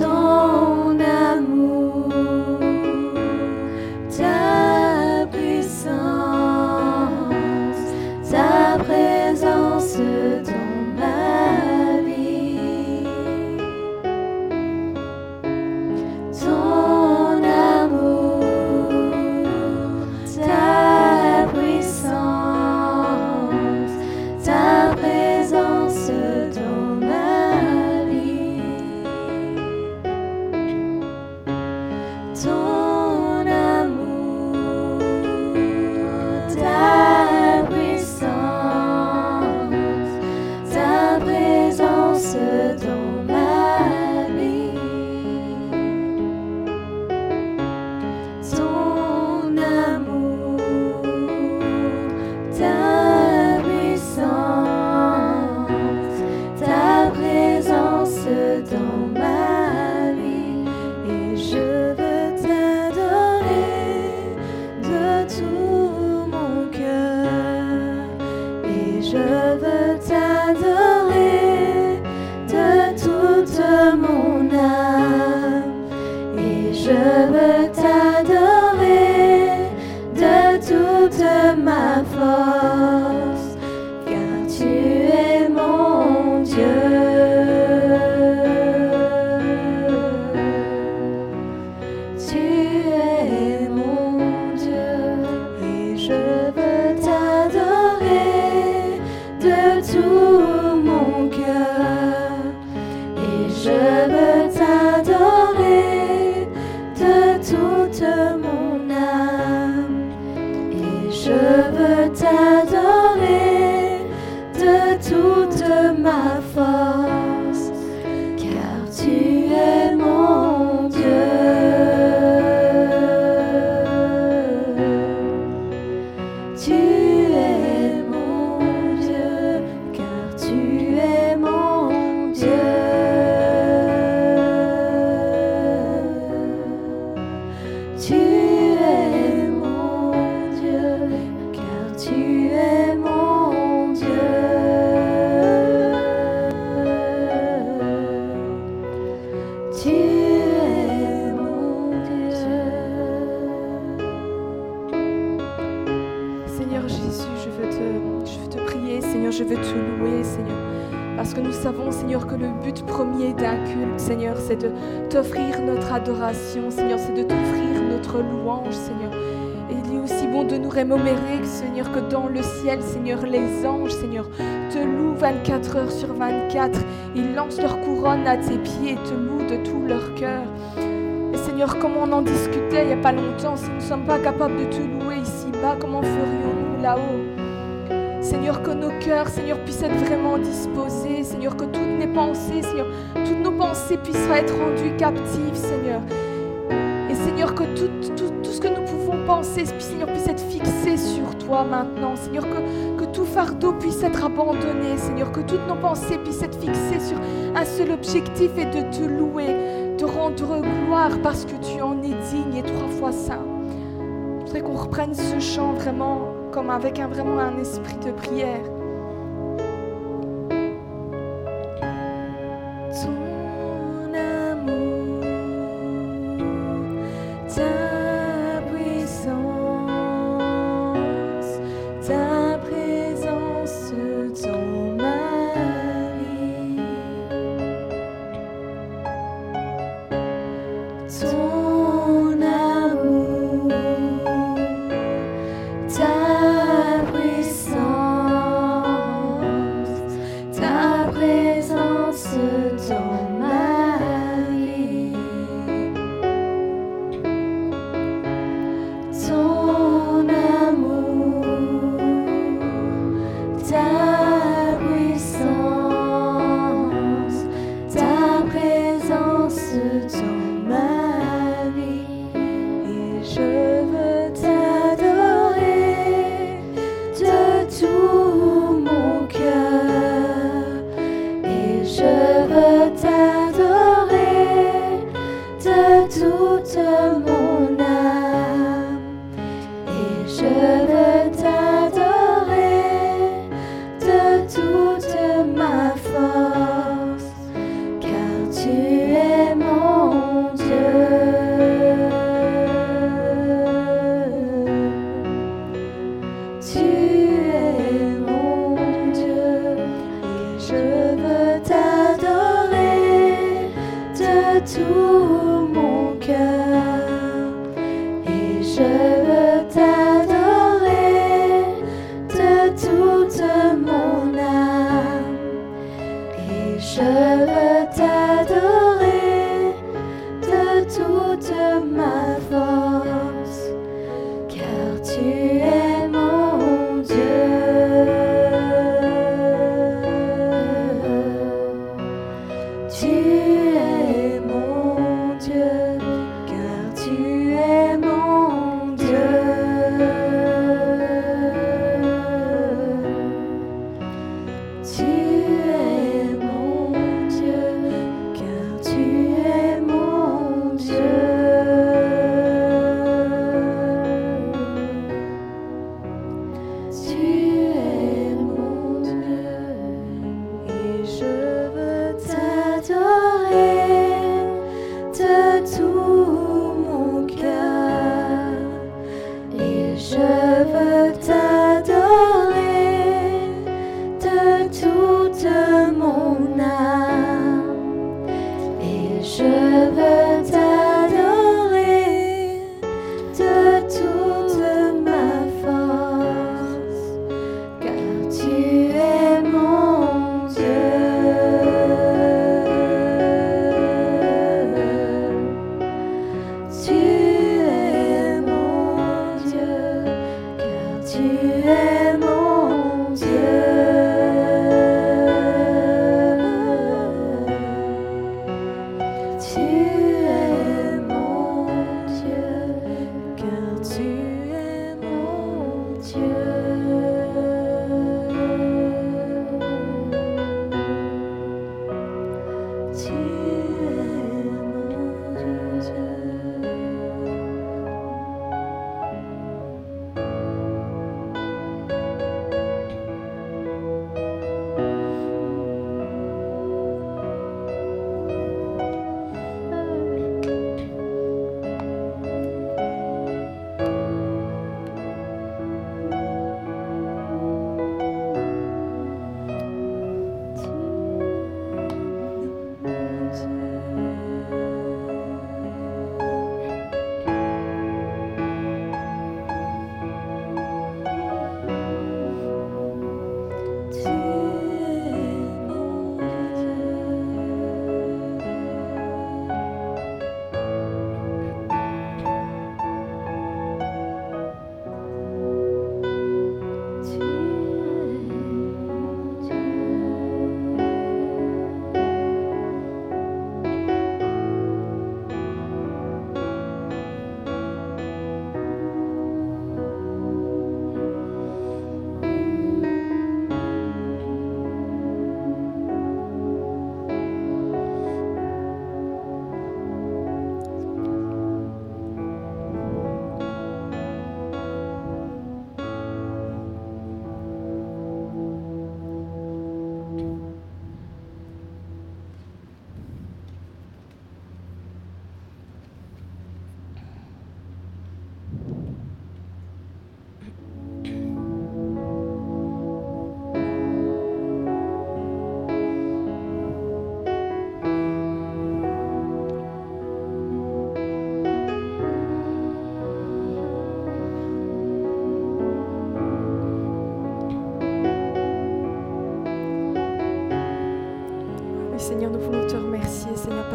song. nos cœurs, Seigneur, puissent être vraiment disposés, Seigneur, que toutes nos pensées, Seigneur, toutes nos pensées puissent être rendues captives, Seigneur. Et Seigneur, que tout, ce que nous pouvons penser, Seigneur, puisse être fixé sur toi maintenant, Seigneur, que, tout fardeau puisse être abandonné, Seigneur, que toutes nos pensées puissent être fixées sur un seul objectif et de te louer, de rendre gloire parce que tu en es digne et trois fois saint. Je voudrais qu'on reprenne ce chant vraiment comme avec vraiment un esprit de prière.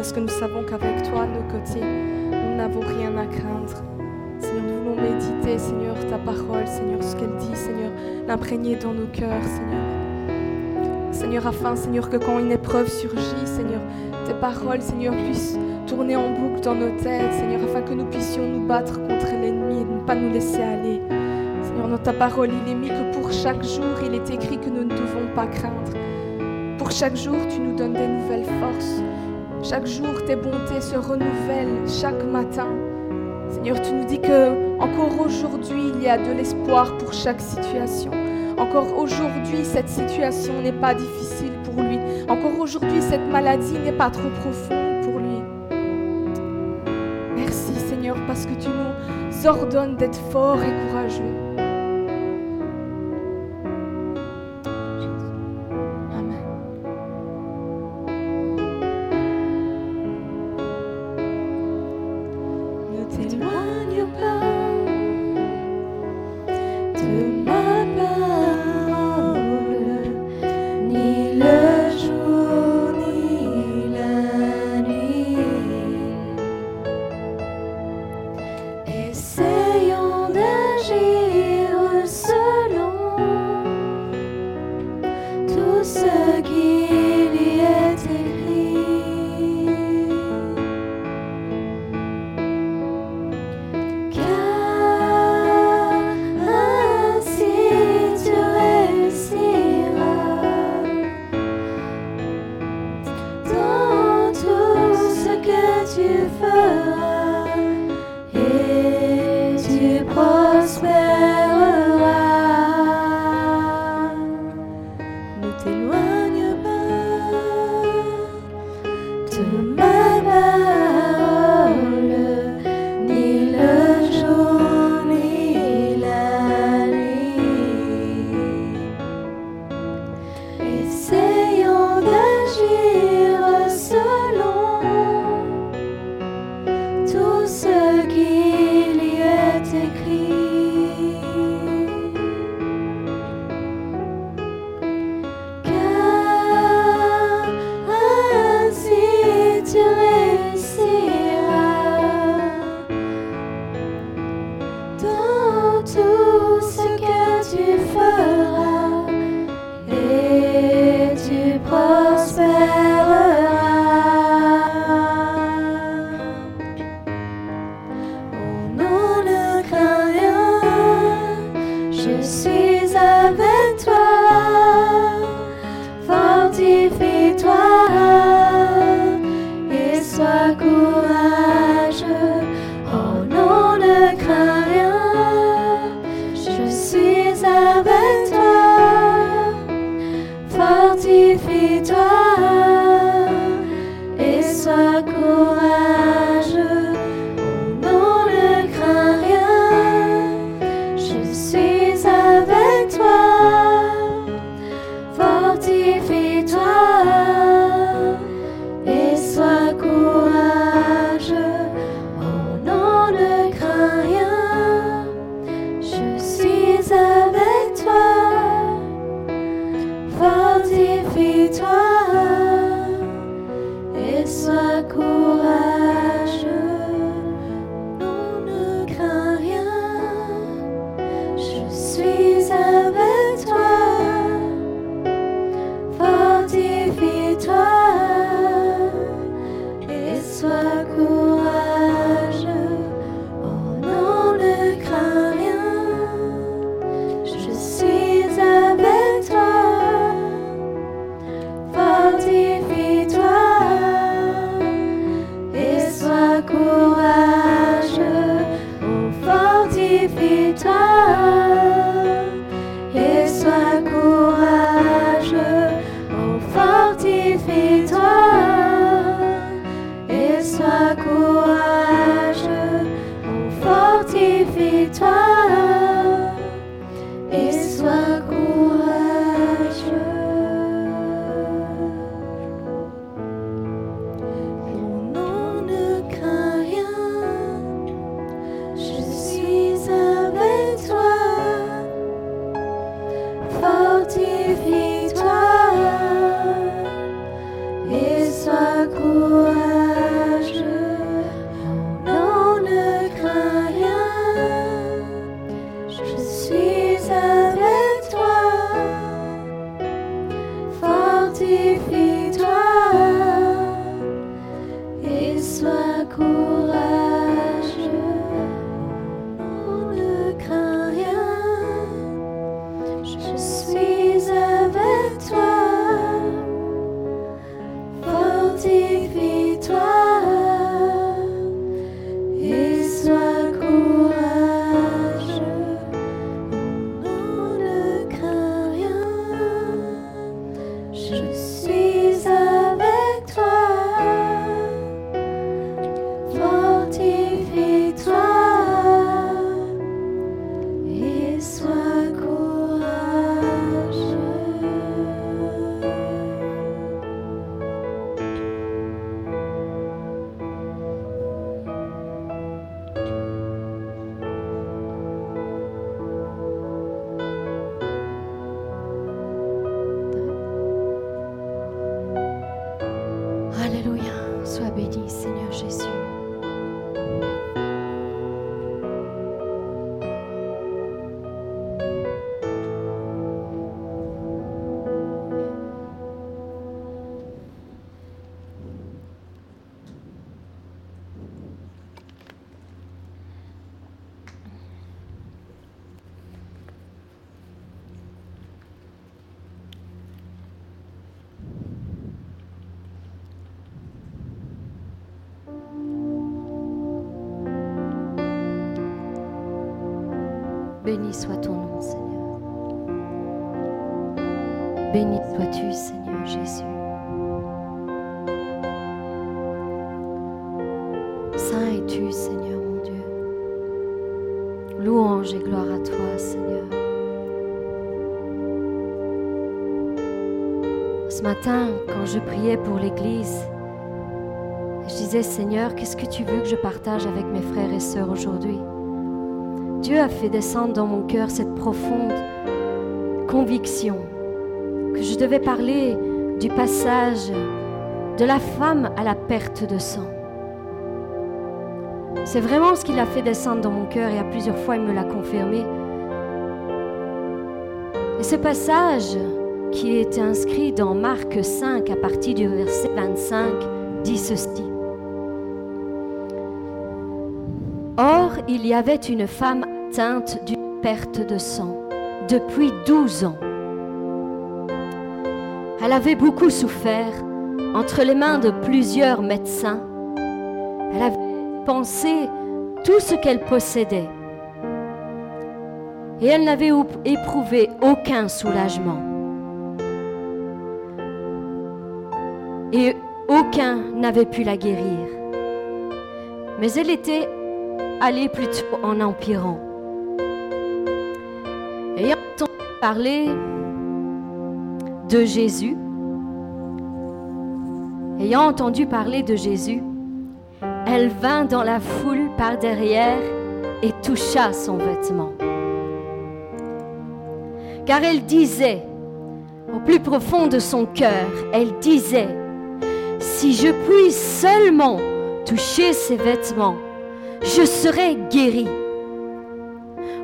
Parce que nous savons qu'avec toi, à nos côtés, nous n'avons rien à craindre. Seigneur, nous voulons méditer, Seigneur, ta parole, Seigneur, ce qu'elle dit, Seigneur, l'imprégner dans nos cœurs, Seigneur. Seigneur, afin, Seigneur, que quand une épreuve surgit, Seigneur, tes paroles, Seigneur, puissent tourner en boucle dans nos têtes, Seigneur, afin que nous puissions nous battre contre l'ennemi et ne pas nous laisser aller. Seigneur, dans ta parole, il est mis que pour chaque jour, il est écrit que nous ne devons pas craindre. Pour chaque jour, tu nous donnes des nouvelles forces. Chaque jour, tes bontés se renouvellent chaque matin. Seigneur, tu nous dis que encore aujourd'hui, il y a de l'espoir pour chaque situation. Encore aujourd'hui, cette situation n'est pas difficile pour lui. Encore aujourd'hui, cette maladie n'est pas trop profonde pour lui. Merci Seigneur parce que tu nous ordonnes d'être forts et courageux. Ce matin, quand je priais pour l'Église, je disais, Seigneur, qu'est-ce que tu veux que je partage avec mes frères et sœurs aujourd'hui? Dieu a fait descendre dans mon cœur cette profonde conviction que je devais parler du passage de la femme à la perte de sang. C'est vraiment ce qu'il a fait descendre dans mon cœur et à plusieurs fois il me l'a confirmé. Et ce passage qui est inscrit dans Marc 5 à partir du verset 25 dit ceci. Or, il y avait une femme atteinte d'une perte de sang depuis 12 ans. Elle avait beaucoup souffert entre les mains de plusieurs médecins. Elle avait pensé tout ce qu'elle possédait. Et elle n'avait éprouvé aucun soulagement. Et aucun n'avait pu la guérir. Mais elle était allée plutôt en empirant. Ayant entendu parler de Jésus, ayant entendu parler de Jésus, elle vint dans la foule par derrière et toucha son vêtement. Car elle disait, au plus profond de son cœur, elle disait, si je puis seulement toucher ses vêtements, je serai guérie.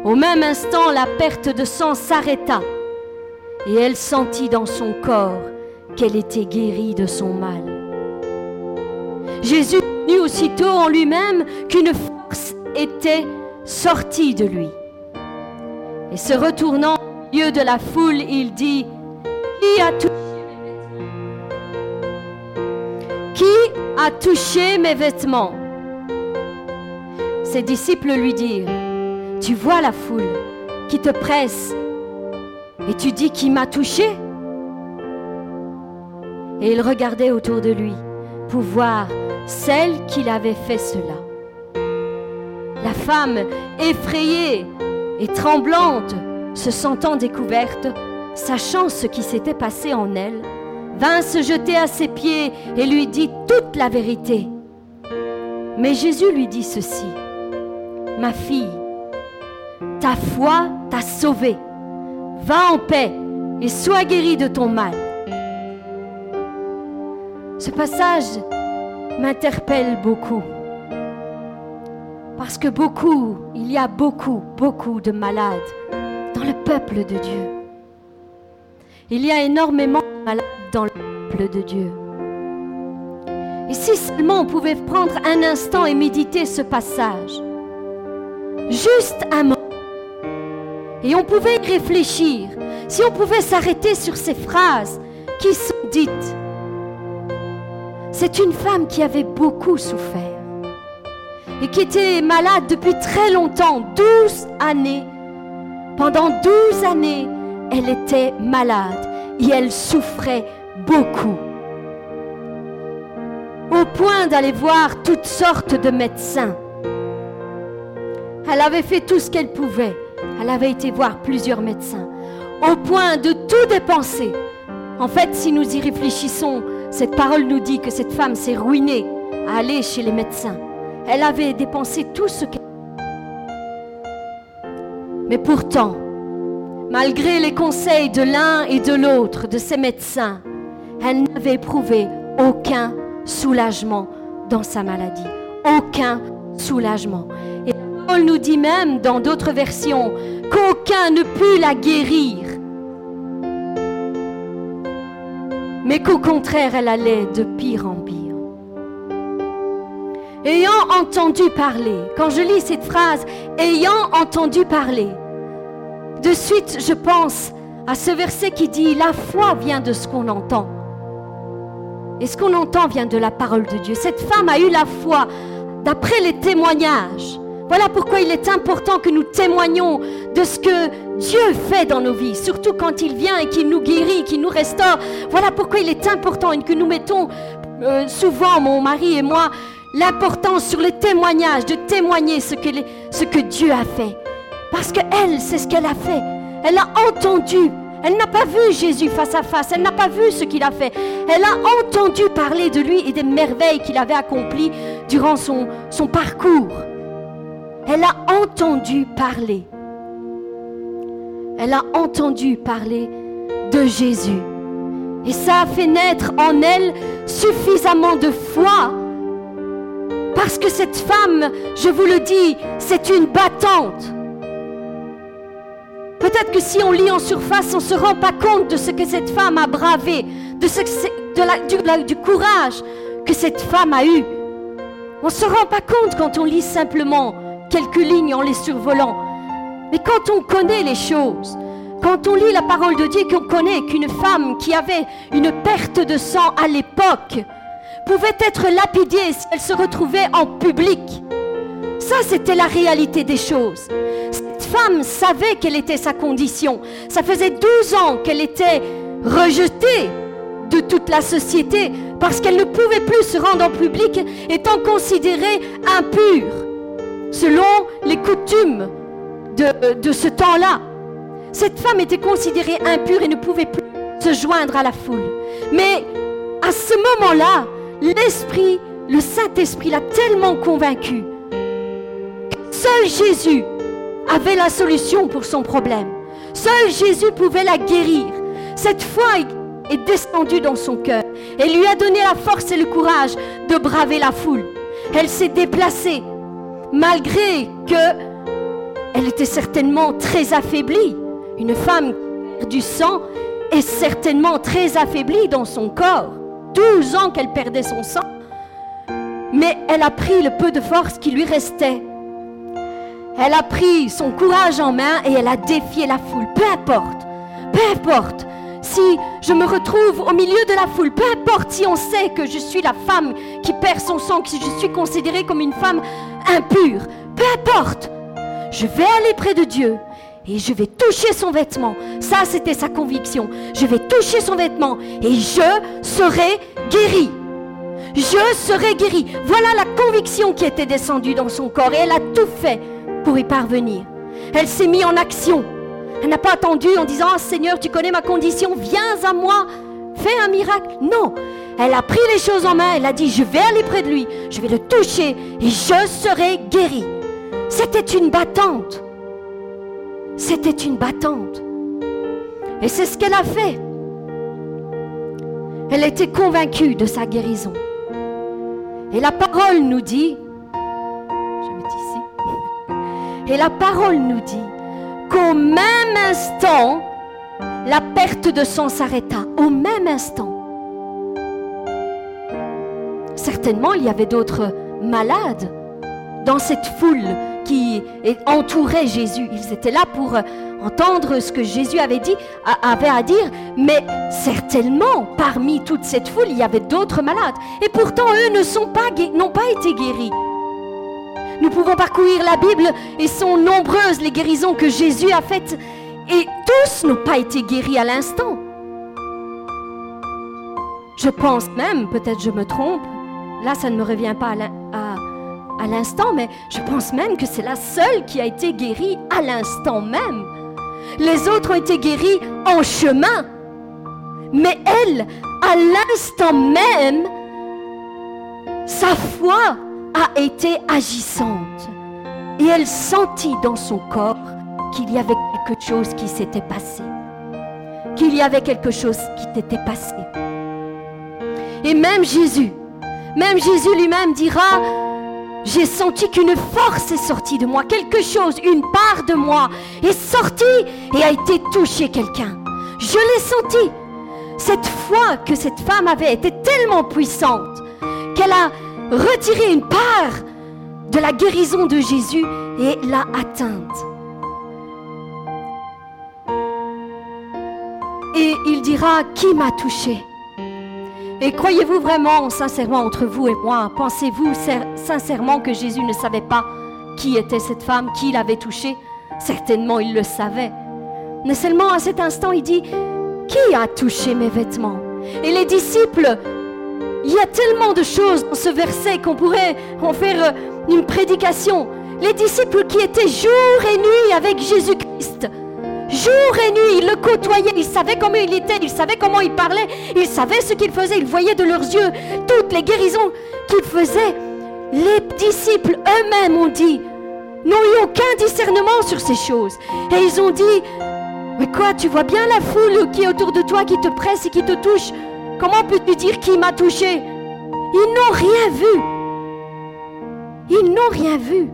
Au même instant, la perte de sang s'arrêta et elle sentit dans son corps qu'elle était guérie de son mal. Jésus vit aussitôt en lui-même qu'une force était sortie de lui. Et se retournant au milieu de la foule, il dit, Qui a touché Qui a touché mes vêtements? Ses disciples lui dirent, Tu vois la foule qui te presse et tu dis qui m'a touché Et il regardait autour de lui pour voir celle qui l'avait fait cela. La femme, effrayée et tremblante, se sentant découverte, sachant ce qui s'était passé en elle, vint se jeter à ses pieds et lui dit toute la vérité. Mais Jésus lui dit ceci, Ma fille, ta foi t'a sauvée Va en paix et sois guéri de ton mal. Ce passage m'interpelle beaucoup. Parce que beaucoup, il y a beaucoup, beaucoup de malades dans le peuple de Dieu. Il y a énormément dans le peuple de Dieu. Et si seulement on pouvait prendre un instant et méditer ce passage, juste un moment, et on pouvait réfléchir, si on pouvait s'arrêter sur ces phrases qui sont dites. C'est une femme qui avait beaucoup souffert et qui était malade depuis très longtemps, 12 années. Pendant 12 années, elle était malade et elle souffrait beaucoup. Au point d'aller voir toutes sortes de médecins. Elle avait fait tout ce qu'elle pouvait. Elle avait été voir plusieurs médecins au point de tout dépenser. En fait, si nous y réfléchissons, cette parole nous dit que cette femme s'est ruinée à aller chez les médecins. Elle avait dépensé tout ce qu'elle... Mais pourtant, malgré les conseils de l'un et de l'autre de ces médecins, elle n'avait éprouvé aucun soulagement dans sa maladie. Aucun soulagement. Et Paul nous dit même dans d'autres versions qu'aucun ne put la guérir. Mais qu'au contraire, elle allait de pire en pire. Ayant entendu parler, quand je lis cette phrase, ayant entendu parler, de suite je pense à ce verset qui dit, la foi vient de ce qu'on entend. Et ce qu'on entend vient de la parole de Dieu. Cette femme a eu la foi d'après les témoignages voilà pourquoi il est important que nous témoignons de ce que Dieu fait dans nos vies, surtout quand il vient et qu'il nous guérit, qu'il nous restaure. Voilà pourquoi il est important et que nous mettons euh, souvent, mon mari et moi, l'importance sur le témoignage, de témoigner ce que, ce que Dieu a fait. Parce qu'elle, c'est ce qu'elle a fait. Elle a entendu. Elle n'a pas vu Jésus face à face. Elle n'a pas vu ce qu'il a fait. Elle a entendu parler de lui et des merveilles qu'il avait accomplies durant son, parcours. Elle a entendu parler. Elle a entendu parler de Jésus. Et ça a fait naître en elle suffisamment de foi. Parce que cette femme, je vous le dis, c'est une battante. Peut-être que si on lit en surface, on ne se rend pas compte de ce que cette femme a bravé, du, du courage que cette femme a eu. On ne se rend pas compte quand on lit simplement quelques lignes en les survolant. Mais quand on connaît les choses, quand on lit la parole de Dieu, qu'on connaît qu'une femme qui avait une perte de sang à l'époque pouvait être lapidée si elle se retrouvait en public. Ça, c'était la réalité des choses. Femme savait quelle était sa condition. Ça faisait 12 ans qu'elle était rejetée de toute la société parce qu'elle ne pouvait plus se rendre en public étant considérée impure selon les coutumes de, de ce temps-là. Cette femme était considérée impure et ne pouvait plus se joindre à la foule. Mais à ce moment-là, l'Esprit, le Saint-Esprit l'a tellement convaincue que seul Jésus avait la solution pour son problème. Seul Jésus pouvait la guérir. Cette foi est descendue dans son cœur et lui a donné la force et le courage de braver la foule. Elle s'est déplacée malgré que elle était certainement très affaiblie. Une femme du sang est certainement très affaiblie dans son corps. 12 ans qu'elle perdait son sang. Mais elle a pris le peu de force qui lui restait. Elle a pris son courage en main et elle a défié la foule. Peu importe, peu importe si je me retrouve au milieu de la foule, peu importe si on sait que je suis la femme qui perd son sang, que je suis considérée comme une femme impure, peu importe, je vais aller près de Dieu et je vais toucher son vêtement. Ça, c'était sa conviction. Je vais toucher son vêtement et je serai guéri. Je serai guéri. Voilà la conviction qui était descendue dans son corps et elle a tout fait pour y parvenir. Elle s'est mise en action. Elle n'a pas attendu en disant oh, Seigneur, tu connais ma condition, viens à moi, fais un miracle. Non, elle a pris les choses en main. Elle a dit Je vais aller près de lui, je vais le toucher et je serai guéri. C'était une battante. C'était une battante. Et c'est ce qu'elle a fait. Elle était convaincue de sa guérison. Et la parole nous dit, et la parole nous dit qu'au même instant, la perte de sang s'arrêta. Au même instant. Certainement, il y avait d'autres malades dans cette foule qui entouraient Jésus. Ils étaient là pour euh, entendre ce que Jésus avait dit, à dire, mais certainement parmi toute cette foule, il y avait d'autres malades. Et pourtant, eux n'ont pas été guéris. Nous pouvons parcourir la Bible et sont nombreuses les guérisons que Jésus a faites et tous n'ont pas été guéris à l'instant. Je pense même, peut-être je me trompe, là ça ne me revient pas à, l'instant, mais je pense même que c'est la seule qui a été guérie à l'instant même. Les autres ont été guéris en chemin. Mais elle, à l'instant même, sa foi a été agissante. Et elle sentit dans son corps qu'il y avait quelque chose qui s'était passé. Qu'il y avait quelque chose qui s'était passé. Et même Jésus, même Jésus lui-même dira, j'ai senti qu'une force est sortie de moi, quelque chose, une part de moi est sortie et a été touchée quelqu'un. Je l'ai senti. Cette foi que cette femme avait était tellement puissante qu'elle a retiré une part de la guérison de Jésus et l'a atteinte. Et il dira, qui m'a touché? Et croyez-vous vraiment, sincèrement, entre vous et moi, pensez-vous sincèrement que Jésus ne savait pas qui était cette femme, qui l'avait touchée? Certainement, il le savait. Mais seulement à cet instant, il dit, qui a touché mes vêtements? Et les disciples, il y a tellement de choses dans ce verset qu'on pourrait en faire euh, une prédication. Les disciples qui étaient jour et nuit avec Jésus-Christ, jour et nuit, ils le côtoyaient, ils savaient comment il était, ils savaient comment il parlait, ils savaient ce qu'il faisait, ils voyaient de leurs yeux toutes les guérisons qu'il faisait. Les disciples eux-mêmes ont dit, n'ont eu aucun discernement sur ces choses. Et ils ont dit, mais quoi, tu vois bien la foule qui est autour de toi, qui te presse et qui te touche? Comment peux-tu dire qui m'a touché? Ils n'ont rien vu. Ils n'ont rien vu.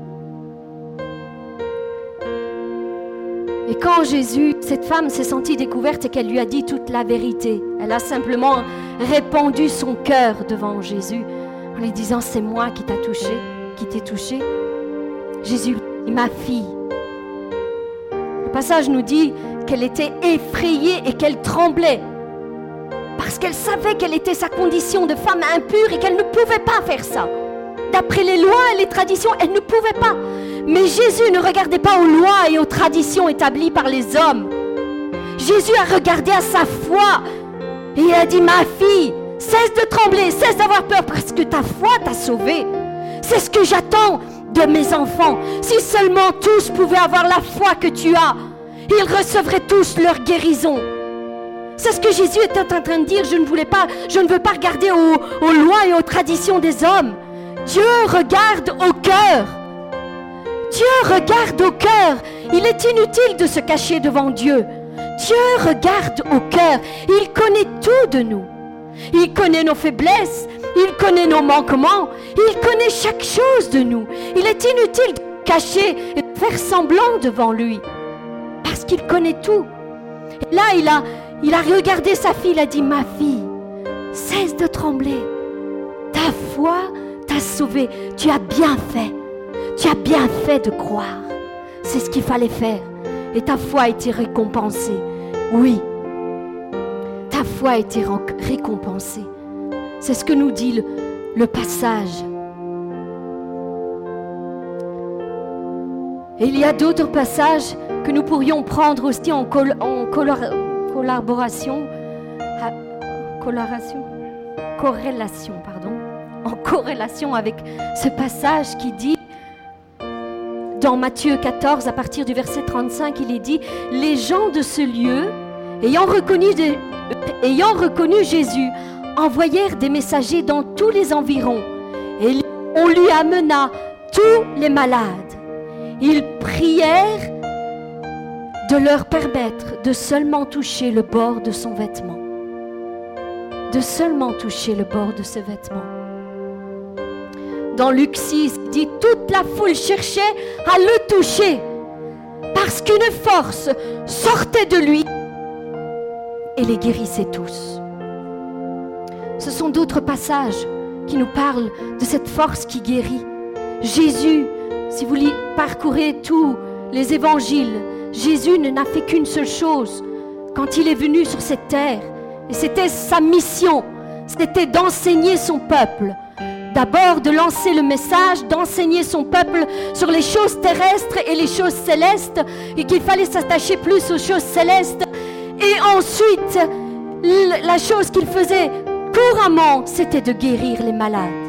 Et quand Jésus, cette femme s'est sentie découverte et qu'elle lui a dit toute la vérité, elle a simplement répandu son cœur devant Jésus en lui disant c'est moi qui t'a touché, qui t'ai touché. Jésus dit ma fille. Le passage nous dit qu'elle était effrayée et qu'elle tremblait parce qu'elle savait quelle était sa condition de femme impure et qu'elle ne pouvait pas faire ça. D'après les lois et les traditions, elle ne pouvait pas. Mais Jésus ne regardait pas aux lois et aux traditions établies par les hommes. Jésus a regardé à sa foi et il a dit, ma fille, cesse de trembler, cesse d'avoir peur parce que ta foi t'a sauvée. C'est ce que j'attends de mes enfants. Si seulement tous pouvaient avoir la foi que tu as, ils recevraient tous leur guérison. C'est ce que Jésus était en train de dire. Je ne voulais pas, je ne veux pas regarder aux, lois et aux traditions des hommes. Dieu regarde au cœur. Dieu regarde au cœur. Il est inutile de se cacher devant Dieu. Dieu regarde au cœur. Il connaît tout de nous. Il connaît nos faiblesses. Il connaît nos manquements. Il connaît chaque chose de nous. Il est inutile de cacher et de faire semblant devant lui. Parce qu'il connaît tout. Là, il a, il a regardé sa fille. Il a dit, ma fille, cesse de trembler. Ta foi t'a sauvée. Tu as bien fait. Tu as bien fait de croire. C'est ce qu'il fallait faire. Et ta foi a été récompensée. Oui, ta foi a été récompensée. C'est ce que nous dit le, passage. Et il y a d'autres passages que nous pourrions prendre aussi en, col en collaboration, coloration, corrélation, pardon, en corrélation avec ce passage qui dit dans Matthieu 14, à partir du verset 35, il est dit, les gens de ce lieu, ayant reconnu, ayant reconnu Jésus, envoyèrent des messagers dans tous les environs, et on lui amena tous les malades. Ils prièrent de leur permettre de seulement toucher le bord de son vêtement. De seulement toucher le bord de ce vêtement dans Luc 6, dit toute la foule cherchait à le toucher parce qu'une force sortait de lui et les guérissait tous. Ce sont d'autres passages qui nous parlent de cette force qui guérit. Jésus, si vous parcourez tous les évangiles, Jésus n'a fait qu'une seule chose quand il est venu sur cette terre. Et c'était sa mission, c'était d'enseigner son peuple D'abord de lancer le message, d'enseigner son peuple sur les choses terrestres et les choses célestes, et qu'il fallait s'attacher plus aux choses célestes. Et ensuite, la chose qu'il faisait couramment, c'était de guérir les malades,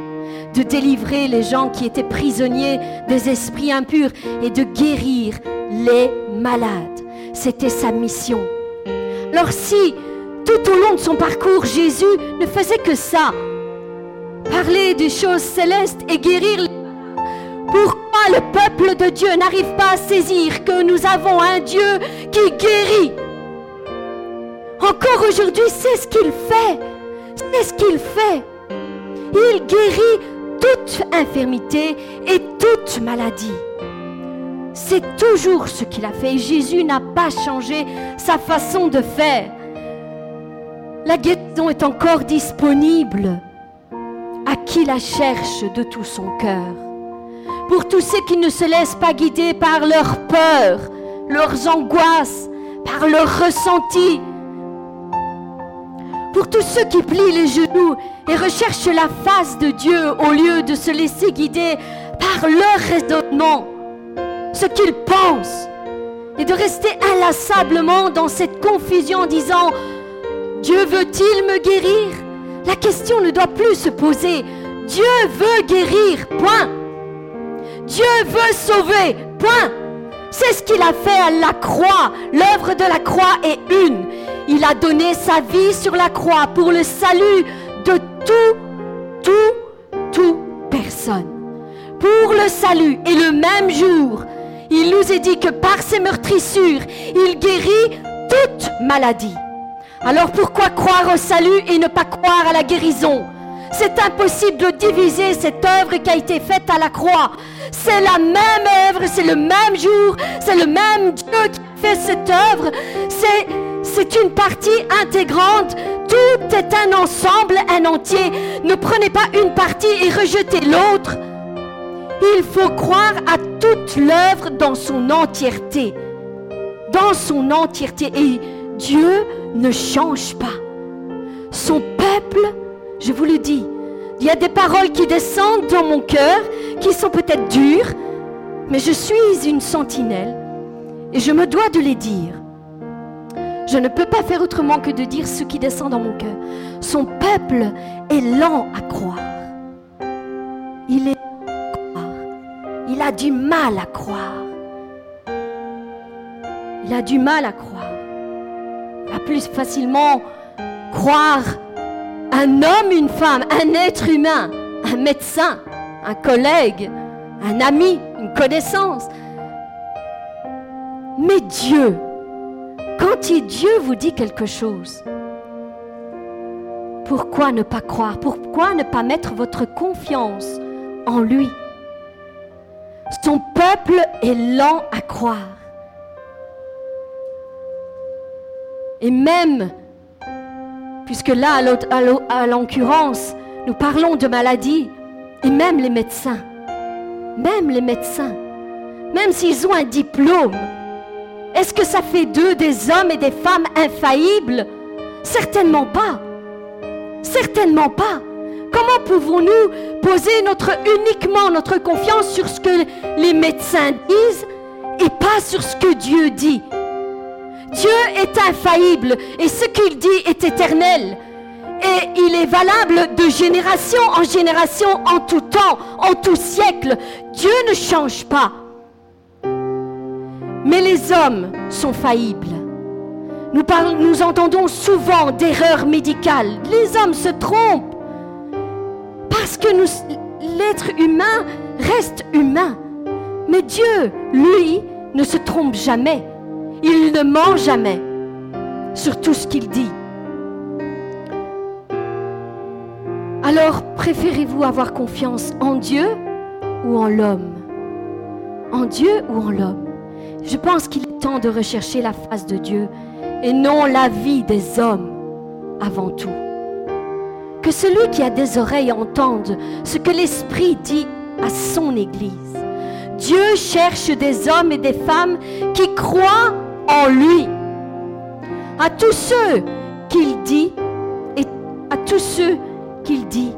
de délivrer les gens qui étaient prisonniers des esprits impurs et de guérir les malades. C'était sa mission. Alors si tout au long de son parcours, Jésus ne faisait que ça, parler des choses célestes et guérir les pourquoi le peuple de Dieu n'arrive pas à saisir que nous avons un Dieu qui guérit? Encore aujourd'hui, c'est ce qu'il fait. C'est ce qu'il fait. Il guérit toute infirmité et toute maladie. C'est toujours ce qu'il a fait. Jésus n'a pas changé sa façon de faire. La guérison est encore disponible à qui la cherche de tout son cœur. Pour tous ceux qui ne se laissent pas guider par leur peur, leurs angoisses, par leurs ressentis. Pour tous ceux qui plient les genoux et recherchent la face de Dieu au lieu de se laisser guider par leur raisonnement, ce qu'ils pensent, et de rester inlassablement dans cette confusion en disant Dieu veut-il me guérir? La question ne doit plus se poser. Dieu veut guérir, point. Dieu veut sauver, point. C'est ce qu'il a fait à la croix. L'œuvre de la croix est une. Il a donné sa vie sur la croix pour le salut de tout, tout, tout personne. Pour le salut. Et le même jour, il nous est dit que par ses meurtrissures, il guérit toute maladie. Alors pourquoi croire au salut et ne pas croire à la guérison? C'est impossible de diviser cette œuvre qui a été faite à la croix. C'est la même œuvre, c'est le même jour, c'est le même Dieu qui fait cette œuvre. C'est, c'est une partie intégrante. Tout est un ensemble, un entier. Ne prenez pas une partie et rejetez l'autre. Il faut croire à toute l'œuvre dans son entièreté. Dans son entièreté. Et Dieu ne change pas. Son peuple, je vous le dis, il y a des paroles qui descendent dans mon cœur, qui sont peut-être dures, mais je suis une sentinelle et je me dois de les dire. Je ne peux pas faire autrement que de dire ce qui descend dans mon cœur. Son peuple est lent à croire. Il est il a du mal à croire. Il a du mal à croire. Il va plus facilement croire un homme, une femme, un être humain, un médecin, un collègue, un ami, une connaissance. Mais Dieu, quand Dieu vous dit quelque chose, pourquoi ne pas croire? Pourquoi ne pas mettre votre confiance en lui? Son peuple est lent à croire. Et même, puisque là, à l'occurrence, nous parlons de maladie, et même les médecins, même les médecins, même s'ils ont un diplôme, est-ce que ça fait d'eux des hommes et des femmes infaillibles? Certainement pas. Certainement pas. Comment pouvons-nous poser notre, uniquement notre confiance sur ce que les médecins disent et pas sur ce que Dieu dit? Dieu est infaillible et ce qu'il dit est éternel. Et il est valable de génération en génération, en tout temps, en tout siècle. Dieu ne change pas. Mais les hommes sont faillibles. Nous, entendons souvent d'erreurs médicales. Les hommes se trompent. Parce que l'être humain reste humain. Mais Dieu, lui, ne se trompe jamais. Il ne ment jamais sur tout ce qu'il dit. Alors, préférez-vous avoir confiance en Dieu ou en l'homme? En Dieu ou en l'homme? Je pense qu'il est temps de rechercher la face de Dieu et non la vie des hommes avant tout. Que celui qui a des oreilles entende ce que l'Esprit dit à son Église. Dieu cherche des hommes et des femmes qui croient en lui. À tous ceux qu'il dit et à tous ceux qu'il dit,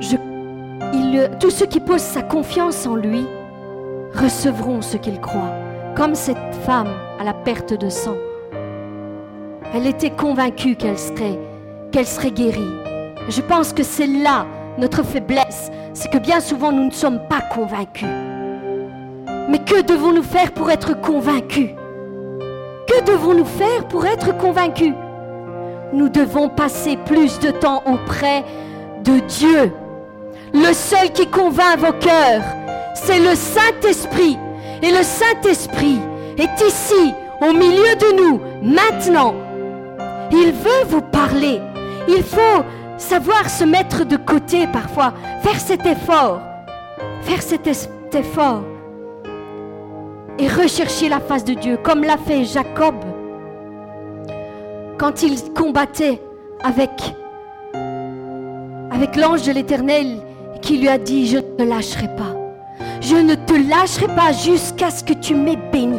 je, tous ceux qui posent sa confiance en lui recevront ce qu'ils croient, comme cette femme à la perte de sang. Elle était convaincue qu'elle serait qu'elle serait guérie. Je pense que c'est là notre faiblesse, c'est que bien souvent nous ne sommes pas convaincus. Mais que devons-nous faire pour être convaincus? Que devons-nous faire pour être convaincus? Nous devons passer plus de temps auprès de Dieu. Le seul qui convainc vos cœurs, c'est le Saint-Esprit. Et le Saint-Esprit est ici, au milieu de nous, maintenant. Il veut vous parler. Il faut savoir se mettre de côté parfois, faire cet effort, faire cet effort et rechercher la face de Dieu, comme l'a fait Jacob quand il combattait avec, avec l'ange de l'Éternel qui lui a dit, je ne te lâcherai pas. Je ne te lâcherai pas jusqu'à ce que tu m'aies béni.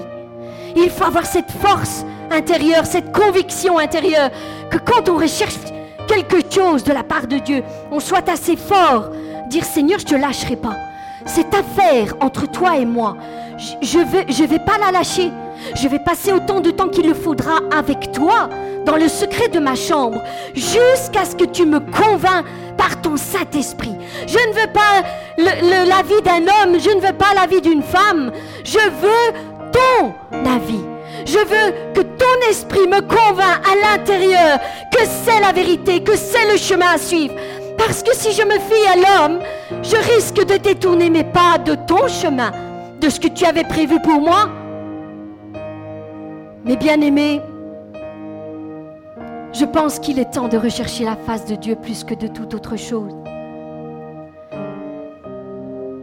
Il faut avoir cette force intérieure, cette conviction intérieure, que quand on recherche quelque chose de la part de Dieu, on soit assez fort, dire Seigneur, je ne te lâcherai pas. Cette affaire entre toi et moi, je- je vais, vais pas la lâcher. Je vais passer autant de temps qu'il le faudra avec toi, dans le secret de ma chambre, jusqu'à ce que tu me convains par ton Saint-Esprit. Je ne veux pas le- l'avis d'un homme, je ne veux pas l'avis d'une femme. Je veux ton avis. Je veux que ton esprit me convainc à l'intérieur que c'est la vérité, que c'est le chemin à suivre. Parce que si je me fie à l'homme, je risque de détourner mes pas de ton chemin, de ce que tu avais prévu pour moi. Mais bien aimé, je pense qu'il est temps de rechercher la face de Dieu plus que de toute autre chose.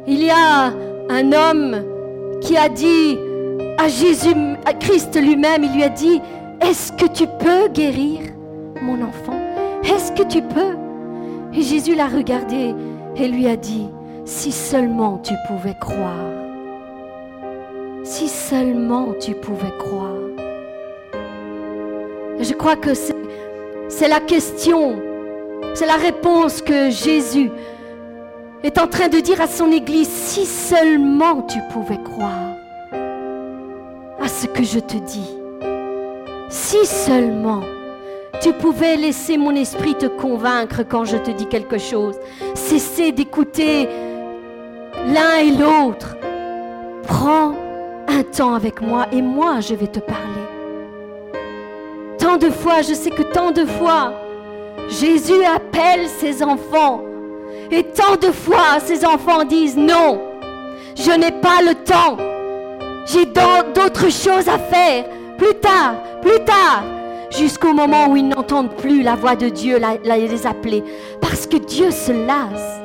Il y a un homme qui a dit à Jésus, à Christ lui-même, il lui a dit, est-ce que tu peux guérir mon enfant? Est-ce que tu peux? Et Jésus l'a regardé et lui a dit, si seulement tu pouvais croire. Si seulement tu pouvais croire. Je crois que c'est la question, c'est la réponse que Jésus est en train de dire à son Église, si seulement tu pouvais croire à ce que je te dis, si seulement tu pouvais laisser mon esprit te convaincre quand je te dis quelque chose, cesser d'écouter l'un et l'autre, prends un temps avec moi et moi je vais te parler. Tant de fois, je sais que tant de fois, Jésus appelle ses enfants. Et tant de fois, ses enfants disent non, je n'ai pas le temps. J'ai d'au- d'autres choses à faire. Plus tard, plus tard. Jusqu'au moment où ils n'entendent plus la voix de Dieu les appeler. Parce que Dieu se lasse.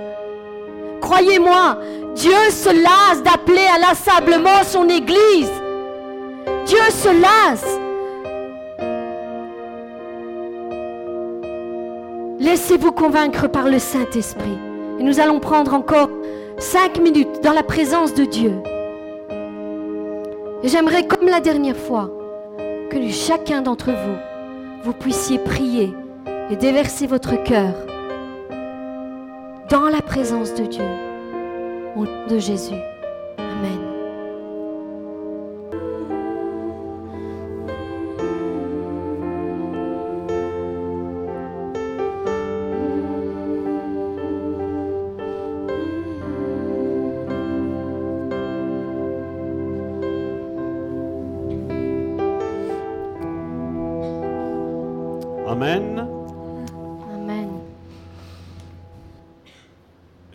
Croyez-moi, Dieu se lasse d'appeler inlassablement son Église. Dieu se lasse. Laissez-vous convaincre par le Saint-Esprit. Et nous allons prendre encore cinq minutes dans la présence de Dieu. Et j'aimerais, comme la dernière fois, que chacun d'entre vous, vous puissiez prier et déverser votre cœur dans la présence de Dieu. De Jésus. Amen.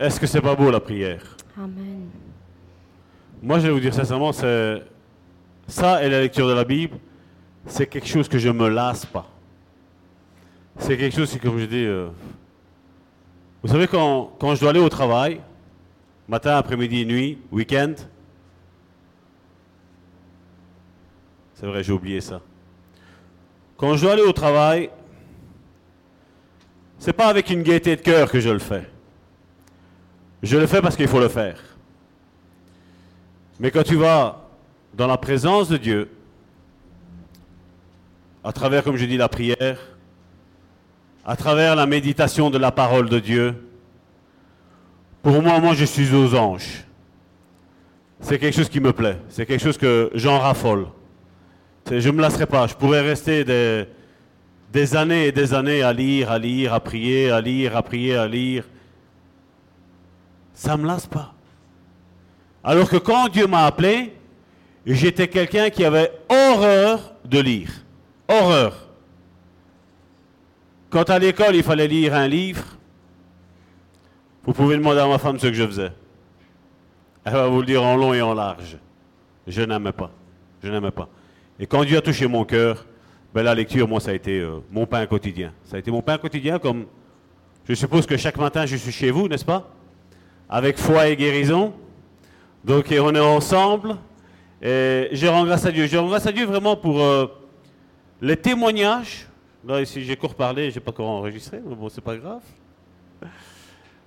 Est-ce que c'est pas beau la prière? Amen. Moi, je vais vous dire sincèrement, c'est ça et la lecture de la Bible, c'est quelque chose que je me lasse pas. C'est quelque chose, c'est comme je dis, euh, vous savez quand, quand je dois aller au travail, matin, après-midi, nuit, week-end, c'est vrai, j'ai oublié ça. Quand je dois aller au travail, c'est pas avec une gaieté de cœur que je le fais. Je le fais parce qu'il faut le faire. Mais quand tu vas dans la présence de Dieu, à travers, comme je dis, la prière, à travers la méditation de la parole de Dieu, pour moi, moi, je suis aux anges. C'est quelque chose qui me plaît. C'est quelque chose que j'en raffole. Je ne me lasserai pas. Je pourrais rester des, des années et des années à lire, à lire, à prier, à lire, à prier, à lire. Ça ne me lasse pas. Alors que quand Dieu m'a appelé, j'étais quelqu'un qui avait horreur de lire. Horreur. Quand à l'école, il fallait lire un livre, vous pouvez demander à ma femme ce que je faisais. Elle va vous le dire en long et en large. Je n'aimais pas. Je n'aimais pas. Et quand Dieu a touché mon cœur, ben la lecture, moi, ça a été euh, mon pain quotidien. Ça a été mon pain quotidien comme je suppose que chaque matin, je suis chez vous, n'est-ce pas? Avec foi et guérison. Donc, on est ensemble. Et je rends grâce à Dieu. Je rends grâce à Dieu vraiment pour euh, les témoignages. Là, ici, j'ai court parlé, j'ai pas encore enregistré, mais bon, c'est pas grave.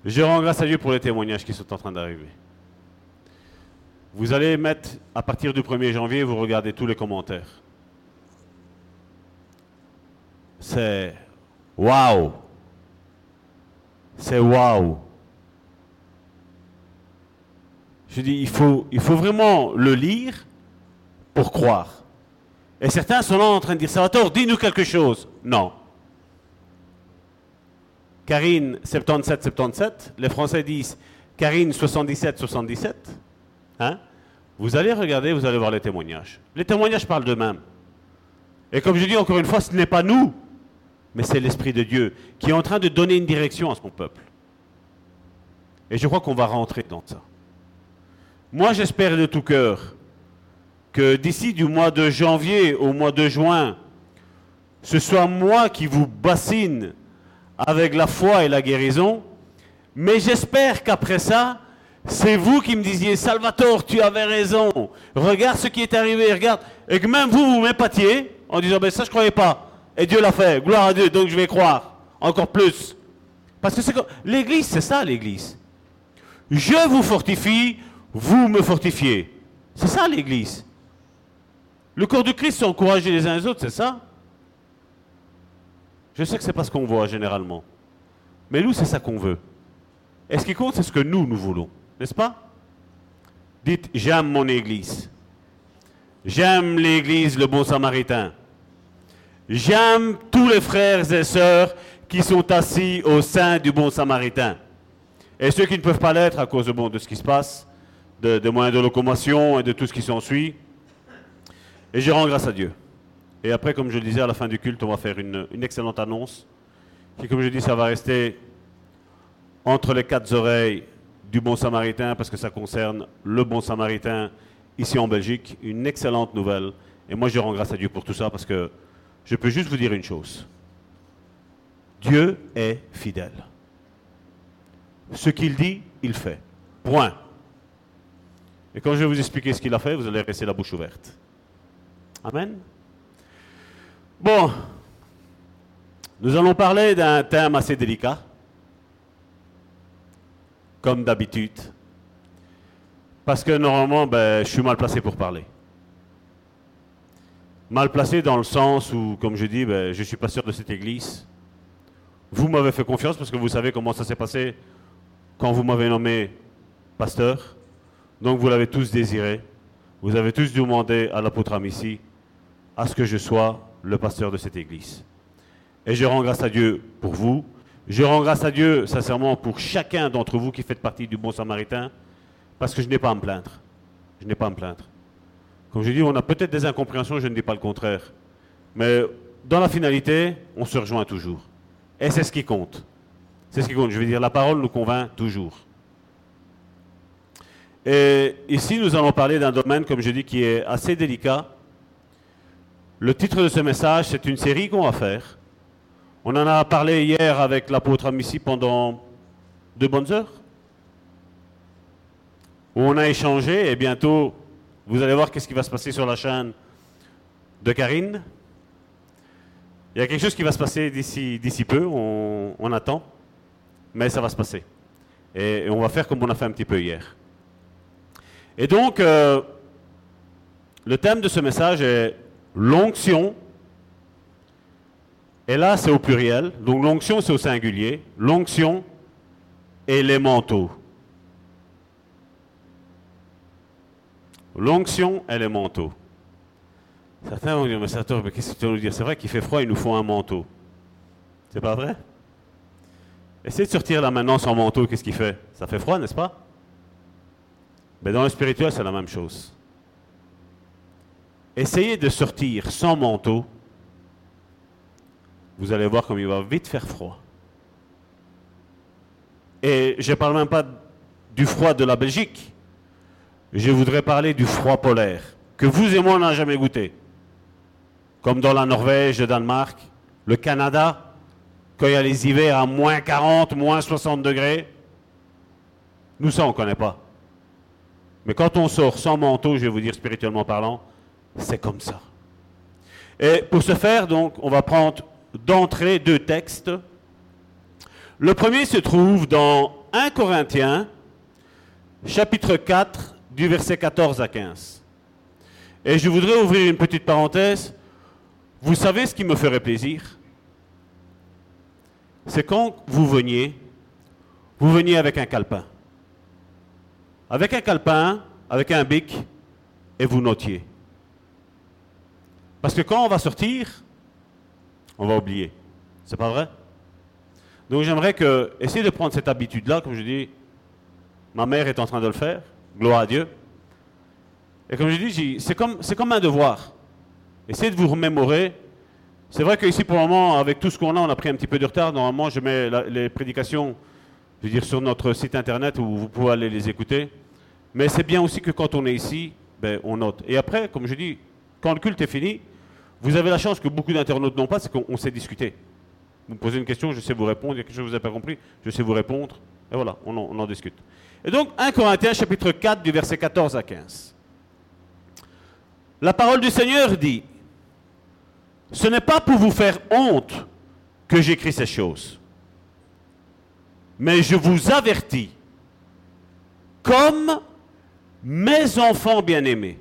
Je rends grâce à Dieu pour les témoignages qui sont en train d'arriver. Vous allez mettre, à partir du 1er janvier, vous regardez tous les commentaires. C'est waouh. C'est waouh. Je dis, il faut, vraiment le lire pour croire. Et certains sont là en train de dire, Salvatore, dis-nous quelque chose. Non. Karine 77-77, les Français disent Karine 77-77. Hein? Vous allez regarder, vous allez voir les témoignages. Les témoignages parlent d'eux-mêmes. Et comme je dis encore une fois, ce n'est pas nous, mais c'est l'Esprit de Dieu qui est en train de donner une direction à son peuple. Et je crois qu'on va rentrer dans ça. Moi, j'espère de tout cœur que d'ici du mois de janvier au mois de juin, ce soit moi qui vous bassine avec la foi et la guérison, mais j'espère qu'après ça, c'est vous qui me disiez, Salvatore, tu avais raison, regarde ce qui est arrivé, regarde, et que même vous, vous m'épatiez en disant, ben ça je ne croyais pas, et Dieu l'a fait, gloire à Dieu, donc je vais croire, encore plus. Parce que c'est l'Église, c'est ça l'Église. Je vous fortifie, vous me fortifiez. C'est ça l'Église. Le corps du Christ s'encourager les uns les autres, c'est ça? Je sais que c'est pas ce qu'on voit généralement. Mais nous, c'est ça qu'on veut. Et ce qui compte, c'est ce que nous, nous voulons. N'est-ce pas? Dites, j'aime mon Église. J'aime l'Église, le bon samaritain. J'aime tous les frères et sœurs qui sont assis au sein du bon samaritain. Et ceux qui ne peuvent pas l'être à cause de, ce qui se passe, de, moyens de locomotion et de tout ce qui s'ensuit. Et je rends grâce à Dieu. Et après, comme je le disais, à la fin du culte, on va faire une, une excellente annonce. Qui, comme je dis, ça va rester entre les quatre oreilles du bon samaritain, parce que ça concerne le bon samaritain ici en Belgique. Une excellente nouvelle. Et moi, je rends grâce à Dieu pour tout ça, parce que je peux juste vous dire une chose. Dieu est fidèle. Ce qu'il dit, il fait. Point. Et quand je vais vous expliquer ce qu'il a fait, vous allez rester la bouche ouverte. Amen. Bon, nous allons parler d'un thème assez délicat, comme d'habitude, parce que normalement, ben, je suis mal placé pour parler. Mal placé dans le sens où, comme je dis, ben, je suis pas sûr de cette église. Vous m'avez fait confiance parce que vous savez comment ça s'est passé quand vous m'avez nommé pasteur. Donc vous l'avez tous désiré. Vous avez tous demandé à l'apôtre Amici à ce que je sois le pasteur de cette église. Et je rends grâce à Dieu pour vous. Je rends grâce à Dieu, sincèrement, pour chacun d'entre vous qui faites partie du bon samaritain, parce que je n'ai pas à me plaindre. Je n'ai pas à me plaindre. Comme je dis, on a peut-être des incompréhensions, je ne dis pas le contraire. Mais dans la finalité, on se rejoint toujours. Et c'est ce qui compte. C'est ce qui compte. Je veux dire, la parole nous convainc toujours. Et ici, nous allons parler d'un domaine, comme je dis, qui est assez délicat. Le titre de ce message, c'est une série qu'on va faire. On en a parlé hier avec l'apôtre Amici pendant deux bonnes heures. Où on a échangé et bientôt, vous allez voir qu'est-ce qui va se passer sur la chaîne de Karine. Il y a quelque chose qui va se passer d'ici, peu, on, attend, mais ça va se passer. Et on va faire comme on a fait un petit peu hier. Et donc, euh, le thème de ce message est l'onction. Et là, c'est au pluriel. Donc, l'onction, c'est au singulier. L'onction et les manteaux. L'onction et les manteaux. Certains vont dire, mais ça, mais qu'est-ce que tu veux nous dire? C'est vrai qu'il fait froid, il nous faut un manteau. C'est pas vrai? Essayez de sortir là maintenant sans manteau, qu'est-ce qu'il fait? Ça fait froid, n'est-ce pas? Mais dans le spirituel, c'est la même chose. Essayez de sortir sans manteau, vous allez voir comme il va vite faire froid. Et je ne parle même pas du froid de la Belgique. Je voudrais parler du froid polaire, que vous et moi, n'a jamais goûté. Comme dans la Norvège, le Danemark, le Canada, quand il y a les hivers à moins 40, moins 60 degrés. Nous, ça, on ne connaît pas. Mais quand on sort sans manteau, je vais vous dire spirituellement parlant, c'est comme ça. Et pour ce faire, donc, on va prendre d'entrée deux textes. Le premier se trouve dans 1 Corinthiens, chapitre 4, du verset 14 à 15. Et je voudrais ouvrir une petite parenthèse. Vous savez ce qui me ferait plaisir? C'est quand vous veniez, vous veniez avec un calepin. Avec un calepin, avec un bic, et vous notiez. Parce que quand on va sortir, on va oublier. C'est pas vrai? Donc j'aimerais que, essayez de prendre cette habitude-là, comme je dis, ma mère est en train de le faire, gloire à Dieu. Et comme je dis, c'est comme, comme un devoir. Essayez de vous remémorer. C'est vrai qu'ici, pour le moment, avec tout ce qu'on a, on a pris un petit peu de retard. Normalement, je mets les prédications, je veux dire, sur notre site internet où vous pouvez aller les écouter. Mais c'est bien aussi que quand on est ici, ben, on note. Et après, comme je dis, quand le culte est fini, vous avez la chance que beaucoup d'internautes n'ont pas, c'est qu'on on sait discuter. Vous me posez une question, je sais vous répondre. Il y a quelque chose que vous n'avez pas compris, je sais vous répondre. Et voilà, on en, on en discute. Et donc, 1 Corinthiens chapitre 4 du verset 14 à 15. La parole du Seigneur dit, ce n'est pas pour vous faire honte que j'écris ces choses, mais je vous avertis, comme mes enfants bien-aimés,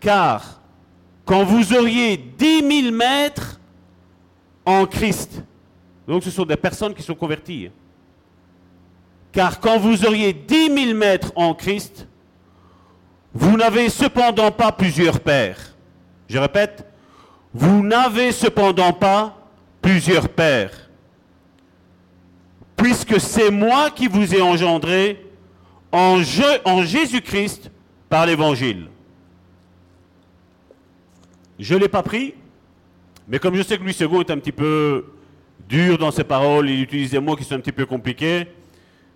car quand vous auriez dix mille mètres en Christ, donc ce sont des personnes qui sont converties, hein. car quand vous auriez dix mille mètres en Christ, vous n'avez cependant pas plusieurs pères. Je répète, vous n'avez cependant pas plusieurs pères. Puisque c'est moi qui vous ai engendré en, Jésus-Christ par l'Évangile. Je ne l'ai pas pris, mais comme je sais que Louis II est un petit peu dur dans ses paroles, il utilise des mots qui sont un petit peu compliqués.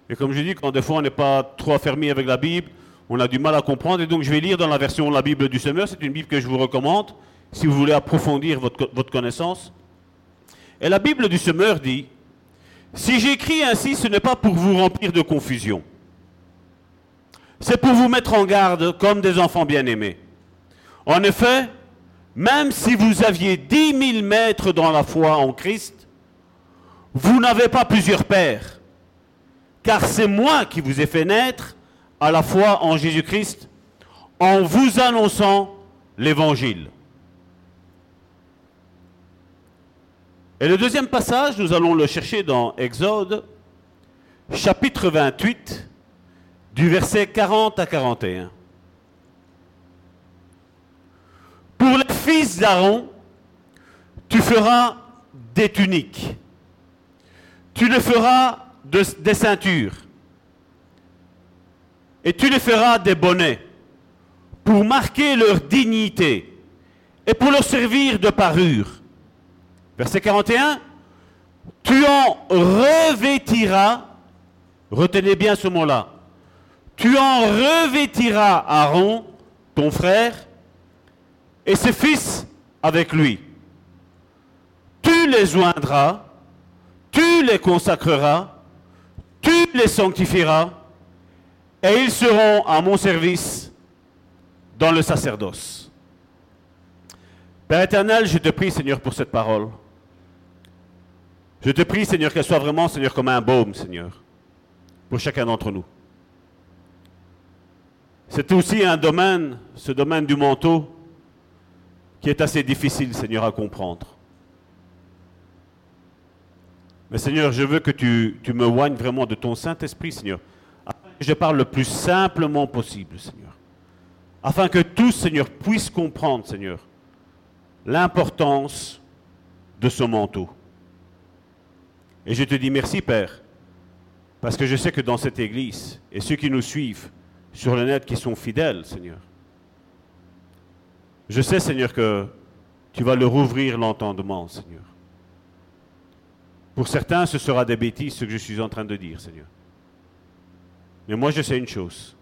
Et comme je dis, quand des fois on n'est pas trop affermi avec la Bible, on a du mal à comprendre. Et donc je vais lire dans la version La Bible du Semeur. C'est une Bible que je vous recommande si vous voulez approfondir votre, votre connaissance. Et la Bible du Semeur dit Si j'écris ainsi, ce n'est pas pour vous remplir de confusion. C'est pour vous mettre en garde comme des enfants bien-aimés. En effet, même si vous aviez dix mille mètres dans la foi en Christ, vous n'avez pas plusieurs pères car c'est moi qui vous ai fait naître à la foi en Jésus-Christ en vous annonçant l'évangile. Et le deuxième passage, nous allons le chercher dans Exode, chapitre 28, du verset 40 à 41. Pour les fils d'Aaron, tu feras des tuniques. Tu les feras de- des ceintures. Et tu les feras des bonnets pour marquer leur dignité et pour leur servir de parure. Verset 41. Tu en revêtiras, retenez bien ce mot-là, tu en revêtiras Aaron, ton frère, et ses fils avec lui. Tu les joindras, tu les consacreras, tu les sanctifieras, et ils seront à mon service dans le sacerdoce. Père éternel, je te prie, Seigneur, pour cette parole. Je te prie, Seigneur, qu'elle soit vraiment, Seigneur, comme un baume, Seigneur, pour chacun d'entre nous. C'est aussi un domaine, ce domaine du manteau, qui est assez difficile, Seigneur, à comprendre. Mais Seigneur, je veux que tu, me oignes vraiment de ton Saint-Esprit, Seigneur, afin que je parle le plus simplement possible, Seigneur. Afin que tous, Seigneur, puissent comprendre, Seigneur, l'importance de ce manteau. Et je te dis merci, Père, parce que je sais que dans cette Église, et ceux qui nous suivent sur le net qui sont fidèles, Seigneur, je sais, Seigneur, que tu vas leur ouvrir l'entendement, Seigneur. Pour certains, ce sera des bêtises, ce que je suis en train de dire, Seigneur. Mais moi, je sais une chose.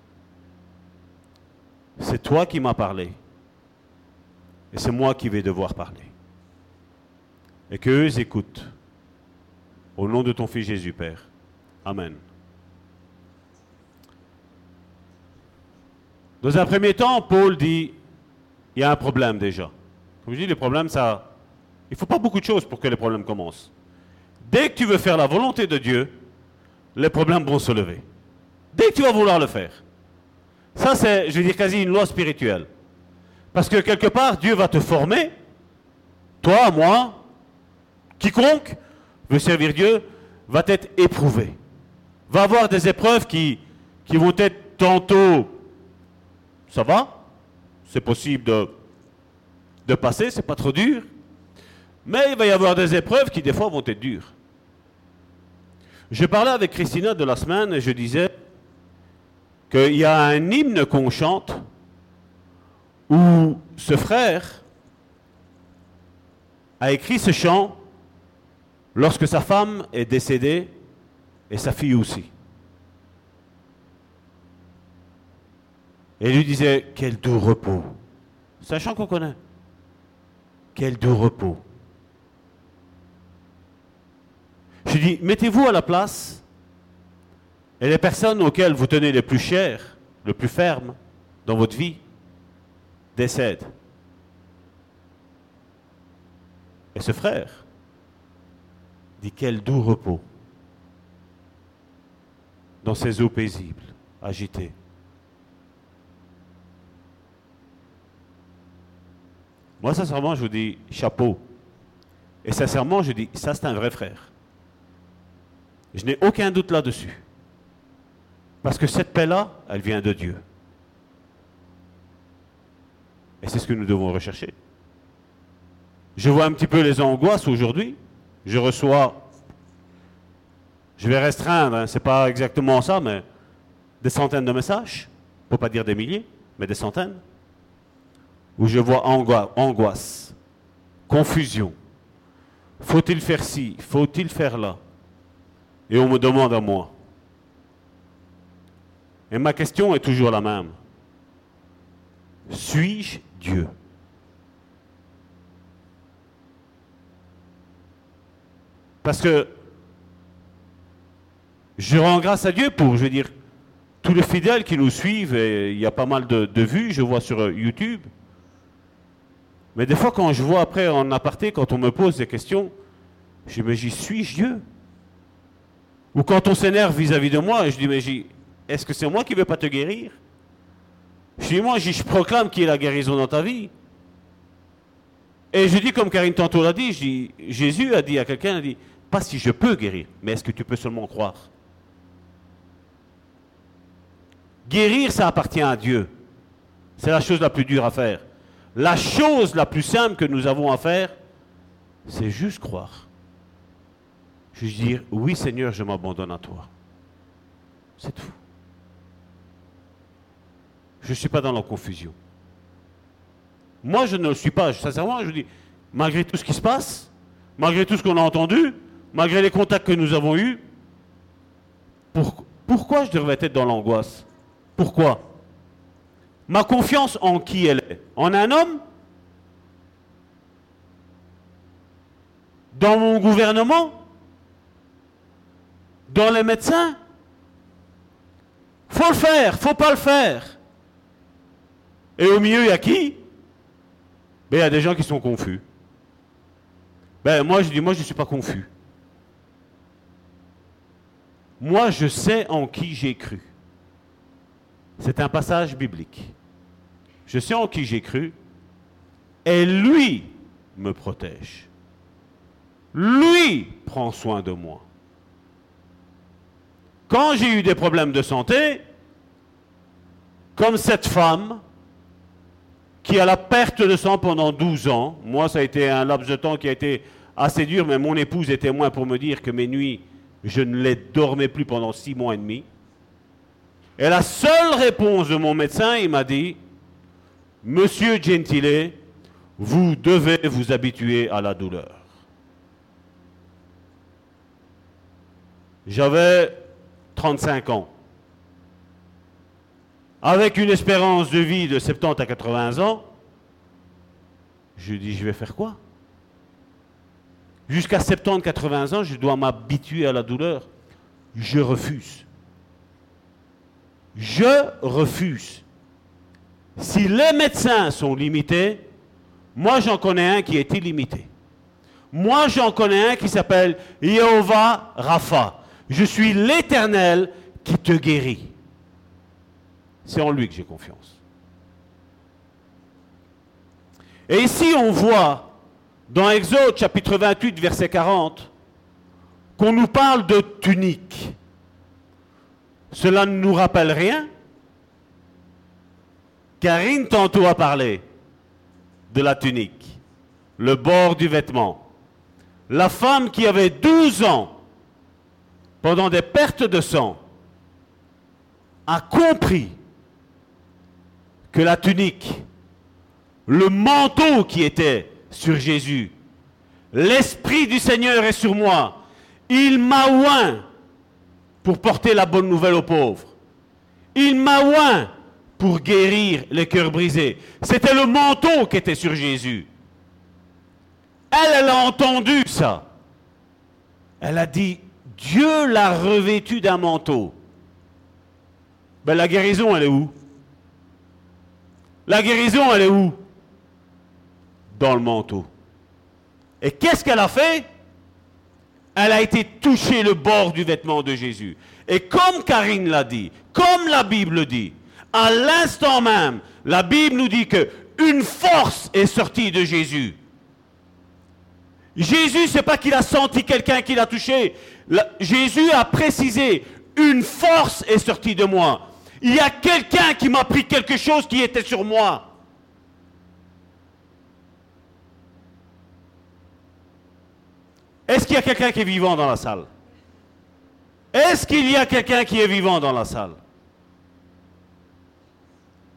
C'est toi qui m'as parlé. Et c'est moi qui vais devoir parler. Et qu'eux écoutent. Au nom de ton Fils Jésus, Père. Amen. Dans un premier temps, Paul dit, il y a un problème déjà. Comme je dis, les problèmes, ça... Il ne faut pas beaucoup de choses pour que les problèmes commencent. Dès que tu veux faire la volonté de Dieu, les problèmes vont se lever. Dès que tu vas vouloir le faire. Ça, c'est, je veux dire, quasi une loi spirituelle. Parce que quelque part, Dieu va te former, toi, moi, quiconque veut servir Dieu, va être éprouvé. Va avoir des épreuves qui, qui vont être tantôt, ça va, c'est possible de, de passer, c'est pas trop dur, mais il va y avoir des épreuves qui des fois vont être dures. Je parlais avec Christina de la semaine et je disais qu'il y a un hymne qu'on chante où ce frère a écrit ce chant lorsque sa femme est décédée et sa fille aussi. Et lui disait, quel doux repos. C'est un chant qu'on connaît. Quel doux repos. Je dis, mettez-vous à la place et les personnes auxquelles vous tenez le plus cher, le plus ferme dans votre vie, décèdent. Et ce frère dit quel doux repos dans ces eaux paisibles, agitées. Moi, sincèrement, je vous dis chapeau. Et sincèrement, je dis, ça c'est un vrai frère. Je n'ai aucun doute là-dessus. Parce que cette paix-là, elle vient de Dieu. Et c'est ce que nous devons rechercher. Je vois un petit peu les angoisses aujourd'hui. Je reçois, je vais restreindre, hein, c'est pas exactement ça, mais des centaines de messages, pour pas dire des milliers, mais des centaines, où je vois angoi- angoisse, confusion. Faut-il faire ci Faut-il faire là? Et on me demande à moi. Et ma question est toujours la même. Suis-je Dieu? Parce que je rends grâce à Dieu pour, je veux dire, tous les fidèles qui nous suivent, et il y a pas mal de, de vues, je vois sur euh, YouTube. Mais des fois, quand je vois après en aparté, quand on me pose des questions, je dis, mais j'y suis-je Dieu? Ou quand on s'énerve vis-à-vis de moi, je dis, mais est-ce que c'est moi qui ne veux pas te guérir? Je dis, moi, je proclame qu'il y a la guérison dans ta vie. Et je dis, comme Karine tantôt l'a dit, dis, Jésus a dit à quelqu'un, dit, pas si je peux guérir, mais est-ce que tu peux seulement croire? Guérir, ça appartient à Dieu. C'est la chose la plus dure à faire. La chose la plus simple que nous avons à faire, c'est juste croire. Juste dire, oui Seigneur, je m'abandonne à toi. C'est tout. Je ne suis pas dans la confusion. Moi, je ne le suis pas. Sincèrement, je dis, malgré tout ce qui se passe, malgré tout ce qu'on a entendu, malgré les contacts que nous avons eus, pour- pourquoi je devrais être dans l'angoisse? Pourquoi? Ma confiance en qui elle est En un homme Dans mon gouvernement Dans les médecins Faut le faire, faut pas le faire. Et au milieu, il y a qui? Ben, il y a des gens qui sont confus. Ben, moi, je dis, moi, je ne suis pas confus. Moi, je sais en qui j'ai cru. C'est un passage biblique. Je sais en qui j'ai cru. Et lui me protège. Lui prend soin de moi. Quand j'ai eu des problèmes de santé, comme cette femme qui a la perte de sang pendant 12 ans, moi ça a été un laps de temps qui a été assez dur, mais mon épouse est témoin pour me dire que mes nuits, je ne les dormais plus pendant 6 mois et demi. Et la seule réponse de mon médecin, il m'a dit, Monsieur Gentile, vous devez vous habituer à la douleur. J'avais 35 ans. Avec une espérance de vie de 70 à 80 ans, je dis, je vais faire quoi? Jusqu'à 70, 80 ans, je dois m'habituer à la douleur. Je refuse. Je refuse. Si les médecins sont limités, moi j'en connais un qui est illimité. Moi j'en connais un qui s'appelle Jéhovah Rapha. Je suis l'Éternel qui te guérit. C'est en lui que j'ai confiance. Et ici on voit dans Exode chapitre 28 verset 40 qu'on nous parle de tunique. Cela ne nous rappelle rien Karine tantôt a parlé de la tunique, le bord du vêtement. La femme qui avait 12 ans, pendant des pertes de sang, a compris que la tunique, le manteau qui était sur Jésus, l'Esprit du Seigneur est sur moi, il m'a oint pour porter la bonne nouvelle aux pauvres. Il m'a oint pour guérir les cœurs brisés. C'était le manteau qui était sur Jésus. Elle, elle a entendu ça. Elle a dit, Dieu l'a revêtu d'un manteau. Ben, la guérison, elle est où? La guérison, elle est où? Dans le manteau. Et qu'est-ce qu'elle a fait? Elle a été toucher le bord du vêtement de Jésus. Et comme Karine l'a dit, comme la Bible dit, à l'instant même, la Bible nous dit que une force est sortie de Jésus. Jésus, c'est pas qu'il a senti quelqu'un qui l'a touché. Jésus a précisé, une force est sortie de moi. Il y a quelqu'un qui m'a pris quelque chose qui était sur moi. Est-ce qu'il y a quelqu'un qui est vivant dans la salle? Est-ce qu'il y a quelqu'un qui est vivant dans la salle?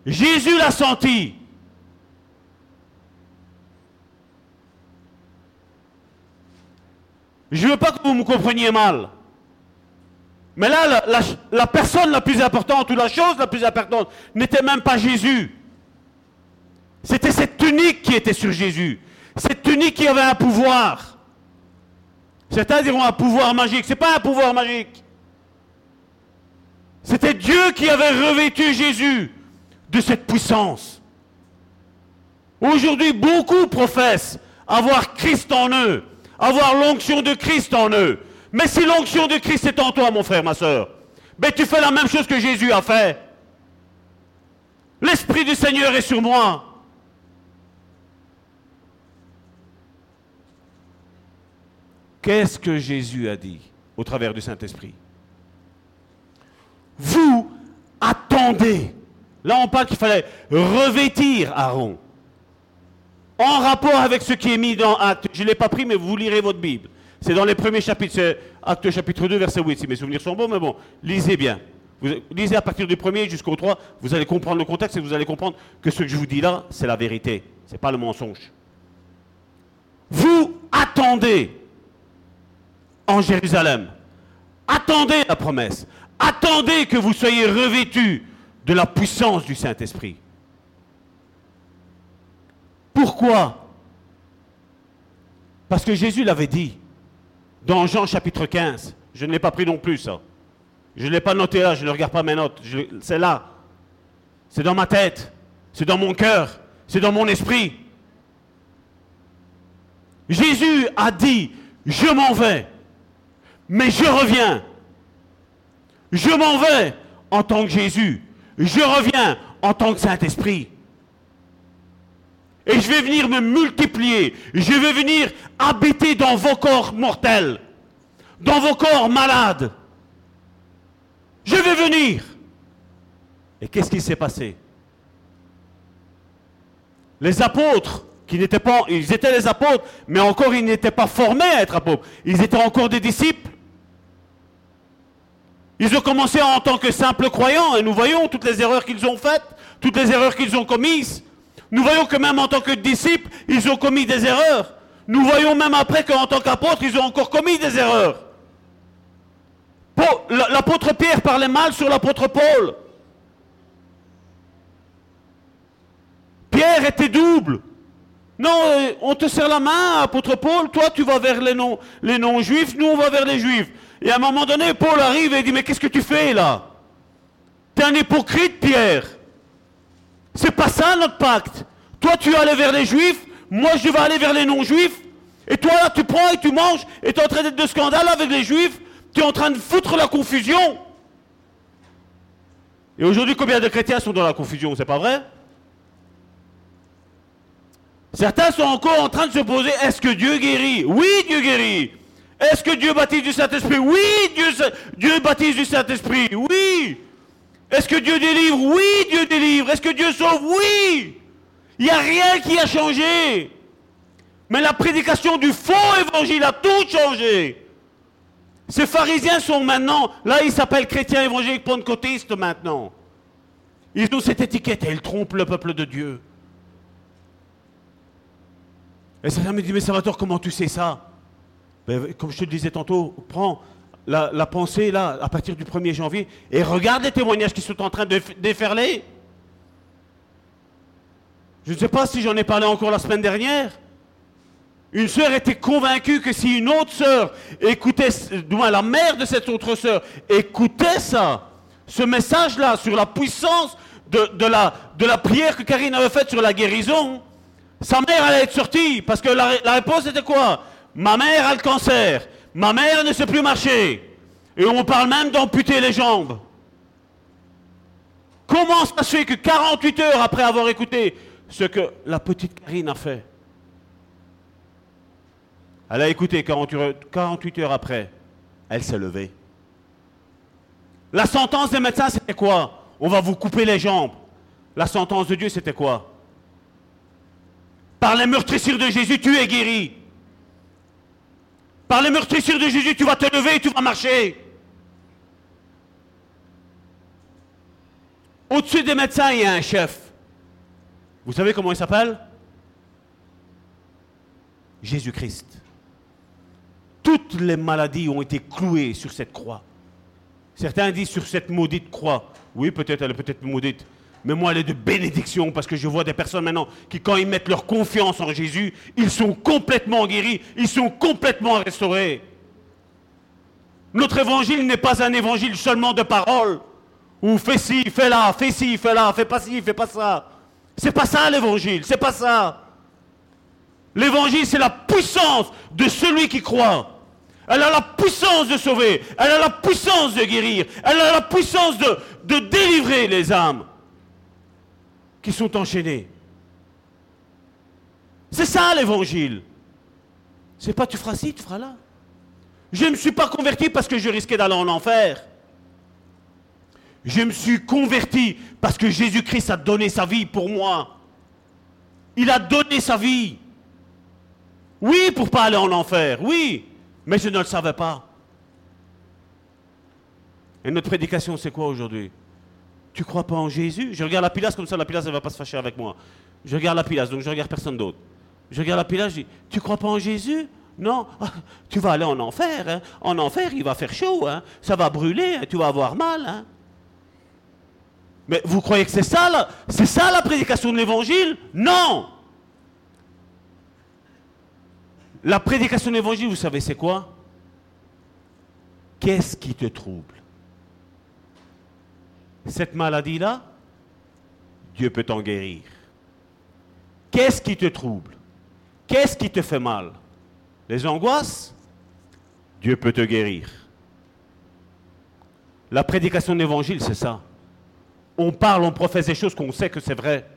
Jésus l'a senti. Je ne veux pas que vous me compreniez mal. Mais là, la, personne la plus importante ou la chose la plus importante n'était même pas Jésus. C'était cette tunique qui était sur Jésus. Cette tunique qui avait un pouvoir. Certains diront un pouvoir magique. Ce n'est pas un pouvoir magique. C'était Dieu qui avait revêtu Jésus de cette puissance. Aujourd'hui, beaucoup professent avoir Christ en eux, avoir l'onction de Christ en eux. Mais si l'onction de Christ est en toi, mon frère, ma soeur, ben tu fais la même chose que Jésus a fait. L'Esprit du Seigneur est sur moi. Qu'est-ce que Jésus a dit au travers du Saint-Esprit? Vous attendez Là, on parle qu'il fallait revêtir Aaron. En rapport avec ce qui est mis dans Acte. Je ne l'ai pas pris, mais vous lirez votre Bible. C'est dans les premiers chapitres, c'est Acte chapitre 2, verset 8, si mes souvenirs sont bons, mais bon, lisez bien. Vous lisez à partir du premier jusqu'au 3, vous allez comprendre le contexte et vous allez comprendre que ce que je vous dis là, c'est la vérité. Ce n'est pas le mensonge. Vous attendez en Jérusalem. Attendez la promesse. Attendez que vous soyez revêtus de la puissance du Saint-Esprit. Pourquoi? Parce que Jésus l'avait dit dans Jean chapitre 15. Je ne l'ai pas pris non plus, ça. Je ne l'ai pas noté là, je ne regarde pas mes notes. C'est là. C'est dans ma tête. C'est dans mon cœur. C'est dans mon esprit. Jésus a dit, je m'en vais, mais je reviens. Je m'en vais en tant que Jésus, je reviens en tant que Saint-Esprit. Et je vais venir me multiplier. Je vais venir habiter dans vos corps mortels. Dans vos corps malades. Je vais venir. Et qu'est-ce qui s'est passé? Les apôtres, qui n'étaient pas, ils étaient les apôtres, mais encore ils n'étaient pas formés à être apôtres. Ils étaient encore des disciples. Ils ont commencé en tant que simples croyants et nous voyons toutes les erreurs qu'ils ont faites, toutes les erreurs qu'ils ont commises. Nous voyons que même en tant que disciples, ils ont commis des erreurs. Nous voyons même après qu'en tant qu'apôtres, ils ont encore commis des erreurs. L'apôtre Pierre parlait mal sur l'apôtre Paul. Pierre était double. Non, euh, on te serre la main, apôtre Paul, toi tu vas vers les non-juifs, nous on va vers les juifs. Et à un moment donné, Paul arrive et dit, mais qu'est-ce que tu fais là? Tu es un hypocrite, Pierre. C'est pas ça notre pacte. Toi, tu es allé vers les juifs, moi, je vais aller vers les non-juifs. Et toi, là, tu prends et tu manges, et tu es en train d'être de scandale avec les juifs, tu es en train de foutre la confusion. Et aujourd'hui, combien de chrétiens sont dans la confusion, c'est pas vrai? Certains sont encore en train de se poser, est-ce que Dieu guérit? Oui, Dieu guérit. Est-ce que Dieu baptise du Saint-Esprit? Oui, Dieu, baptise du Saint-Esprit. Oui. Est-ce que Dieu délivre? Oui, Dieu délivre. Est-ce que Dieu sauve? Oui. Il n'y a rien qui a changé. Mais la prédication du faux évangile a tout changé. Ces pharisiens sont maintenant, là ils s'appellent chrétiens évangéliques pentecôtistes maintenant. Ils ont cette étiquette et ils trompent le peuple de Dieu. Et ça me dit, mais Salvatore, comment tu sais ça? Ben, Comme je te le disais tantôt, prends la, pensée là, à partir du 1er janvier, et regarde les témoignages qui sont en train de déferler. Je ne sais pas si j'en ai parlé encore la semaine dernière. Une sœur était convaincue que si une autre sœur écoutait, du moins la mère de cette autre sœur écoutait ça, ce message-là sur la puissance de, la, de la prière que Karine avait faite sur la guérison, sa mère allait être sortie. Parce que la, la réponse était quoi? Ma mère a le cancer. Ma mère ne sait plus marcher. Et on parle même d'amputer les jambes. Comment ça se fait que 48 heures après avoir écouté ce que la petite Karine a fait, elle a écouté 48 heures, après. Elle s'est levée. La sentence des médecins, c'était quoi? On va vous couper les jambes. La sentence de Dieu, c'était quoi? Par les meurtrissures de Jésus, tu es guéri. Par les meurtrissures de Jésus, tu vas te lever et tu vas marcher. Au-dessus des médecins, il y a un chef. Vous savez comment il s'appelle? Jésus-Christ toutes les maladies ont été clouées sur cette croix. Certains disent sur cette maudite croix. Oui, peut-être elle est peut-être maudite. Mais moi, elle est de bénédiction parce que je vois des personnes maintenant qui, quand ils mettent leur confiance en Jésus, ils sont complètement guéris, ils sont complètement restaurés. Notre évangile n'est pas un évangile seulement de paroles. Ou fais ci, fais là, fais ci, fais là, fais pas ci, fais pas ça. C'est pas ça l'évangile, c'est pas ça. L'évangile, c'est la puissance de celui qui croit. Elle a la puissance de sauver. Elle a la puissance de guérir. Elle a la puissance de, de délivrer les âmes qui sont enchaînées. C'est ça l'évangile. C'est pas tu feras ci, tu feras là. Je ne me suis pas converti parce que je risquais d'aller en enfer. Je me suis converti parce que Jésus-Christ a donné sa vie pour moi. Il a donné sa vie. Oui, pour pas aller en enfer, oui. Mais je ne le savais pas. Et notre prédication, c'est quoi aujourd'hui? Tu crois pas en Jésus? Je regarde la pilace comme ça, la pilace, elle ne va pas se fâcher avec moi. Je regarde la pilace, donc je regarde personne d'autre. Je regarde la pilace, je dis, tu crois pas en Jésus Non, ah, tu vas aller en enfer. Hein. En enfer, il va faire chaud, hein. ça va brûler, hein. tu vas avoir mal. Mais vous croyez que c'est ça, c'est ça la prédication de l'évangile? Non la prédication de l'évangile, vous savez, c'est quoi? Qu'est-ce qui te trouble? Cette maladie-là, Dieu peut t'en guérir. Qu'est-ce qui te trouble? Qu'est-ce qui te fait mal? Les angoisses? Dieu peut te guérir. La prédication de l'évangile, c'est ça. On parle, on professe des choses qu'on sait que c'est vrai.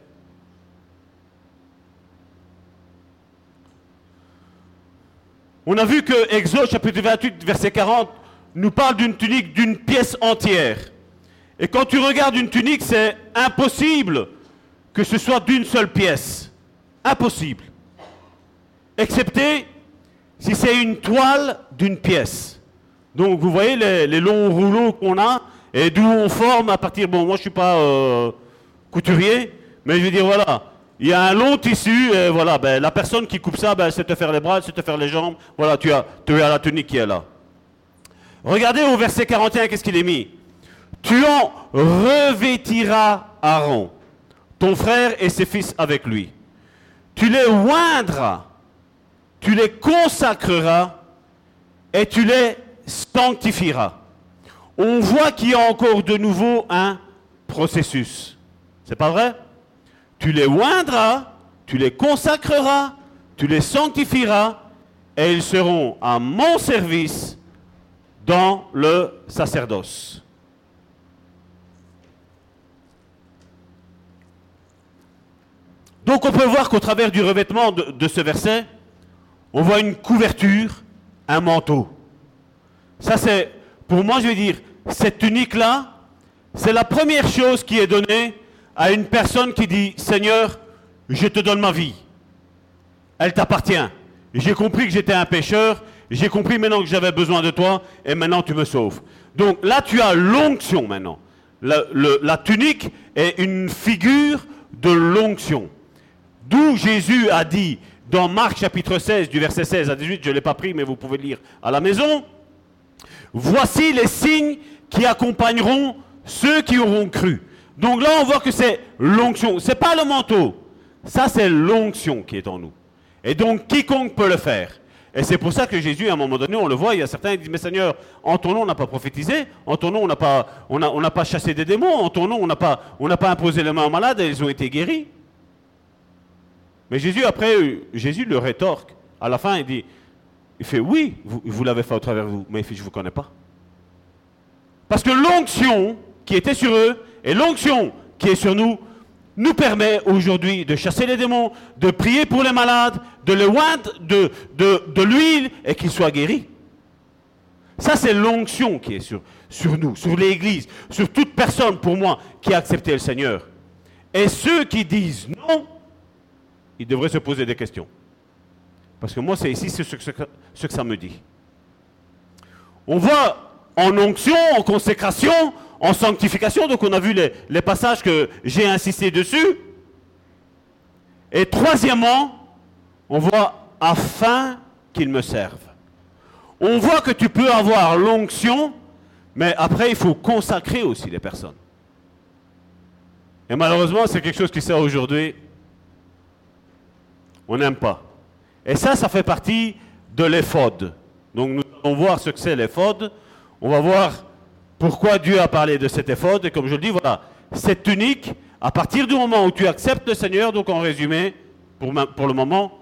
On a vu que Exode chapitre 28 verset 40 nous parle d'une tunique d'une pièce entière. Et quand tu regardes une tunique, c'est impossible que ce soit d'une seule pièce. Impossible. Excepté si c'est une toile d'une pièce. Donc vous voyez les, longs rouleaux qu'on a et d'où on forme à partir... Bon, moi je ne suis pas euh, couturier, mais je veux dire voilà, il y a un long tissu, et voilà, ben, la personne qui coupe ça, ben, c'est te faire les bras, c'est te faire les jambes. Voilà, tu as, tu as la tunique qui est là. Regardez au verset 41, qu'est-ce qu'il est mis? Tu en revêtiras Aaron, ton frère et ses fils avec lui. Tu les oindras, tu les consacreras et tu les sanctifieras. On voit qu'il y a encore de nouveau un processus. C'est pas vrai? Tu les oindras, tu les consacreras, tu les sanctifieras, et ils seront à mon service dans le sacerdoce. Donc on peut voir qu'au travers du revêtement de, ce verset, on voit une couverture, un manteau. Ça c'est, pour moi je vais dire, cette tunique-là, c'est la première chose qui est donnée à une personne qui dit Seigneur, je te donne ma vie. Elle t'appartient. J'ai compris que j'étais un pécheur. J'ai compris maintenant que j'avais besoin de toi. Et maintenant, tu me sauves. Donc là, tu as l'onction maintenant. La tunique est une figure de l'onction. D'où Jésus a dit dans Marc chapitre 16, du verset 16 à 18, je ne l'ai pas pris, mais vous pouvez le lire à la maison. Voici les signes qui accompagneront ceux qui auront cru. Donc là, on voit que c'est l'onction. Ce n'est pas le manteau. Ça, c'est l'onction qui est en nous. Et donc, quiconque peut le faire. Et c'est pour ça que Jésus, à un moment donné, on le voit, il y a certains qui disent, mais Seigneur, en ton nom, on n'a pas prophétisé, en ton nom, on n'a pas, on pas chassé des démons, en ton nom, on n'a pas, pas imposé les mains aux malades et ils ont été guéris. Mais Jésus, après, euh, Jésus le rétorque. À la fin, il dit, il fait, oui, vous, l'avez fait au travers de vous, mais il fait, je ne vous connais pas. Parce que l'onction qui était sur eux et l'onction qui est sur nous nous permet aujourd'hui de chasser les démons, de prier pour les malades, de les oindre de l'huile et qu'ils soient guéris. Ça, c'est l'onction qui est sur, sur nous, sur l'Église, sur toute personne, pour moi, qui a accepté le Seigneur. Et ceux qui disent non, ils devraient se poser des questions. Parce que moi, c'est ici ce, que- ça me dit. On voit en onction, en consécration, en sanctification, donc on a vu les, passages que j'ai insisté dessus. Et troisièmement, on voit afin qu'ils me servent. On voit que tu peux avoir l'onction, mais après il faut consacrer aussi les personnes. Et malheureusement, c'est quelque chose qui sert aujourd'hui. On n'aime pas. Et ça, ça fait partie de l'éphode. Donc nous allons voir ce que c'est l'éphode. On va voir pourquoi Dieu a parlé de cet éphode. Et comme je le dis, voilà, cette tunique, à partir du moment où tu acceptes le Seigneur, donc en résumé, pour, pour le moment,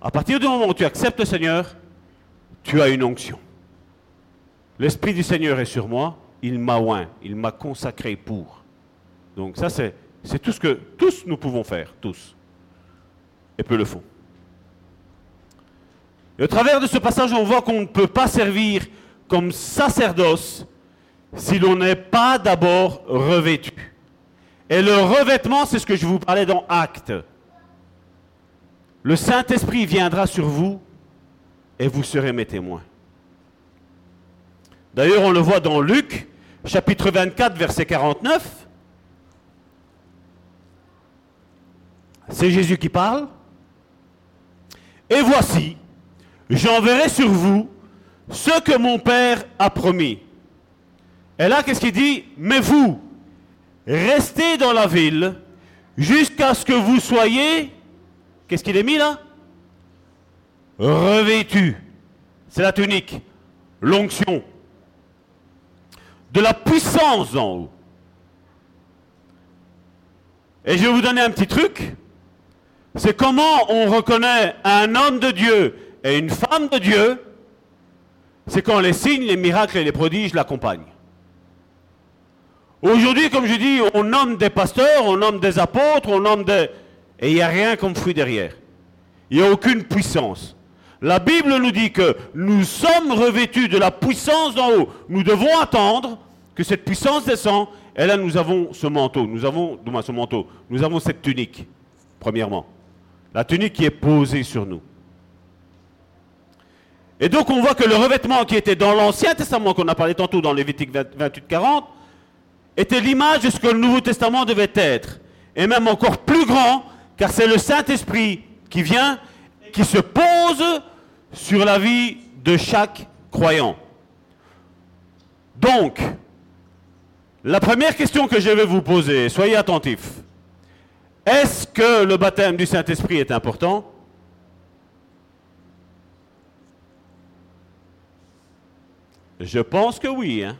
à partir du moment où tu acceptes le Seigneur, tu as une onction. L'Esprit du Seigneur est sur moi, il m'a oint, il m'a consacré pour. Donc ça, c'est c'est tout ce que tous nous pouvons faire, tous. Et peu le font. Au travers de ce passage, on voit qu'on ne peut pas servir comme sacerdoce si l'on n'est pas d'abord revêtu. Et le revêtement, c'est ce que je vous parlais dans Actes. Le Saint-Esprit viendra sur vous et vous serez mes témoins. D'ailleurs, on le voit dans Luc, chapitre 24, verset 49. C'est Jésus qui parle. Et voici, j'enverrai sur vous ce que mon Père a promis. Et là, qu'est-ce qu'il dit? Mais vous, restez dans la ville jusqu'à ce que vous soyez, qu'est-ce qu'il est mis là? Revêtus. C'est la tunique, l'onction, de la puissance en haut. Et je vais vous donner un petit truc. C'est comment on reconnaît un homme de Dieu et une femme de Dieu. C'est quand les signes, les miracles et les prodiges l'accompagnent. Aujourd'hui, comme je dis, on nomme des pasteurs, on nomme des apôtres, on nomme des... Et il n'y a rien comme fruit derrière. Il n'y a aucune puissance. La Bible nous dit que nous sommes revêtus de la puissance d'en haut. Nous devons attendre que cette puissance descende. Et là, nous avons ce manteau. Nous avons, ce manteau, nous avons cette tunique, premièrement. La tunique qui est posée sur nous. Et donc, on voit que le revêtement qui était dans l'Ancien Testament, qu'on a parlé tantôt dans Lévitique 20 28-40, était l'image de ce que le Nouveau Testament devait être. Et même encore plus grand, car c'est le Saint-Esprit qui vient, qui se pose sur la vie de chaque croyant. Donc, la première question que je vais vous poser, soyez attentifs. Est-ce que le baptême du Saint-Esprit est important? Je pense que oui. hein.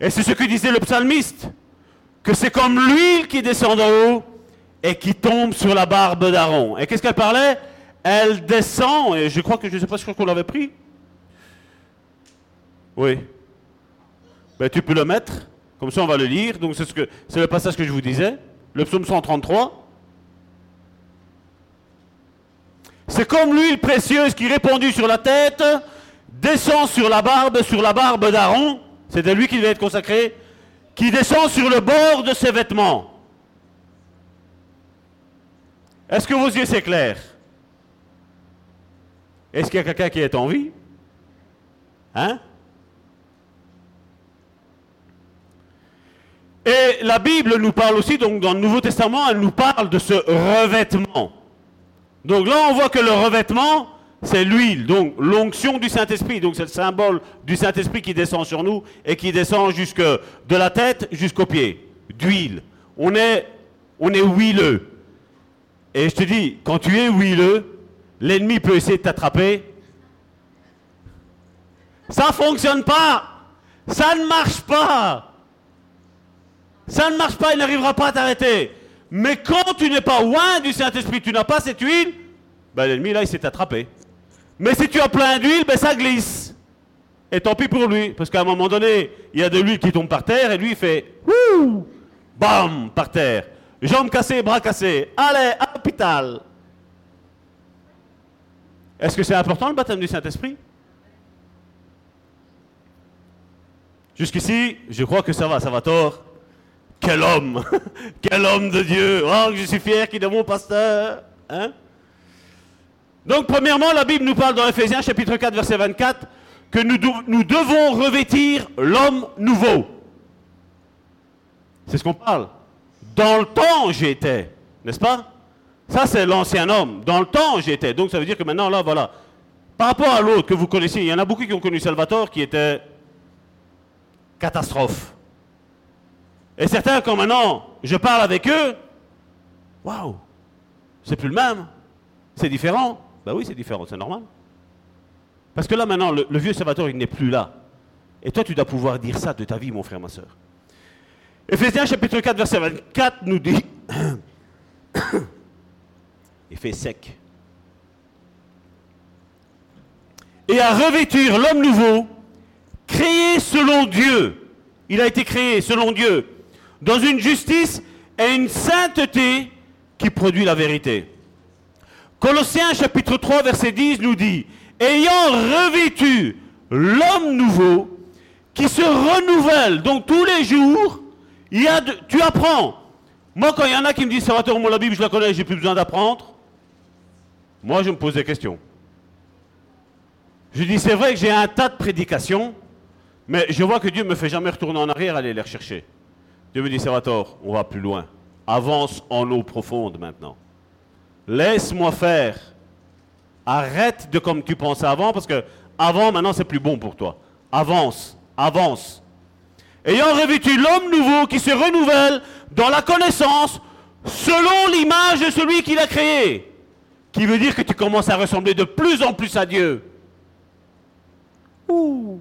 Et c'est ce que disait le psalmiste, que c'est comme l'huile qui descend d'en haut et qui tombe sur la barbe d'Aaron. Et qu'est-ce qu'elle parlait? Elle descend, et je crois que je ne sais pas si qu'on l'avait pris. Oui. Ben, tu peux le mettre, comme ça on va le lire. Donc c'est ce que le passage que je vous disais, le psaume 133. C'est comme l'huile précieuse qui répandue sur la tête, descend sur la barbe, sur la barbe d'Aaron, C'est à lui qui devait être consacré, qui descend sur le bord de ses vêtements. Est-ce que vos yeux clair? Est-ce qu'il y a quelqu'un qui est en vie? Hein? Et la Bible nous parle aussi, donc dans le Nouveau Testament, elle nous parle de ce revêtement. Donc là, on voit que le revêtement, c'est l'huile, donc l'onction du Saint-Esprit. Donc c'est le symbole du Saint-Esprit qui descend sur nous et qui descend jusque de la tête jusqu'aux pieds. D'huile. On est, on est huileux. Et je te dis, quand tu es huileux, l'ennemi peut essayer de t'attraper. Ça ne fonctionne pas. Ça ne marche pas. Ça ne marche pas, il n'arrivera pas à t'arrêter. Mais quand tu n'es pas loin du Saint-Esprit, tu n'as pas cette huile, ben l'ennemi là, il s'est attrapé. Mais si tu as plein d'huile, ben ça glisse. Et tant pis pour lui, parce qu'à un moment donné, il y a de l'huile qui tombe par terre et lui il fait Wouh Bam Par terre. Jambes cassées, bras cassés. Allez, à l'hôpital. Est-ce que c'est important le baptême du Saint-Esprit? Jusqu'ici, je crois que ça va, ça va tort. Quel homme Quel homme de Dieu Oh, je suis fier qu'il est mon pasteur hein Donc, premièrement, la Bible nous parle dans Ephésiens chapitre 4, verset 24, que nous, nous devons revêtir l'homme nouveau. C'est ce qu'on parle. Dans le temps, j'étais, n'est-ce pas? Ça, c'est l'ancien homme. Dans le temps, j'étais. Donc, ça veut dire que maintenant, là, voilà. Par rapport à l'autre que vous connaissez, il y en a beaucoup qui ont connu Salvatore qui était catastrophe. Et certains, quand maintenant je parle avec eux, waouh, c'est plus le même, c'est différent. Ben oui, c'est différent, c'est normal. Parce que là, maintenant, le, vieux Salvatore, il n'est plus là. Et toi, tu dois pouvoir dire ça de ta vie, mon frère, ma soeur. Ephésiens chapitre 4, verset 24 nous dit, fait sec, et à revêtir l'homme nouveau, créé selon Dieu. Il a été créé selon Dieu, dans une justice et une sainteté qui produit la vérité. Colossiens chapitre 3 verset 10 nous dit, ayant revêtu l'homme nouveau qui se renouvelle, donc tous les jours, tu apprends. Moi, quand il y en a qui me disent, va moi la Bible, je la connais, j'ai plus besoin d'apprendre, moi je me pose des questions. Je dis, c'est vrai que j'ai un tas de prédications, mais je vois que Dieu ne me fait jamais retourner en arrière, aller les rechercher. Dieu me dit, Salvatore, on va plus loin. Avance en eau profonde maintenant. Laisse-moi faire. Arrête de comme tu pensais avant, parce que avant, maintenant, c'est plus bon pour toi. Avance, avance. Ayant revêtu l'homme nouveau qui se renouvelle dans la connaissance selon l'image de celui qui l'a créé. Qui veut dire que tu commences à ressembler de plus en plus à Dieu. Ouh.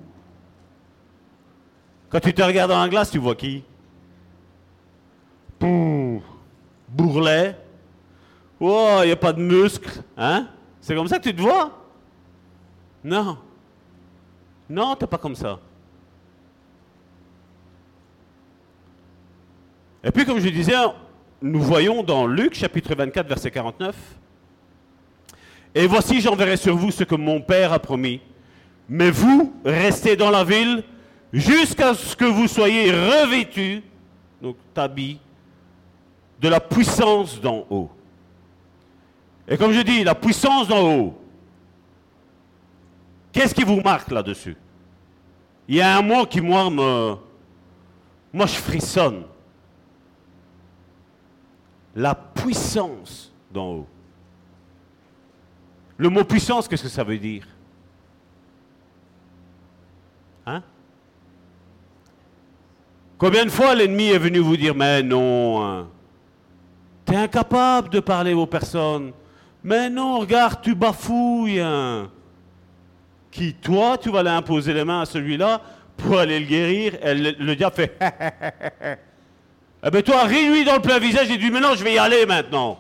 Quand tu te regardes dans la glace, tu vois qui? Bourrelet. Oh, il n'y a pas de muscles. Hein? C'est comme ça que tu te vois? Non. Non, tu n'es pas comme ça. Et puis, comme je disais, nous voyons dans Luc chapitre 24, verset 49, Et voici, j'enverrai sur vous ce que mon Père a promis. Mais vous, restez dans la ville jusqu'à ce que vous soyez revêtus, donc tabi, de la puissance d'en haut. Et comme je dis, la puissance d'en haut, qu'est-ce qui vous marque là-dessus? Il y a un mot qui, moi, me... Moi, je frissonne. La puissance d'en haut. Le mot puissance, qu'est-ce que ça veut dire? Hein? Combien de fois l'ennemi est venu vous dire, mais non, hein? Incapable de parler aux personnes. Mais non, regarde, tu bafouilles. Qui, toi, tu vas l'imposer les mains à celui-là pour aller le guérir? Et le, diable fait, eh bien toi, ris-lui dans le plein visage et dis, mais non, je vais y aller maintenant.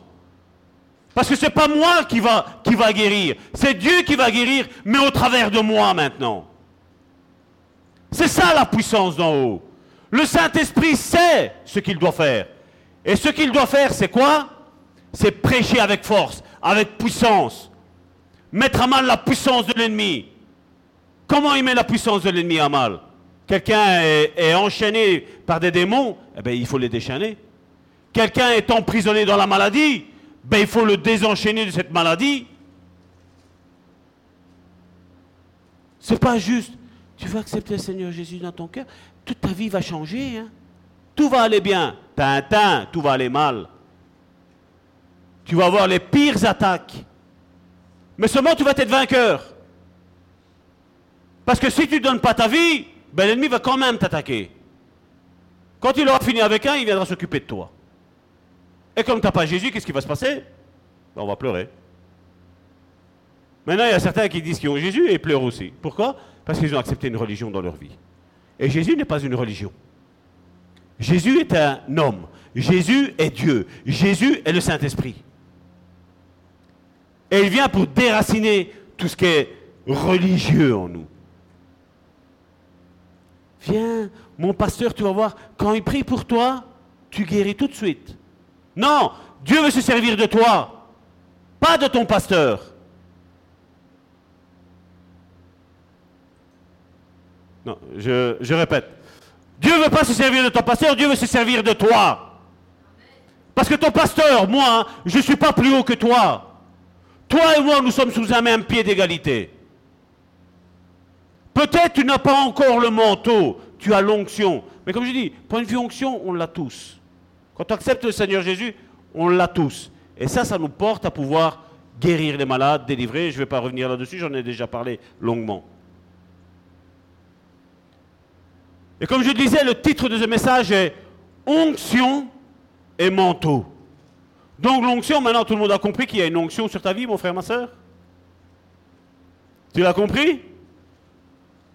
Parce que ce n'est pas moi qui va, qui va guérir, c'est Dieu qui va guérir, mais au travers de moi maintenant. C'est ça la puissance d'en haut. Le Saint-Esprit sait ce qu'il doit faire. Et ce qu'il doit faire, c'est quoi? C'est prêcher avec force, avec puissance. Mettre à mal la puissance de l'ennemi. Comment il met la puissance de l'ennemi à mal? Quelqu'un est, enchaîné par des démons, eh ben, il faut les déchaîner. Quelqu'un est emprisonné dans la maladie, ben, il faut le désenchaîner de cette maladie. C'est pas juste. Tu vas accepter le Seigneur Jésus dans ton cœur, toute ta vie va changer. hein. Tout va aller bien. Tintin, tout va aller mal. Tu vas avoir les pires attaques. Mais seulement tu vas être vainqueur. Parce que si tu ne donnes pas ta vie, ben l'ennemi va quand même t'attaquer. Quand il aura fini avec un, il viendra s'occuper de toi. Et comme tu n'as pas Jésus, qu'est-ce qui va se passer? Ben, On va pleurer. Maintenant, il y a certains qui disent qu'ils ont Jésus et pleurent aussi. Pourquoi? Parce qu'ils ont accepté une religion dans leur vie. Et Jésus n'est pas une religion. Jésus est un homme. Jésus est Dieu. Jésus est le Saint-Esprit. Et il vient pour déraciner tout ce qui est religieux en nous. Viens, mon pasteur, tu vas voir, quand il prie pour toi, tu guéris tout de suite. Non, Dieu veut se servir de toi, pas de ton pasteur. Non, je, je répète. Dieu ne veut pas se servir de ton pasteur, Dieu veut se servir de toi. Parce que ton pasteur, moi, je ne suis pas plus haut que toi. Toi et moi, nous sommes sous un même pied d'égalité. Peut-être tu n'as pas encore le manteau, tu as l'onction. Mais comme je dis, point de vue onction, on l'a tous. Quand tu acceptes le Seigneur Jésus, on l'a tous. Et ça, ça nous porte à pouvoir guérir les malades, délivrer. Je ne vais pas revenir là-dessus, j'en ai déjà parlé longuement. Et comme je disais, le titre de ce message est Onction et manteau. Donc l'onction, maintenant tout le monde a compris qu'il y a une onction sur ta vie, mon frère, ma soeur Tu l'as compris?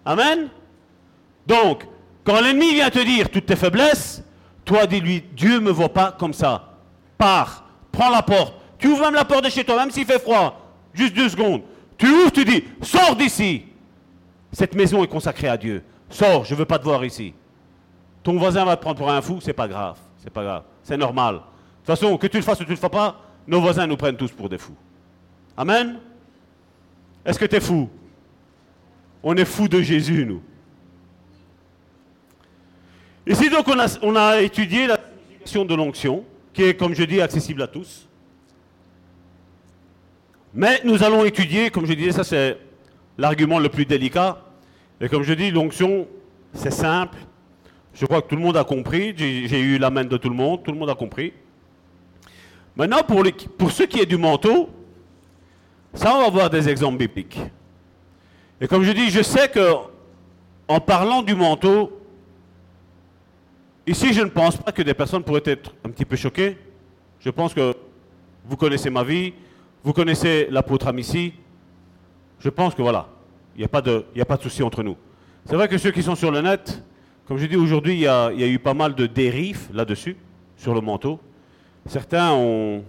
Amen? Donc, quand l'ennemi vient te dire toutes tes faiblesses, toi dis-lui, Dieu ne me voit pas comme ça. Pars, prends la porte. Tu ouvres même la porte de chez toi, même s'il fait froid. Juste deux secondes. Tu ouvres, tu dis, sors d'ici. Cette maison est consacrée à Dieu. Sors, je ne veux pas te voir ici. Ton voisin va te prendre pour un fou, c'est pas grave. C'est pas grave. C'est normal. De toute façon, que tu le fasses ou tu ne le fasses pas, nos voisins nous prennent tous pour des fous. Amen? Est-ce que tu es fou? On est fou de Jésus, nous. Ici, donc, on a, on a étudié la signification de l'onction, qui est, comme je dis, accessible à tous. Mais nous allons étudier, comme je disais, ça c'est l'argument le plus délicat. Et comme je dis, l'onction, c'est simple. Je crois que tout le monde a compris. J'ai eu la main de tout le monde. Tout le monde a compris. Maintenant, pour, les- ce qui est du manteau, ça, on va voir des exemples bibliques. Et comme je dis, je sais que en parlant du manteau, ici, je ne pense pas que des personnes pourraient être un petit peu choquées. Je pense que vous connaissez ma vie, vous connaissez l'apôtre Amici. Je pense que voilà, il n'y a pas de, a pas de souci entre nous. C'est vrai que ceux qui sont sur le net, comme je dis aujourd'hui, il y y a eu pas mal de dérives là-dessus, sur le manteau. Certains ont,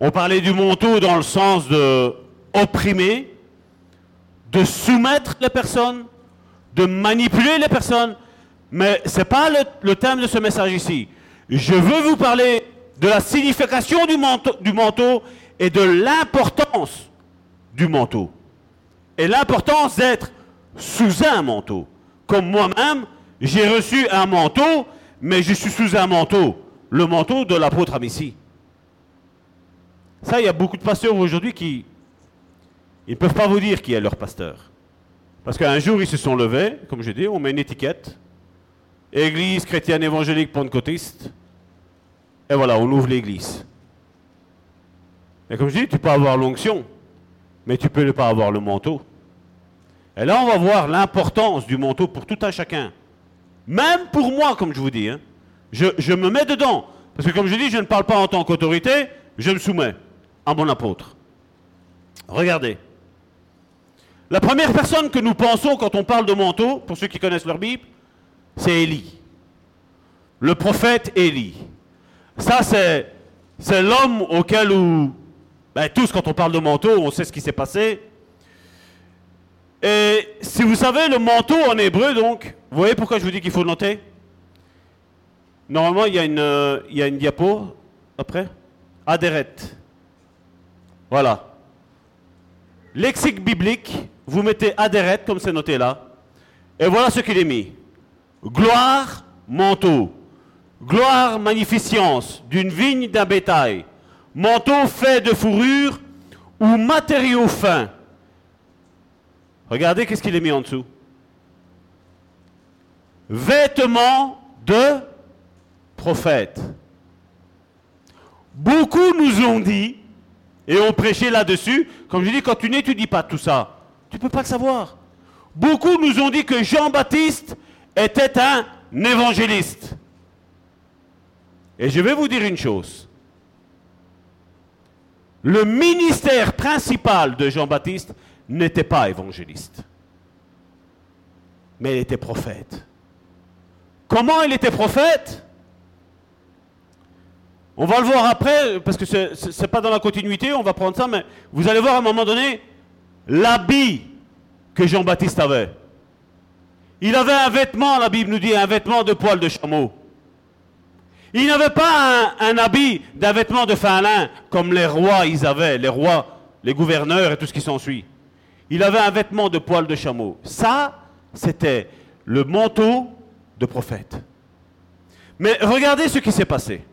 ont parlé du manteau dans le sens de opprimer, de soumettre les personnes, de manipuler les personnes. Mais ce n'est pas le, le thème de ce message ici. Je veux vous parler de la signification du manteau, du manteau et de l'importance du manteau. Et l'importance d'être sous un manteau. Comme moi-même, j'ai reçu un manteau, mais je suis sous un manteau. Le manteau de l'apôtre Amici. Ça, il y a beaucoup de pasteurs aujourd'hui qui ils ne peuvent pas vous dire qui est leur pasteur. Parce qu'un jour, ils se sont levés, comme je dis, on met une étiquette. Église chrétienne évangélique pentecôtiste. Et voilà, on ouvre l'église. Et comme je dis, tu peux avoir l'onction, mais tu peux ne pas avoir le manteau. Et là, on va voir l'importance du manteau pour tout un chacun. Même pour moi, comme je vous dis. hein. Je, me mets dedans. Parce que comme je dis, je ne parle pas en tant qu'autorité, je me soumets à mon apôtre. Regardez. La première personne que nous pensons quand on parle de manteau, pour ceux qui connaissent leur Bible, c'est Élie. Le prophète Élie. Ça, c'est, l'homme auquel où, ben, tous, quand on parle de manteau, on sait ce qui s'est passé. Et si vous savez, le manteau en hébreu, donc, vous voyez pourquoi je vous dis qu'il faut le noter? Normalement, il y a une, euh, il y a une diapo après. Adéret. Voilà. Lexique biblique, vous mettez adéret, comme c'est noté là. Et voilà ce qu'il est mis. Gloire, manteau. Gloire, magnificence d'une vigne d'un bétail. Manteau fait de fourrure ou matériaux fins. Regardez qu'est-ce qu'il est mis en dessous? Vêtements de prophète. Beaucoup nous ont dit, et ont prêché là-dessus, comme je dis, quand tu n'étudies pas tout ça, tu ne peux pas le savoir. Beaucoup nous ont dit que Jean-Baptiste était un évangéliste. Et je vais vous dire une chose. Le ministère principal de Jean-Baptiste n'était pas évangéliste, mais il était prophète. Comment il était prophète? On va le voir après, parce que ce n'est pas dans la continuité, on va prendre ça, mais vous allez voir à un moment donné l'habit que Jean-Baptiste avait. Il avait un vêtement, la Bible nous dit, un vêtement de poil de chameau. Il n'avait pas un, habit d'un vêtement de fin lin comme les rois ils avaient, les rois, les gouverneurs et tout ce qui s'ensuit. Il avait un vêtement de poil de chameau. Ça, c'était le manteau de prophète. Mais regardez ce qui s'est passé.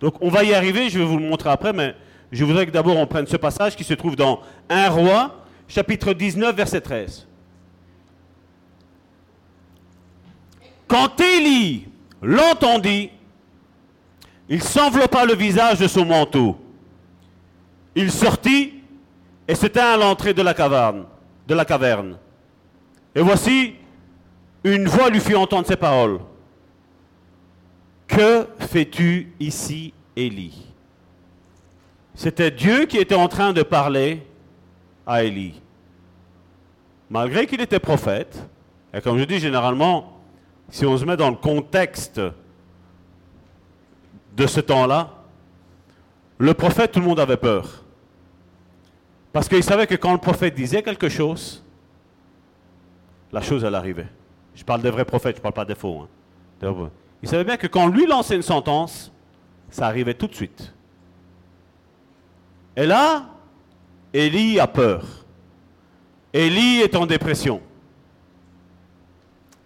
Donc on va y arriver, je vais vous le montrer après, mais je voudrais que d'abord on prenne ce passage qui se trouve dans 1 roi, chapitre 19, verset 13. Quand Élie l'entendit, il s'enveloppa le visage de son manteau. Il sortit et se tint à l'entrée de la caverne, de la caverne. Et voici, une voix lui fit entendre ces paroles. Que fais-tu ici, Élie? C'était Dieu qui était en train de parler à Élie. Malgré qu'il était prophète, et comme je dis généralement, si on se met dans le contexte de ce temps-là, le prophète, tout le monde avait peur. Parce qu'il savait que quand le prophète disait quelque chose, la chose, elle arrivait. Je parle des vrais prophètes, je ne parle pas des faux. Hein. Il savait bien que quand lui lançait une sentence, ça arrivait tout de suite. Et là, Élie a peur. Élie est en dépression.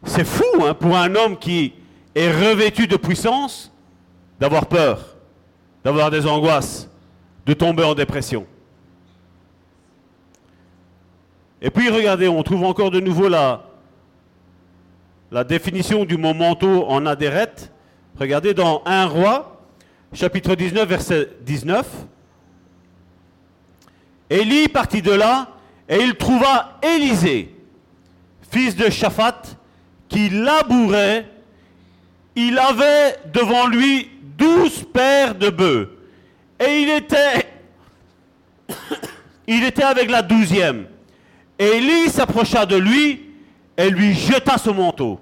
C'est fou hein, pour un homme qui est revêtu de puissance d'avoir peur, d'avoir des angoisses, de tomber en dépression. Et puis regardez, on trouve encore de nouveau la, la définition du mot manteau en adérette. Regardez dans 1 roi, chapitre 19, verset 19. Élie partit de là et il trouva Élisée, fils de Shaphat, qui labourait. Il avait devant lui douze paires de bœufs. Et il était, avec la douzième. Élie s'approcha de lui et lui jeta son manteau.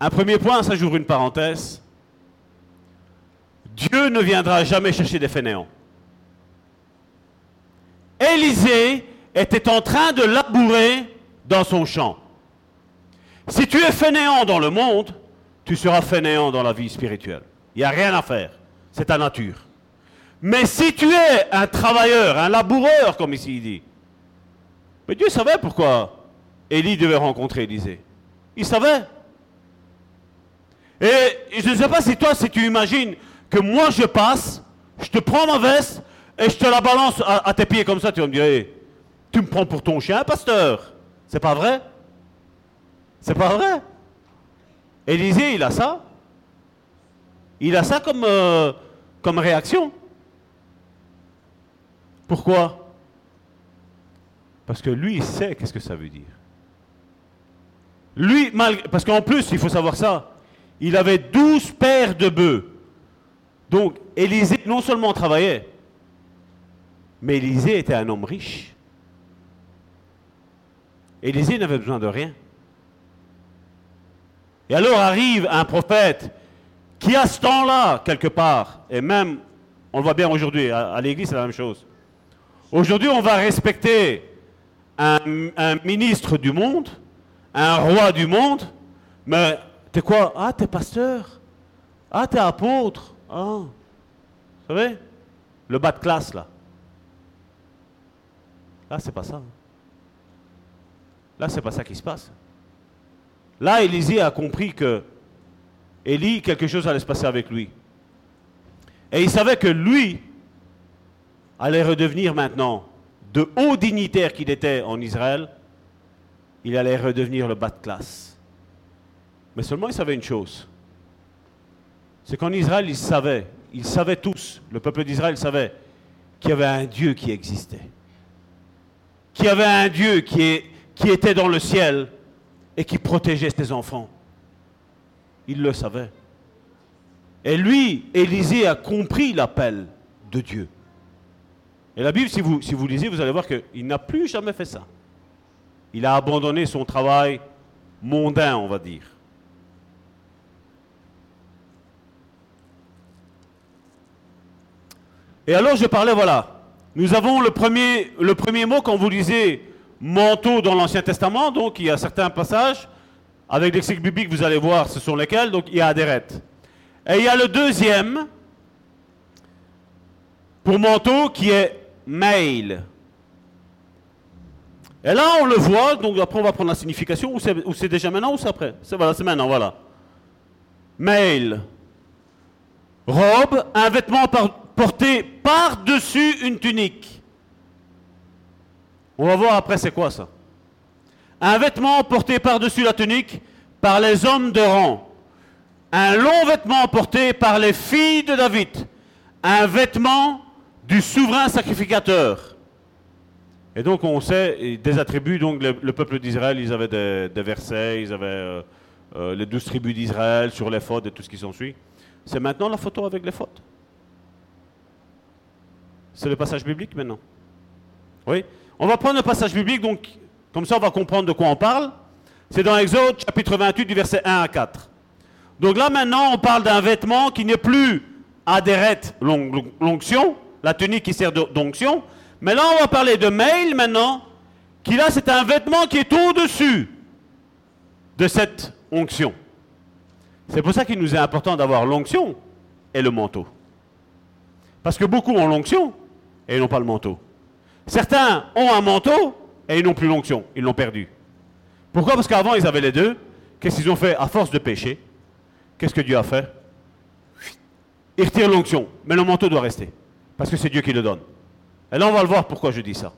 Un premier point, ça j'ouvre une parenthèse. Dieu ne viendra jamais chercher des fainéants. Élisée était en train de labourer dans son champ. Si tu es fainéant dans le monde, tu seras fainéant dans la vie spirituelle. Il n'y a rien à faire. C'est ta nature. Mais si tu es un travailleur, un laboureur, comme ici il dit, mais Dieu savait pourquoi Élie devait rencontrer Élisée. Il savait. Et je ne sais pas si toi, si tu imagines que moi je passe, je te prends ma veste et je te la balance à, tes pieds comme ça, tu vas me dire, tu me prends pour ton chien, pasteur. C'est pas vrai? C'est pas vrai? Élisée, il a ça. Il a ça comme, euh, comme réaction. Pourquoi? Parce que lui, il sait qu'est-ce que ça veut dire. Lui, parce qu'en plus, il faut savoir ça, il avait douze paires de bœufs. Donc, Élisée non seulement travaillait, mais Élisée était un homme riche. Élisée n'avait besoin de rien. Et alors arrive un prophète qui, à ce temps-là, quelque part, et même, on le voit bien aujourd'hui, à l'église, c'est la même chose, Aujourd'hui, on va respecter un, ministre du monde, un roi du monde, mais t'es quoi? Ah, t'es pasteur Ah, t'es apôtre Ah, vous savez? Le bas de classe, là. Là, c'est pas ça. Là, c'est pas ça qui se passe. Là, Élisée a compris que Élie, quelque chose allait se passer avec lui. Et il savait que lui allait redevenir maintenant, de haut dignitaire qu'il était en Israël, il allait redevenir le bas de classe. Mais seulement il savait une chose. C'est qu'en Israël, ils savaient, ils savaient tous, le peuple d'Israël savait qu'il y avait un Dieu qui existait. Qu'il y avait un Dieu qui, est, qui était dans le ciel et qui protégeait ses enfants. Il le savait. Et lui, Élisée, a compris l'appel de Dieu. Et la Bible, si vous, lisez, vous allez voir qu'il n'a plus jamais fait ça. Il a abandonné son travail mondain, on va dire. Et alors je parlais, voilà, nous avons le premier mot quand vous lisez manteau dans l'Ancien Testament, donc il y a certains passages, avec lexique biblique, vous allez voir ce sont lesquels, donc il y a Adéret. Et il y a le deuxième, pour manteau, qui est mail. Et là, on le voit, donc après on va prendre la signification, ou c'est déjà maintenant ou c'est après? C'est maintenant, voilà. Mail. Robe, un vêtement porté par-dessus une tunique. On va voir après c'est quoi ça. Un vêtement porté par-dessus la tunique par les hommes de rang. Un long vêtement porté par les filles de David. Un vêtement du souverain sacrificateur. Et donc on sait des attributs, donc le, peuple d'Israël, ils avaient des, versets, ils avaient euh, euh, les douze tribus d'Israël sur les fautes et tout ce qui s'ensuit. C'est maintenant la photo avec les fautes? C'est le passage biblique maintenant? Oui? On va prendre le passage biblique, donc comme ça on va comprendre de quoi on parle. C'est dans Exode chapitre 28 du verset 1 à 4. Donc là maintenant on parle d'un vêtement qui n'est plus adhéret l'onction, la tunique qui sert d'onction. Mais là, on va parler de mail maintenant, qui là, c'est un vêtement qui est au-dessus de cette onction. C'est pour ça qu'il nous est important d'avoir l'onction et le manteau. Parce que beaucoup ont l'onction et n'ont pas le manteau. Certains ont un manteau et ils n'ont plus l'onction, ils l'ont perdu. Pourquoi? Parce qu'avant, ils avaient les deux. Qu'est-ce qu'ils ont fait? À force de pécher Qu'est-ce que Dieu a fait? Il retire l'onction, mais le manteau doit rester. Parce que c'est Dieu qui le donne. Et là, on va le voir pourquoi je dis ça.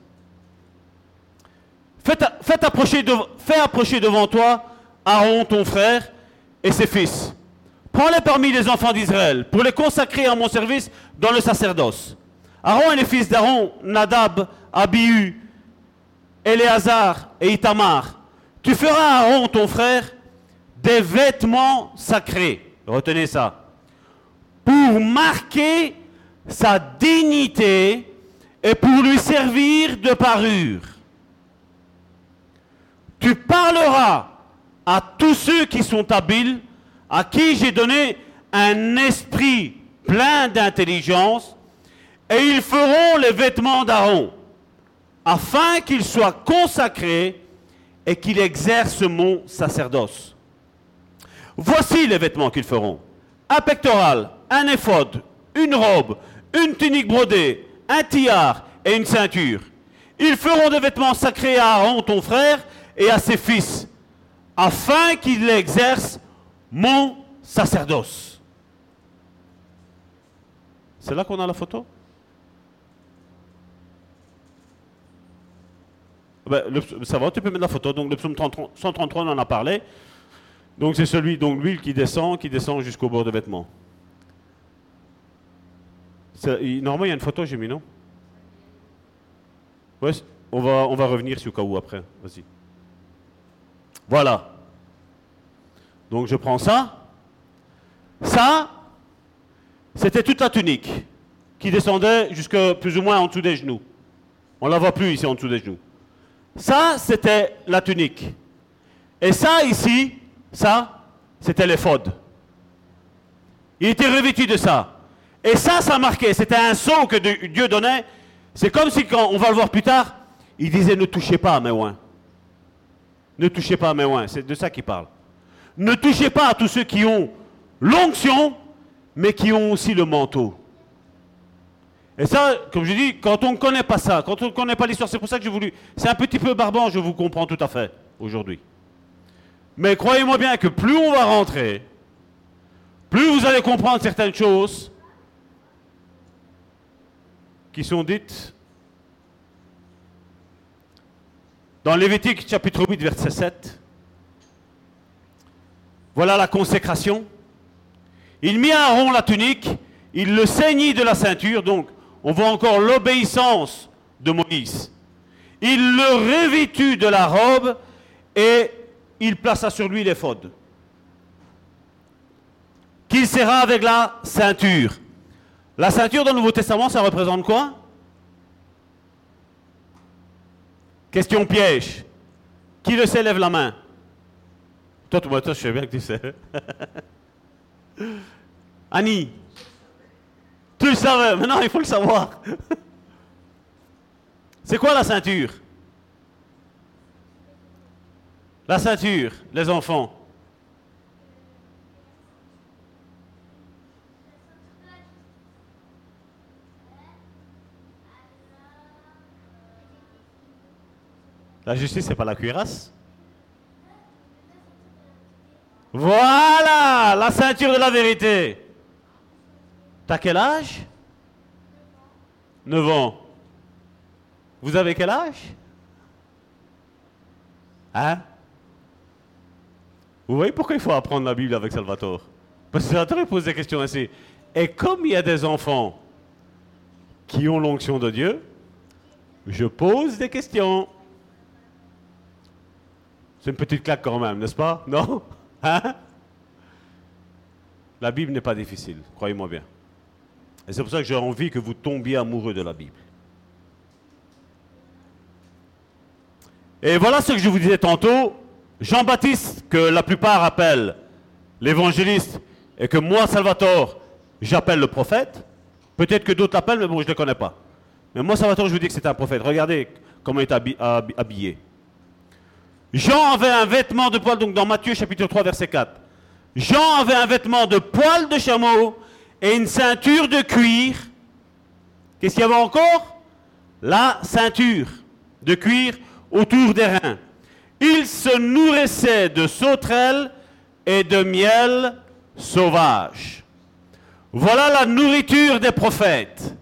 Faites, approcher, fais approcher devant toi Aaron, ton frère, et ses fils. Prends-les parmi les enfants d'Israël pour les consacrer à mon service dans le sacerdoce. Aaron et les fils d'Aaron, Nadab, Abihu, Éléazar et Itamar. Tu feras à Aaron, ton frère, des vêtements sacrés. Retenez ça. Pour marquer sa dignité et pour lui servir de parure. Tu parleras à tous ceux qui sont habiles, à qui j'ai donné un esprit plein d'intelligence, et ils feront les vêtements d'Aaron, afin qu'il soit consacré et qu'il exerce mon sacerdoce. Voici les vêtements qu'ils feront. Un pectoral, un éphode, une robe, une tunique brodée, un tiare et une ceinture. Ils feront des vêtements sacrés à Aaron, ton frère, et à ses fils, afin qu'ils exercent mon sacerdoce. C'est là qu'on a la photo? Ben, Ça va, tu peux mettre la photo. Donc le psaume 133, on en a parlé. Donc c'est celui, donc l'huile qui descend, qui descend jusqu'au bord des vêtements. Normalement, il y a une photo, j'ai mis, non? Ouais, on va, on va revenir sur cas où après. Vas-y. Voilà. Donc je prends ça. Ça, c'était toute la tunique qui descendait jusque plus ou moins en dessous des genoux. On ne la voit plus ici en dessous des genoux. Ça, c'était la tunique. Et ça, ici, ça, c'était l'éphode. Il était revêtu de ça. Et ça, ça marquait. C'était un son que Dieu donnait. C'est comme si, quand on va le voir plus tard, il disait ne touchez pas à mes oins. Ne touchez pas à mes oins. C'est de ça qu'il parle. Ne touchez pas à tous ceux qui ont l'onction, mais qui ont aussi le manteau. Et ça, comme je dis, quand on ne connaît pas ça, quand on ne connaît pas l'histoire, c'est pour ça que j'ai voulu. C'est un petit peu barbant, je vous comprends tout à fait. aujourd'hui. Mais croyez-moi bien que plus on va rentrer, plus vous allez comprendre certaines choses qui sont dites dans Lévitique chapitre 8 verset 7. Voilà la consécration. Il mit à Aaron la tunique, il le ceignit de la ceinture, donc on voit encore l'obéissance de Moïse. Il le revêtut de la robe et il plaça sur lui l'éphod. Qu'il serra avec la ceinture. La ceinture dans le Nouveau Testament, ça représente quoi? Question piège. Qui le sait, lève la main? Toi, toi, toi, je sais bien que tu sais. Annie, le savais, maintenant il faut le savoir. C'est quoi la ceinture? La ceinture, les enfants. La justice, c'est pas la cuirasse Voilà, la ceinture de la vérité. T'as quel âge? 9 ans. Vous avez quel âge? Hein? Vous voyez pourquoi il faut apprendre la Bible avec Salvatore? Parce que Salvatore pose des questions ainsi. Et comme il y a des enfants qui ont l'onction de Dieu, je pose des questions. C'est une petite claque quand même, n'est-ce pas? Non? Hein? La Bible n'est pas difficile, croyez-moi bien. Et c'est pour ça que j'ai envie que vous tombiez amoureux de la Bible. Et voilà ce que je vous disais tantôt. Jean-Baptiste, que la plupart appellent l'évangéliste, et que moi, Salvatore, j'appelle le prophète. Peut-être que d'autres l'appellent, mais bon, je ne le connais pas. Mais moi, Salvatore, je vous dis que c'est un prophète. Regardez comment il est habillé. Jean avait un vêtement de poil, donc dans Matthieu chapitre 3, verset 4. Jean avait un vêtement de poil de chameau et une ceinture de cuir. Qu'est-ce qu'il y avait encore? La ceinture de cuir autour des reins. Il se nourrissait de sauterelles et de miel sauvage. Voilà la nourriture des prophètes.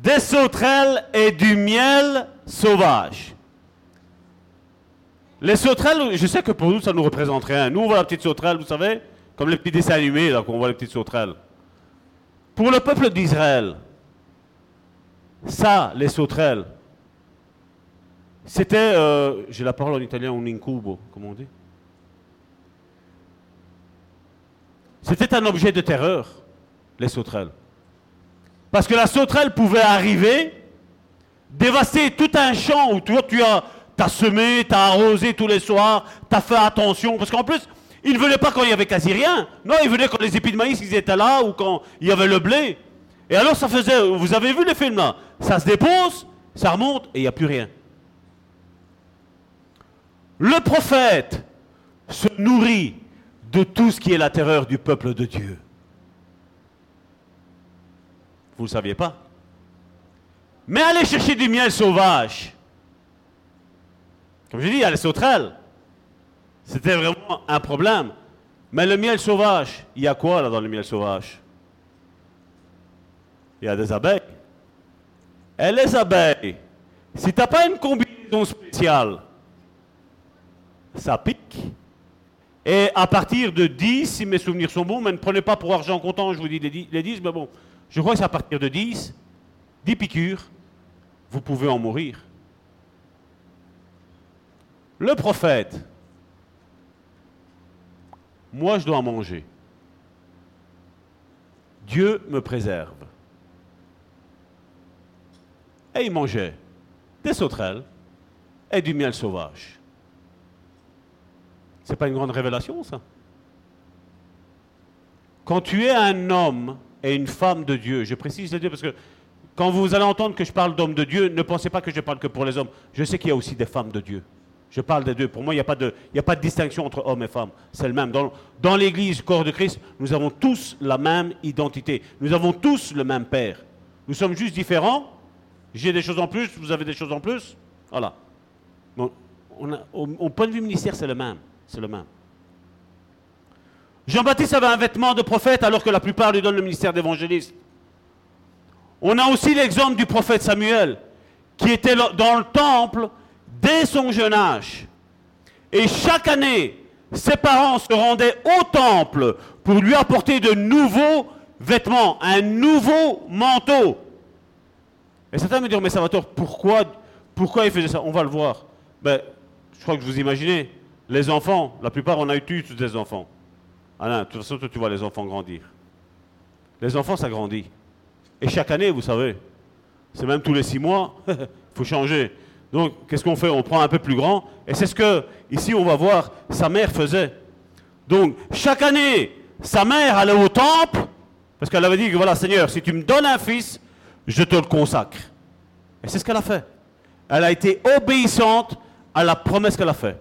Des sauterelles et du miel sauvage. Les sauterelles, je sais que pour nous, ça nous représente rien. Nous, on voit la petite sauterelle, vous savez, comme les petits dessins animés, là, qu'on voit les petites sauterelles. Pour le peuple d'Israël, ça, les sauterelles, c'était, euh, j'ai la parole en italien, un incubo, comme on dit. C'était un objet de terreur, les sauterelles. Parce que la sauterelle pouvait arriver, dévaster tout un champ où tu as T'as semé, t'as arrosé tous les soirs, t'as fait attention. Parce qu'en plus, il ne venait pas quand il y avait quasi rien. Non, il venait quand les épis de maïs ils étaient là ou quand il y avait le blé. Et alors ça faisait, vous avez vu les films là? Ça se dépose, ça remonte et il n'y a plus rien. Le prophète se nourrit de tout ce qui est la terreur du peuple de Dieu. Vous ne le saviez pas? Mais allez chercher du miel sauvage. Comme je dis, il y a les sauterelles. C'était vraiment un problème. Mais le miel sauvage, il y a quoi là dans le miel sauvage? Il y a des abeilles. Et les abeilles, si tu n'as pas une combinaison spéciale, ça pique. Et à partir de 10, si mes souvenirs sont bons, mais ne prenez pas pour argent comptant, je vous dis les 10, mais bon, je crois que c'est à partir de 10, 10 piqûres, vous pouvez en mourir. Le prophète, moi je dois manger. Dieu me préserve. Et il mangeait des sauterelles et du miel sauvage. C'est pas une grande révélation, ça? Quand tu es un homme et une femme de Dieu, je précise Dieu parce que quand vous allez entendre que je parle d'homme de Dieu, ne pensez pas que je parle que pour les hommes. Je sais qu'il y a aussi des femmes de Dieu. Je parle des deux. Pour moi, il n'y a, pas de, distinction entre hommes et femmes. C'est le même. Dans, l'Église, corps de Christ, nous avons tous la même identité. Nous avons tous le même Père. Nous sommes juste différents. J'ai des choses en plus, vous avez des choses en plus. Voilà. au, point de vue ministère, c'est le même. C'est le même. Jean-Baptiste avait un vêtement de prophète alors que la plupart lui donnent le ministère d'évangéliste. On a aussi l'exemple du prophète Samuel, qui était dans le temple dès son jeune âge. Et chaque année, ses parents se rendaient au temple pour lui apporter de nouveaux vêtements, un nouveau manteau. Et certains me diront, mais Salvatore, pourquoi, pourquoi il faisait ça? On va le voir. Ben, je crois que vous imaginez, les enfants, la plupart, on a eu tous des enfants. Alain, de toute façon, tu vois les enfants grandir. Les enfants, ça grandit. Et chaque année, vous savez, c'est même tous les six mois, il faut changer. Donc, qu'est-ce qu'on fait? On prend un peu plus grand. Et c'est ce que, ici, on va voir, sa mère faisait. Donc, chaque année, sa mère allait au temple, parce qu'elle avait dit que, voilà, Seigneur, si tu me donnes un fils, je te le consacre. Et c'est ce qu'elle a fait. Elle a été obéissante à la promesse qu'elle a faite.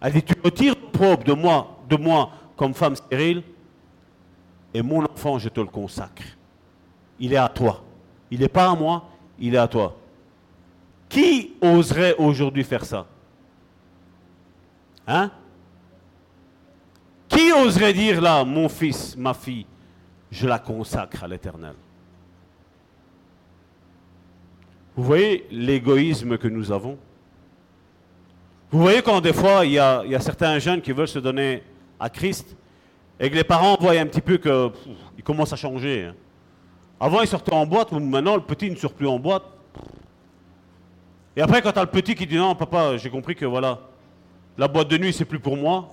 Elle dit, tu retires probe de moi, de moi comme femme stérile, et mon enfant, je te le consacre. Il est à toi. Il n'est pas à moi, il est à toi. Qui oserait aujourd'hui faire ça? Hein? Qui oserait dire là, mon fils, ma fille, je la consacre à l'éternel? Vous voyez l'égoïsme que nous avons? Vous voyez quand des fois, il y, a, certains jeunes qui veulent se donner à Christ et que les parents voient un petit peu qu'ils commencent à changer. hein. Avant, ils sortaient en boîte, maintenant, le petit ne sort plus en boîte. Et après, quand tu as le petit qui dit non, papa, j'ai compris que voilà, la boîte de nuit, c'est plus pour moi,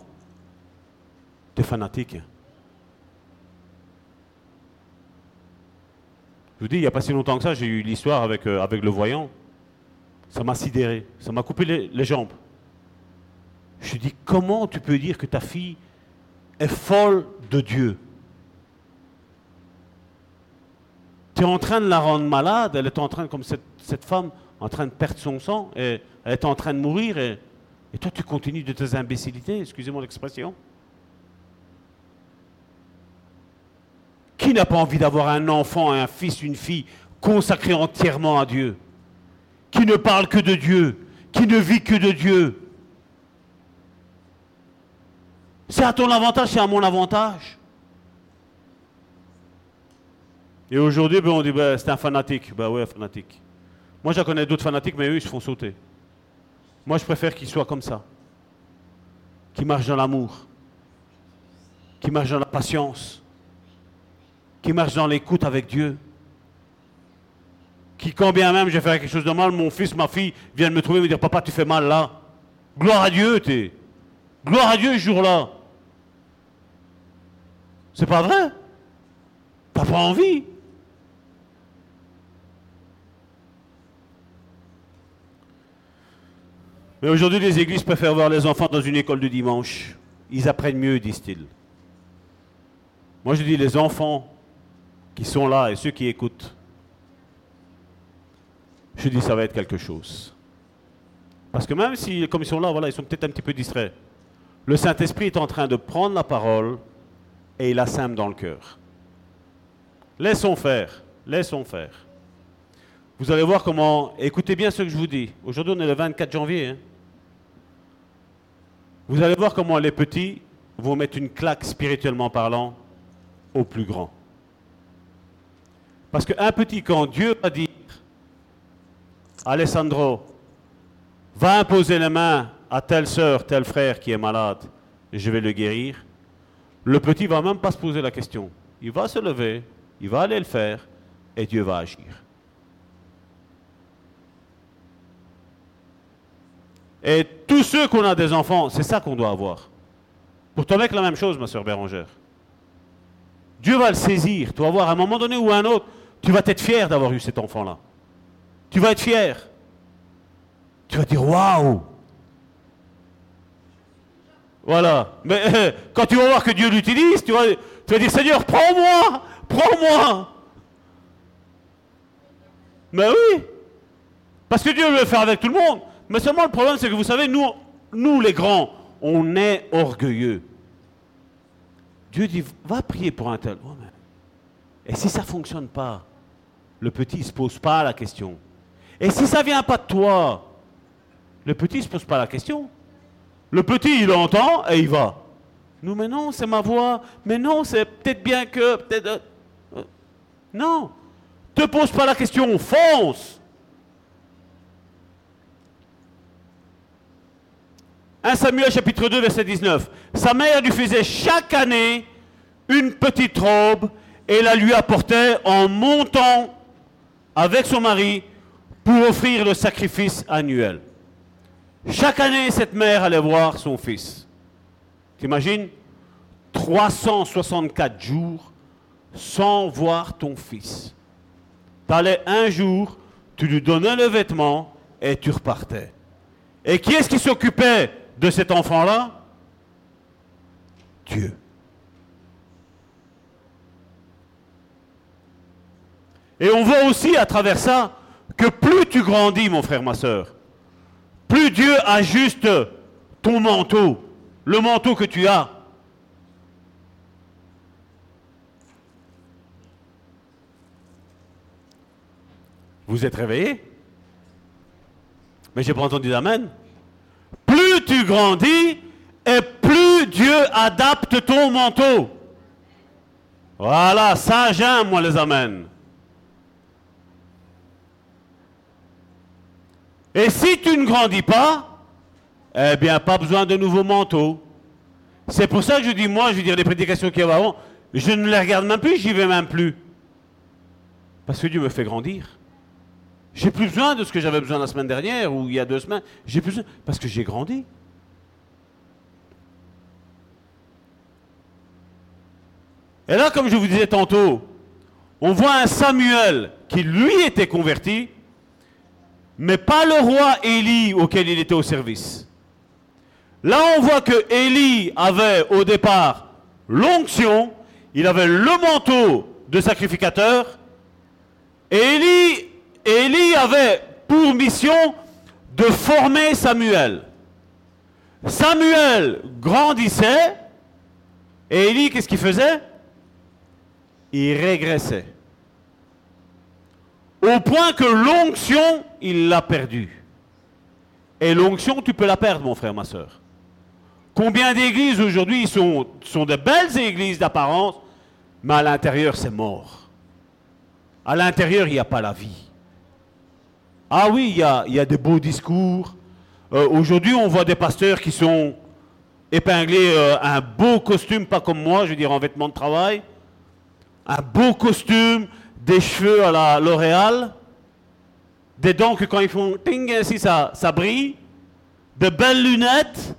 t'es fanatique. Je vous dis, il n'y a pas si longtemps que ça, j'ai eu l'histoire avec, euh, avec le voyant. Ça m'a sidéré, ça m'a coupé les, jambes. Je suis dit, comment tu peux dire que ta fille est folle de Dieu? Tu es en train de la rendre malade, elle est en train, comme cette, cette femme, en train de perdre son sang, elle est en train de mourir, et, toi tu continues de tes imbécilités, excusez-moi l'expression. Qui n'a pas envie d'avoir un enfant, un fils, une fille consacré entièrement à Dieu? Qui ne parle que de Dieu Qui ne vit que de Dieu? C'est à ton avantage, c'est à mon avantage. Et aujourd'hui, ben, on dit, ben, c'est un fanatique. Ben ouais, fanatique. Moi, je connais d'autres fanatiques, mais eux, ils se font sauter. Moi, je préfère qu'ils soient comme ça. Qui marchent dans l'amour. Qui marchent dans la patience. Qui marchent dans l'écoute avec Dieu. Qui, quand bien même je vais faire quelque chose de mal, mon fils, ma fille viennent me trouver et me dire, papa, tu fais mal là. Gloire à Dieu, t'es. Gloire à Dieu ce jour-là. C'est pas vrai T'as pas envie Mais aujourd'hui, les églises préfèrent voir les enfants dans une école de dimanche. Ils apprennent mieux, disent-ils. Moi, je dis les enfants qui sont là et ceux qui écoutent. Je dis ça va être quelque chose. Parce que même si, comme ils sont là, voilà, ils sont peut-être un petit peu distraits. Le Saint-Esprit est en train de prendre la parole et il la sème dans le cœur. Laissons faire, laissons faire. Vous allez voir comment, écoutez bien ce que je vous dis. Aujourd'hui, on est le 24 janvier. hein. Vous allez voir comment les petits vont mettre une claque spirituellement parlant au plus grand. Parce qu'un petit, quand Dieu va dire, Alessandro, va imposer les mains à telle sœur, tel frère qui est malade, je vais le guérir, le petit va même pas se poser la question. Il va se lever, il va aller le faire, et Dieu va agir. Et tous ceux qu'on a des enfants, c'est ça qu'on doit avoir. Pour ton mec, la même chose, ma soeur Bérangère. Dieu va le saisir. Tu vas voir, à un moment donné ou à un autre, tu vas être fier d'avoir eu cet enfant-là. Tu vas être fier. Tu vas dire, waouh Voilà. Mais quand tu vas voir que Dieu l'utilise, tu vas, tu vas dire, Seigneur, prends-moi Prends-moi Mais oui Parce que Dieu veut le faire avec tout le monde. Mais seulement le problème, c'est que vous savez, nous, nous les grands, on est orgueilleux. Dieu dit, va prier pour un tel. Et si ça ne fonctionne pas, le petit ne se pose pas la question. Et si ça ne vient pas de toi, le petit ne se pose pas la question. Le petit, il entend et il va. Nous, mais non, c'est ma voix. Mais non, c'est peut-être bien que. Peut-être. euh, euh, non. Te pose pas la question, fonce. 1 Samuel chapitre 2 verset 19. Sa mère lui faisait chaque année une petite robe et la lui apportait en montant avec son mari pour offrir le sacrifice annuel. Chaque année, cette mère allait voir son fils. T'imagines? 364 jours sans voir ton fils. Tu allais un jour, tu lui donnais le vêtement et tu repartais. Et qui est-ce qui s'occupait de cet enfant-là? Dieu. Et on voit aussi à travers ça que plus tu grandis, mon frère, ma soeur, plus Dieu ajuste ton manteau, le manteau que tu as. Vous êtes réveillés? Mais j'ai pas entendu d'amen. Plus tu grandis, et plus Dieu adapte ton manteau. Voilà, ça j'aime, moi, les amens. Et si tu ne grandis pas, eh bien, pas besoin de nouveaux manteaux. C'est pour ça que je dis, moi, je veux dire, les prédications qu'il y avait avant, je ne les regarde même plus, j'y vais même plus. Parce que Dieu me fait grandir. J'ai plus besoin de ce que j'avais besoin la semaine dernière ou il y a deux semaines. J'ai plus besoin parce que j'ai grandi. Et là, comme je vous disais tantôt, on voit un Samuel qui lui était converti, mais pas le roi Élie auquel il était au service. Là, on voit que Élie avait au départ l'onction, il avait le manteau de sacrificateur, et Élie, Élie avait pour mission de former Samuel. Samuel grandissait, et Élie, qu'est-ce qu'il faisait? Il régressait. Au point que l'onction, il l'a perdue. Et l'onction, tu peux la perdre, mon frère, ma soeur. Combien d'églises aujourd'hui sont, sont de belles églises d'apparence, mais à l'intérieur, c'est mort. À l'intérieur, il n'y a pas la vie. Ah oui, il y a, y des beaux discours. Euh, aujourd'hui, on voit des pasteurs qui sont épinglés euh, un beau costume, pas comme moi, je veux dire en vêtements de travail. Un beau costume, des cheveux à la L'Oréal, des dents que quand ils font ting ainsi, ça, ça brille, de belles lunettes.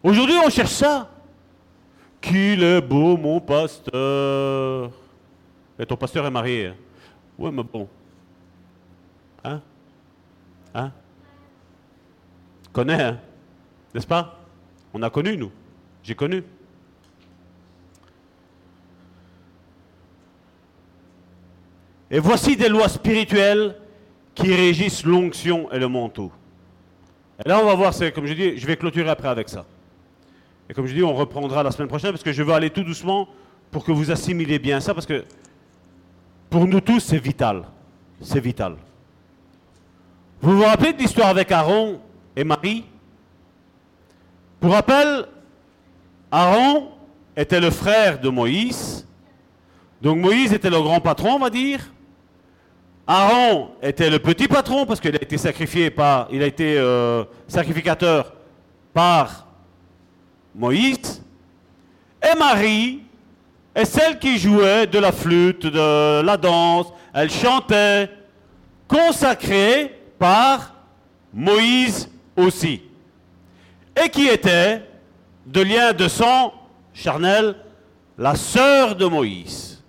Aujourd'hui, on cherche ça. Qu'il est beau, mon pasteur. Et ton pasteur est marié. Oui, mais bon. Hein? Hein? Connais, hein? N'est-ce pas? On a connu, nous. J'ai connu. Et voici des lois spirituelles qui régissent l'onction et le manteau. Et là, on va voir, comme je dis, je vais clôturer après avec ça. Et comme je dis, on reprendra la semaine prochaine parce que je veux aller tout doucement pour que vous assimilez bien ça parce que pour nous tous, c'est vital. C'est vital. Vous vous rappelez de l'histoire avec Aaron et Marie? Pour rappel, Aaron était le frère de Moïse. Donc Moïse était le grand patron, on va dire. Aaron était le petit patron parce qu'il a été sacrifié par, il a été euh, sacrificateur par Moïse. Et Marie est celle qui jouait de la flûte, de la danse, elle chantait, consacrée par Moïse aussi. Et qui était, de lien de sang charnel, la sœur de Moïse.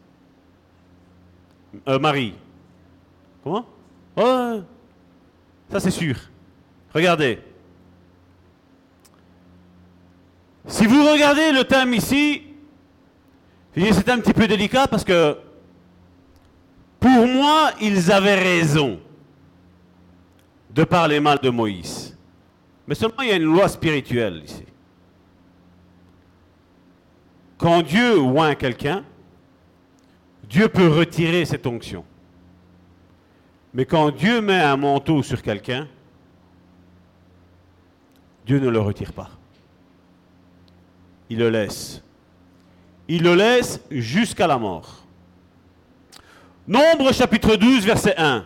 Euh, Marie. Comment? Ouais, ça c'est sûr. Regardez. Si vous regardez le thème ici, c'est un petit peu délicat parce que pour moi, ils avaient raison de parler mal de Moïse. Mais seulement il y a une loi spirituelle ici. Quand Dieu oint quelqu'un, Dieu peut retirer cette onction. Mais quand Dieu met un manteau sur quelqu'un, Dieu ne le retire pas. Il le laisse. Il le laisse jusqu'à la mort. Nombre chapitre 12, verset 1.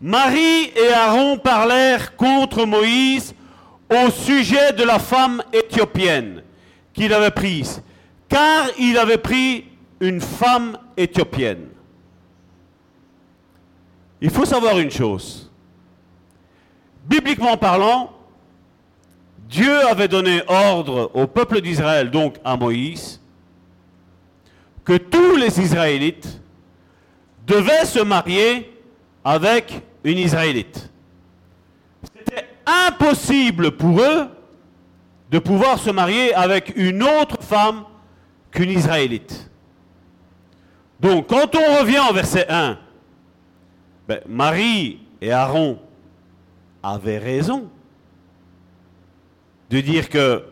Marie et Aaron parlèrent contre Moïse au sujet de la femme éthiopienne qu'il avait prise, car il avait pris une femme éthiopienne. Il faut savoir une chose. Bibliquement parlant, Dieu avait donné ordre au peuple d'Israël, donc à Moïse, que tous les Israélites devaient se marier avec une Israélite. C'était impossible pour eux de pouvoir se marier avec une autre femme qu'une Israélite. Donc quand on revient au verset 1, ben, Marie et Aaron avaient raison de dire que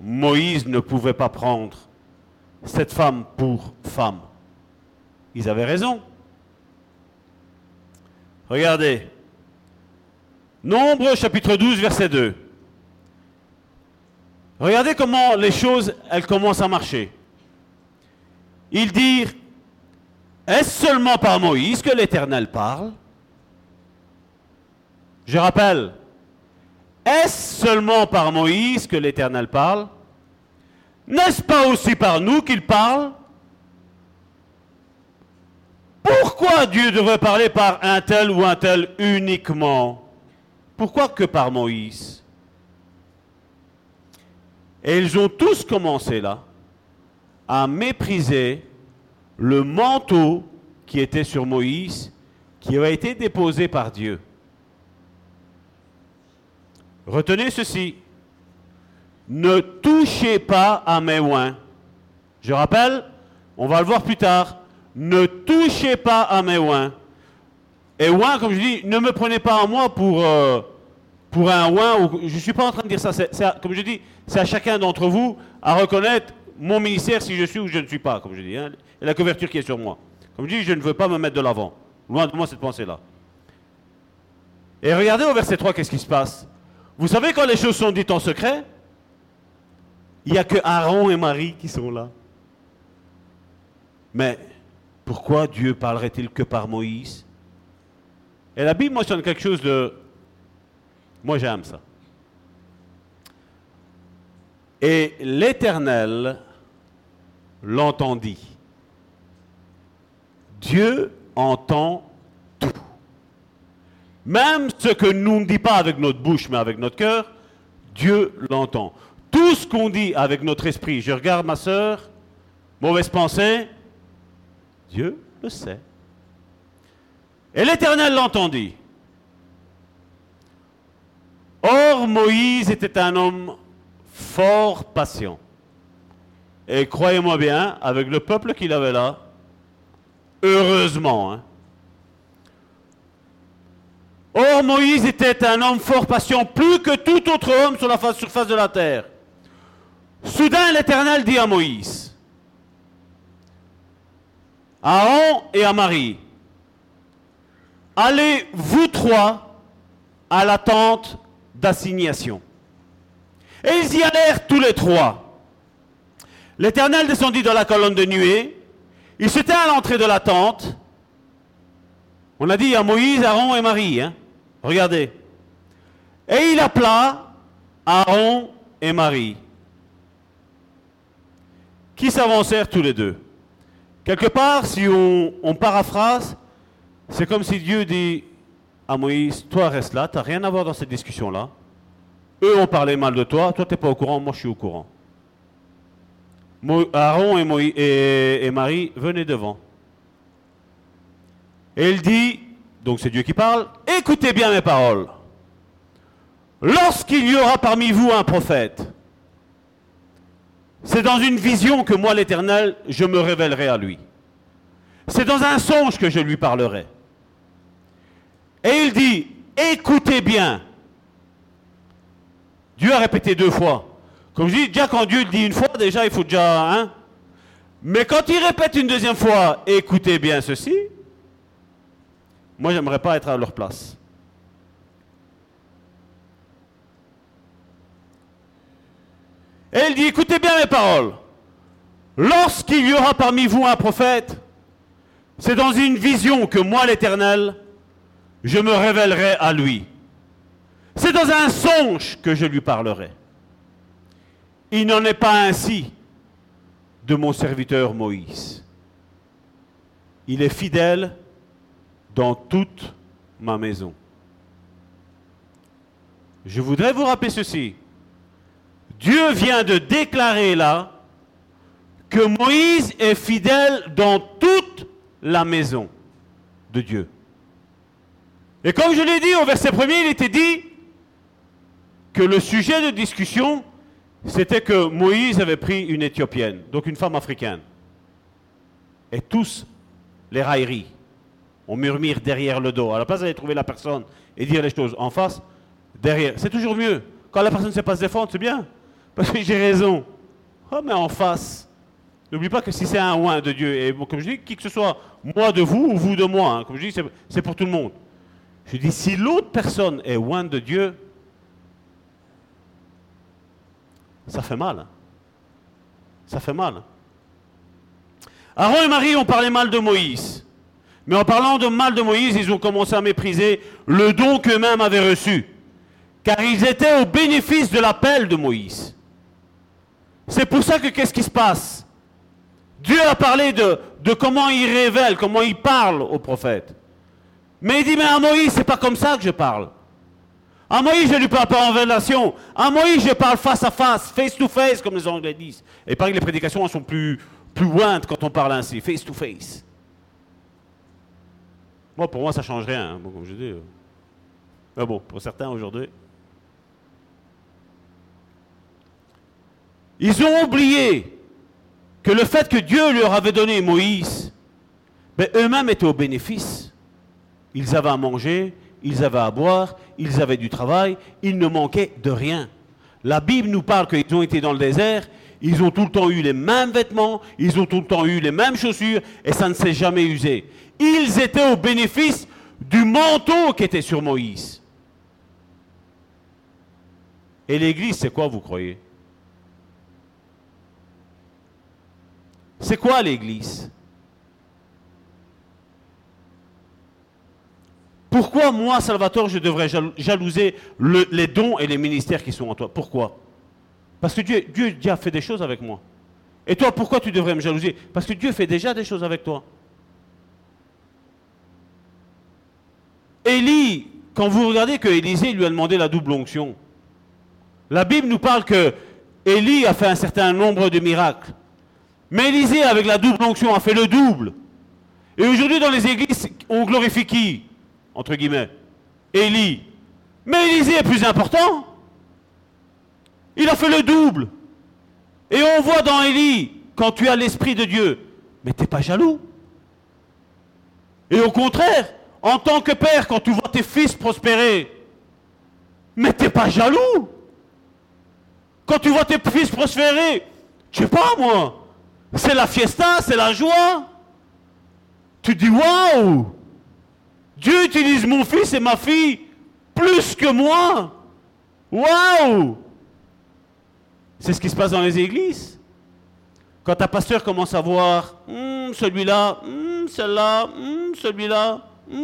Moïse ne pouvait pas prendre cette femme pour femme. Ils avaient raison. Regardez. Nombre chapitre 12 verset 2. Regardez comment les choses, elles commencent à marcher. Ils disent, est-ce seulement par Moïse que l'Éternel parle? Je rappelle, est-ce seulement par Moïse que l'Éternel parle? N'est-ce pas aussi par nous qu'il parle? Pourquoi Dieu devrait parler par un tel ou un tel uniquement? Pourquoi que par Moïse? Et ils ont tous commencé là à mépriser le manteau qui était sur Moïse, qui avait été déposé par Dieu. Retenez ceci. Ne touchez pas à mes oins. Je rappelle, on va le voir plus tard. Ne touchez pas à mes oins. Et oin, comme je dis, ne me prenez pas à moi pour, euh, un oin. je ne suis pas en train de dire ça. comme je dis, c'est à chacun d'entre vous à reconnaître mon ministère si je suis ou je ne suis pas, comme je dis. Hein, et la couverture qui est sur moi. Comme je dis, je ne veux pas me mettre de l'avant. Loin de moi cette pensée-là. Et regardez au verset 3, qu'est-ce qui se passe? Vous savez quand les choses sont dites en secret, il n'y a que Aaron et Marie qui sont là. Mais pourquoi Dieu parlerait-il que par Moïse? Et la Bible mentionne quelque chose de... Moi j'aime ça. Et l'Éternel l'entendit. Dieu entend même ce que nous ne dit pas avec notre bouche, mais avec notre cœur, Dieu l'entend. Tout ce qu'on dit avec notre esprit, je regarde ma soeur, mauvaise pensée, Dieu le sait. Et l'Éternel l'entendit. Or, Moïse était un homme fort patient. Et croyez-moi bien, avec le peuple qu'il avait là, heureusement, hein, Or Moïse était un homme fort patient, plus que tout autre homme sur la surface de la terre. Soudain l'Éternel dit à Moïse, Aaron et à Marie, allez vous trois à la tente d'assignation. Et ils y allèrent tous les trois. L'Éternel descendit dans la colonne de nuée, il se tint à l'entrée de la tente. On a dit à Moïse, Aaron et Marie. Hein? Regardez. Et il appela Aaron et Marie, qui s'avancèrent tous les deux. Quelque part, si on, paraphrase, c'est comme si Dieu dit à Moïse, toi reste là, tu n'as rien à voir dans cette discussion-là. Eux ont parlé mal de toi, toi tu n'es pas au courant, moi je suis au courant. Aaron et, et Marie, venez devant. Et il dit, donc c'est Dieu qui parle, écoutez bien mes paroles. Lorsqu'il y aura parmi vous un prophète, c'est dans une vision que moi l'Éternel, je me révélerai à lui. C'est dans un songe que je lui parlerai. Et il dit, écoutez bien. Dieu a répété deux fois. Comme je dis, déjà quand Dieu le dit une fois, déjà il faut déjà... Hein? Mais quand il répète une deuxième fois, écoutez bien ceci, moi, j'aimerais pas être à leur place. Il dit, écoutez bien mes paroles. Lorsqu'il y aura parmi vous un prophète, c'est dans une vision que moi, l'Éternel, je me révélerai à lui. C'est dans un songe que je lui parlerai. Il n'en est pas ainsi de mon serviteur Moïse. Il est fidèle dans toute ma maison. Je voudrais vous rappeler ceci. Dieu vient de déclarer là que Moïse est fidèle dans toute la maison de Dieu. Et comme je l'ai dit au verset premier, il était dit que le sujet de discussion, c'était que Moïse avait pris une Éthiopienne, donc une femme africaine. Et tous les railleries, on murmure derrière le dos. À la place d'aller trouver la personne et dire les choses en face, derrière. C'est toujours mieux. Quand la personne ne sait pas se défendre, c'est bien. Parce que j'ai raison. Oh, mais en face. N'oublie pas que si c'est un oin de Dieu, et comme je dis, qui que ce soit, moi de vous ou vous de moi, hein, comme je dis, c'est- pour tout le monde. Je dis, si l'autre personne est oin de Dieu, ça fait mal. hein. Ça fait mal. hein. Aaron et Marie ont parlé mal de Moïse. Mais en parlant de mal de Moïse, ils ont commencé à mépriser le don qu'eux-mêmes avaient reçu. Car ils étaient au bénéfice de l'appel de Moïse. C'est pour ça que qu'est-ce qui se passe? Dieu a parlé de, comment il révèle, comment il parle aux prophètes. Mais il dit, mais à Moïse, c'est pas comme ça que je parle. À Moïse, je ne lui parle pas en révélation. À Moïse, je parle face à face, face to face, comme les Anglais disent. Et pareil, les prédications sont plus, plus quand on parle ainsi, face to face. Moi, pour moi, ça change rien, hein, dis. euh. Mais bon, pour certains aujourd'hui. Ils ont oublié que le fait que Dieu leur avait donné Moïse, ben, eux-mêmes étaient au bénéfice. Ils avaient à manger, ils avaient à boire, ils avaient du travail, il ne manquait de rien. La Bible nous parle qu'ils ont été dans le désert, ils ont tout le temps eu les mêmes vêtements, ils ont tout le temps eu les mêmes chaussures, et ça ne s'est jamais usé. Ils étaient au bénéfice du manteau qui était sur Moïse. Et l'Église, c'est quoi, vous croyez? C'est quoi l'Église? Pourquoi moi, Salvatore, je devrais jal- jalouser le- les dons et les ministères qui sont en toi? Pourquoi? Parce que Dieu a fait des choses avec moi. Et toi, pourquoi tu devrais me jalouser? Parce que Dieu fait déjà des choses avec toi. Élie, quand vous regardez que Élisée lui a demandé la double onction, la Bible nous parle que Élie a fait un certain nombre de miracles. Mais Élisée, avec la double onction, a fait le double. Et aujourd'hui, dans les églises, on glorifie qui Entre guillemets? Élie. Mais Élisée est plus important. Il a fait le double. Et on voit dans Élie, quand tu as l'Esprit de Dieu, mais t'es pas jaloux. Et au contraire, en tant que père, quand tu vois tes fils prospérer, mais t'es pas jaloux. Quand tu vois tes fils prospérer, je sais pas moi, c'est la fiesta, c'est la joie. Tu dis waouh, Dieu utilise mon fils et ma fille plus que moi. Waouh C'est ce qui se passe dans les églises. Quand un pasteur commence à voir Hum, celui-là, hum, celle-là, hum, celui-là,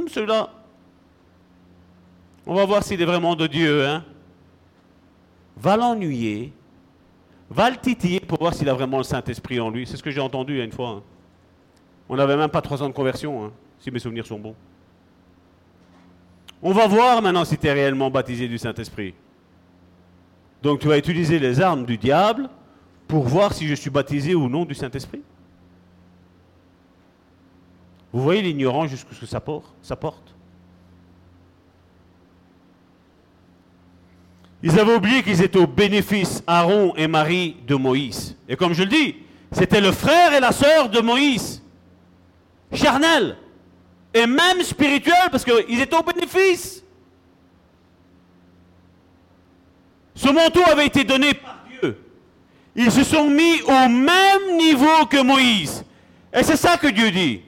celui-là. On va voir s'il est vraiment de Dieu. Hein? Va l'ennuyer, va le titiller pour voir s'il a vraiment le Saint-Esprit en lui. C'est ce que j'ai entendu a une fois. hein. On n'avait même pas trois ans de conversion, hein, si mes souvenirs sont bons. On va voir maintenant si tu es réellement baptisé du Saint-Esprit. Donc tu vas utiliser les armes du diable pour voir si je suis baptisé ou non du Saint-Esprit. Vous voyez ce que ça porte, ça porte Ils avaient oublié qu'ils étaient au bénéfice, Aaron et Marie, de Moïse. Et comme je le dis, c'était le frère et la sœur de Moïse. Charnel. Et même spirituel, parce qu'ils étaient au bénéfice. Ce manteau avait été donné par Dieu. Ils se sont mis au même niveau que Moïse. Et c'est ça que Dieu dit.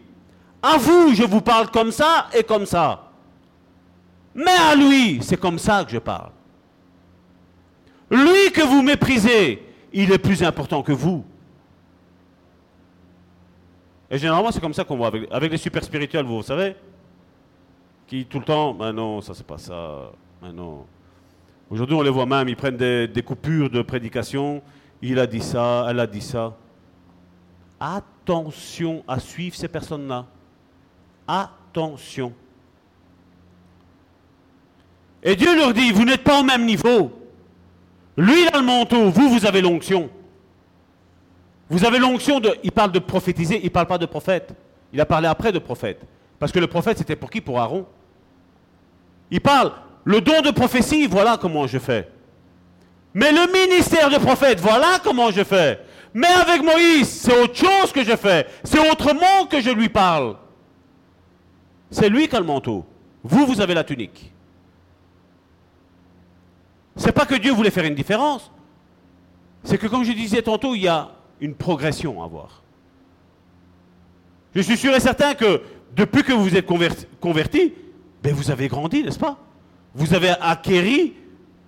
À vous, je vous parle comme ça et comme ça. Mais à lui, c'est comme ça que je parle. Lui que vous méprisez, il est plus important que vous. Et généralement, c'est comme ça qu'on voit avec, les super spirituels, vous, savez, qui tout le temps, ben non, ça c'est pas ça, ben non. Aujourd'hui, on les voit même, ils prennent des, des coupures de prédication, il a dit ça, elle a dit ça. Attention à suivre ces personnes-là. Attention. Et Dieu leur dit, vous n'êtes pas au même niveau. Lui, il a le manteau, vous, vous avez l'onction. Vous avez l'onction de... Il parle de prophétiser, il ne parle pas de prophète. Il a parlé après de prophète. Parce que le prophète, c'était pour qui? Pour Aaron. Il parle, le don de prophétie, voilà comment je fais. Mais le ministère de prophète, voilà comment je fais. Mais avec Moïse, c'est autre chose que je fais. C'est autrement que je lui parle. C'est lui qui a le manteau. Vous, vous avez la tunique. C'est pas que Dieu voulait faire une différence. C'est que, comme je disais tantôt, il y a une progression à voir. Je suis sûr et certain que depuis que vous êtes converti, ben vous avez grandi, n'est-ce pas? Vous avez acquéri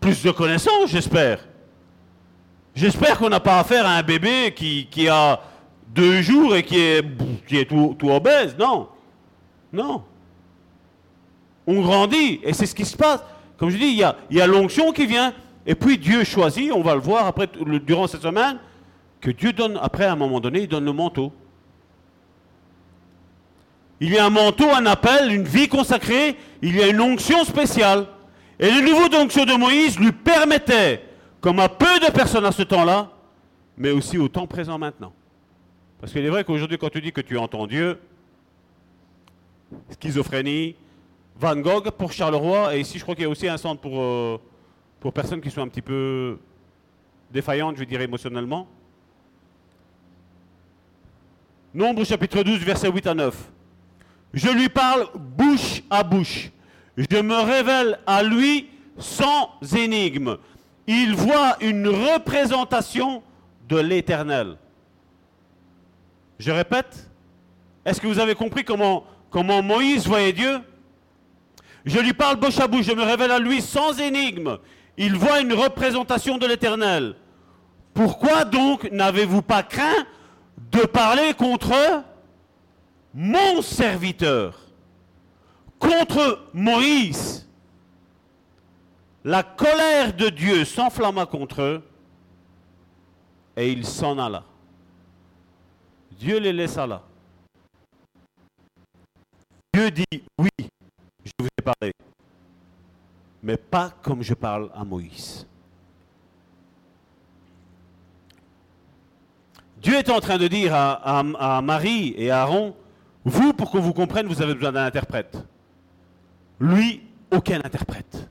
plus de connaissances, j'espère. J'espère qu'on n'a pas affaire à un bébé qui, a deux jours et qui est, tout obèse. Non. Non. On grandit et c'est ce qui se passe. Comme je dis, il y a, l'onction qui vient et puis Dieu choisit, on va le voir après, durant cette semaine, que Dieu donne, après à un moment donné, il donne le manteau. Il y a un manteau, un appel, une vie consacrée, il y a une onction spéciale. Et le niveau d'onction de Moïse lui permettait, comme à peu de personnes à ce temps-là, mais aussi au temps présent maintenant. Parce qu'il est vrai qu'aujourd'hui, quand tu dis que tu entends Dieu, schizophrénie, Van Gogh pour Charleroi, et ici je crois qu'il y a aussi un centre pour, euh, personnes qui sont un petit peu défaillantes, je dirais émotionnellement. Nombre chapitre 12, versets 8 à 9. Je lui parle bouche à bouche. Je me révèle à lui sans énigme. Il voit une représentation de l'éternel. Je répète, est-ce que vous avez compris comment Moïse voyait Dieu? Je lui parle bouche à bouche, je me révèle à lui sans énigme. Il voit une représentation de l'éternel. Pourquoi donc n'avez-vous pas craint de parler contre mon serviteur, contre Moïse? La colère de Dieu s'enflamma contre eux et il s'en alla. Dieu les laissa là. Dieu dit, oui, vous parlé, mais pas comme je parle à Moïse. Dieu est en train de dire à Marie et à Aaron, vous, pour qu'on vous comprenne, vous avez besoin d'un interprète. Lui, aucun interprète.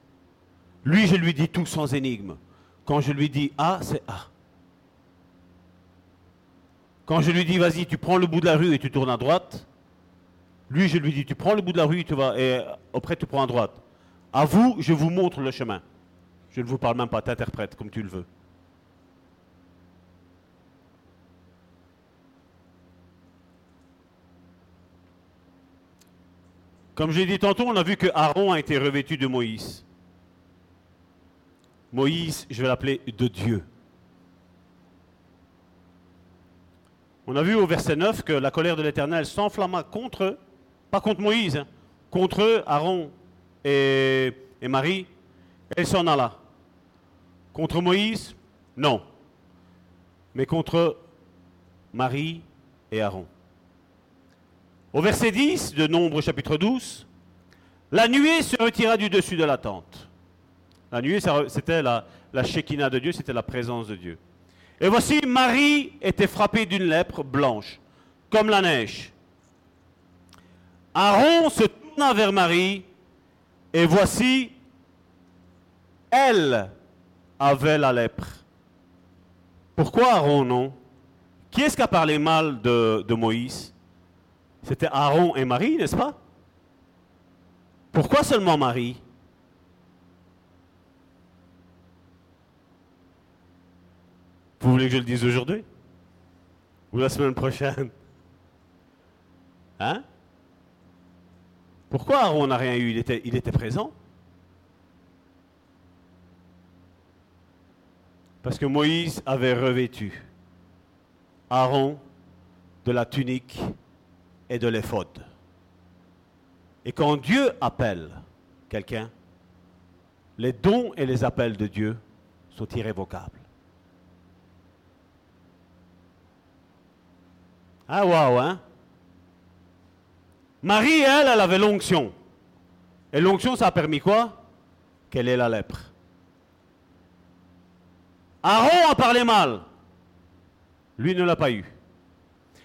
Lui, je lui dis tout sans énigme. Quand je lui dis A, c'est A. Quand je lui dis, vas-y, tu prends le bout de la rue et tu tournes à droite, lui, je lui dis, tu prends le bout de la rue tu vas, et après, tu prends à droite. À vous, je vous montre le chemin. Je ne vous parle même pas, t'interprète comme tu le veux. Comme j'ai dit tantôt, on a vu que Aaron a été revêtu de Moïse. Moïse, je vais l'appeler de Dieu. On a vu au verset 9 que la colère de l'Éternel s'enflamma contre eux, pas contre Moïse, hein, contre Aaron et, Marie, il s'en alla. Contre Moïse, non. Mais contre Marie et Aaron. Au verset 10 de Nombre chapitre 12, la nuée se retira du dessus de la tente. La nuée, c'était la, la Shekinah de Dieu, c'était la présence de Dieu. Et voici, Marie était frappée d'une lèpre blanche, comme la neige. Aaron se tourna vers Marie, et voici, elle avait la lèpre. Pourquoi Aaron non? Qui est-ce qui a parlé mal de, Moïse? C'était Aaron et Marie, n'est-ce pas? Pourquoi seulement Marie? Vous voulez que je le dise aujourd'hui? Ou la semaine prochaine? Hein? Pourquoi Aaron n'a rien eu? Il était, présent Parce que Moïse avait revêtu Aaron de la tunique et de l'éphod. Et quand Dieu appelle quelqu'un, les dons et les appels de Dieu sont irrévocables. Ah waouh, hein? Marie, elle, elle avait l'onction. Et l'onction, ça a permis quoi? Qu'elle ait la lèpre. Aaron a parlé mal. Lui ne l'a pas eu.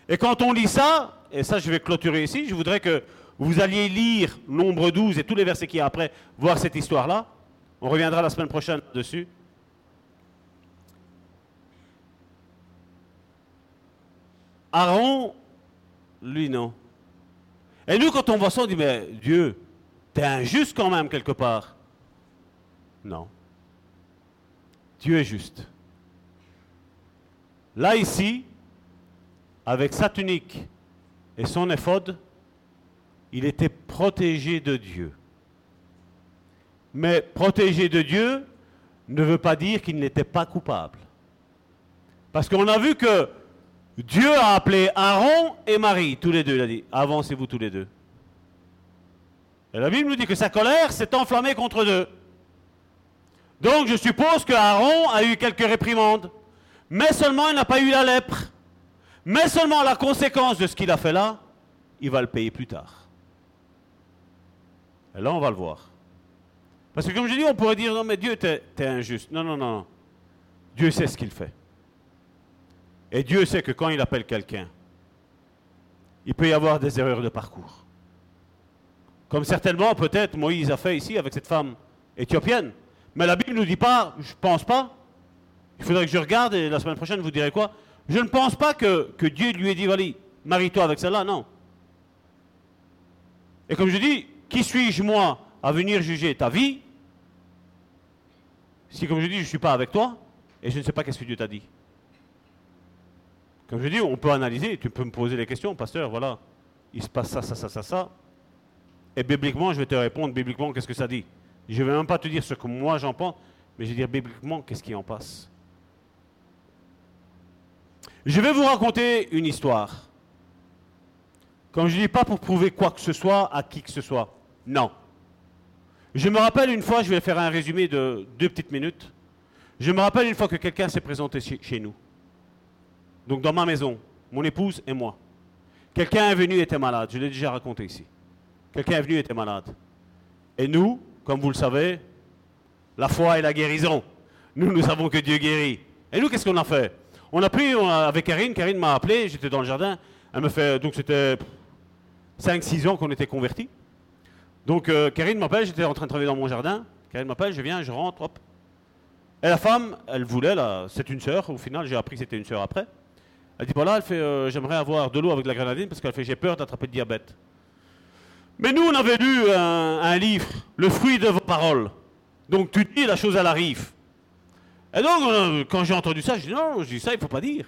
Et quand on lit ça, et ça je vais clôturer ici, je voudrais que vous alliez lire Nombre 12 et tous les versets qui y a après, voir cette histoire-là. On reviendra la semaine prochaine dessus. Aaron, lui non. Et nous, quand on voit ça, on dit, mais Dieu, t'es injuste quand même quelque part. Non. Dieu est juste. Là, ici, avec sa tunique et son éphode, il était protégé de Dieu. Mais protégé de Dieu ne veut pas dire qu'il n'était pas coupable. Parce qu'on a vu que Dieu a appelé Aaron et Marie, tous les deux, il a dit, avancez-vous tous les deux. Et la Bible nous dit que sa colère s'est enflammée contre eux. Donc je suppose que Aaron a eu quelques réprimandes, mais seulement il n'a pas eu la lèpre. Mais seulement la conséquence de ce qu'il a fait là, il va le payer plus tard. Et là, on va le voir. Parce que comme je dis, on pourrait dire, non mais Dieu, t'es injuste. Non, non, non. Dieu sait ce qu'il fait. Et Dieu sait que quand il appelle quelqu'un, il peut y avoir des erreurs de parcours. Comme certainement, peut-être, Moïse a fait ici avec cette femme éthiopienne. Mais la Bible ne nous dit pas, je ne pense pas. Il faudrait que je regarde et la semaine prochaine, vous dirai quoi? Je ne pense pas que, Dieu lui ait dit, voilà, marie-toi avec celle-là, non. Et comme je dis, qui suis-je moi à venir juger ta vie? Si, comme je dis, je ne suis pas avec toi et je ne sais pas qu'est-ce que Dieu t'a dit Comme je dis, on peut analyser, tu peux me poser les questions, pasteur, voilà, il se passe ça, ça, ça, ça, ça. Et bibliquement, je vais te répondre bibliquement qu'est-ce que ça dit? Je ne vais même pas te dire ce que moi j'en pense, mais je vais dire bibliquement qu'est-ce qui en passe? Je vais vous raconter une histoire. Comme je dis pas pour prouver quoi que ce soit à qui que ce soit. Non. Je me rappelle une fois, je vais faire un résumé de deux petites minutes. Je me rappelle une fois que quelqu'un s'est présenté chez, nous. Donc dans ma maison, mon épouse et moi. Quelqu'un est venu et était malade. Je l'ai déjà raconté ici. Quelqu'un est venu et était malade. Et nous, comme vous le savez, la foi et la guérison. Nous, nous savons que Dieu guérit. Et nous, qu'est-ce qu'on a fait? On a pris avec Karine, Karine m'a appelé, j'étais dans le jardin. Elle me fait, donc c'était 5-6 ans qu'on était convertis. Donc euh, Karine m'appelle, j'étais en train de travailler dans mon jardin. Karine m'appelle, je viens, je rentre, hop. Et la femme, elle voulait, c'est une sœur, au final j'ai appris que c'était une sœur après. Elle dit, voilà, elle fait, euh, j'aimerais avoir de l'eau avec de la grenadine parce qu'elle fait, j'ai peur d'attraper le diabète. Mais nous, on avait lu un, livre, Le fruit de vos paroles. Donc tu dis, la chose, elle arrive. Et donc, euh, quand j'ai entendu ça, je dis, non, je dis, ça, il ne faut pas dire.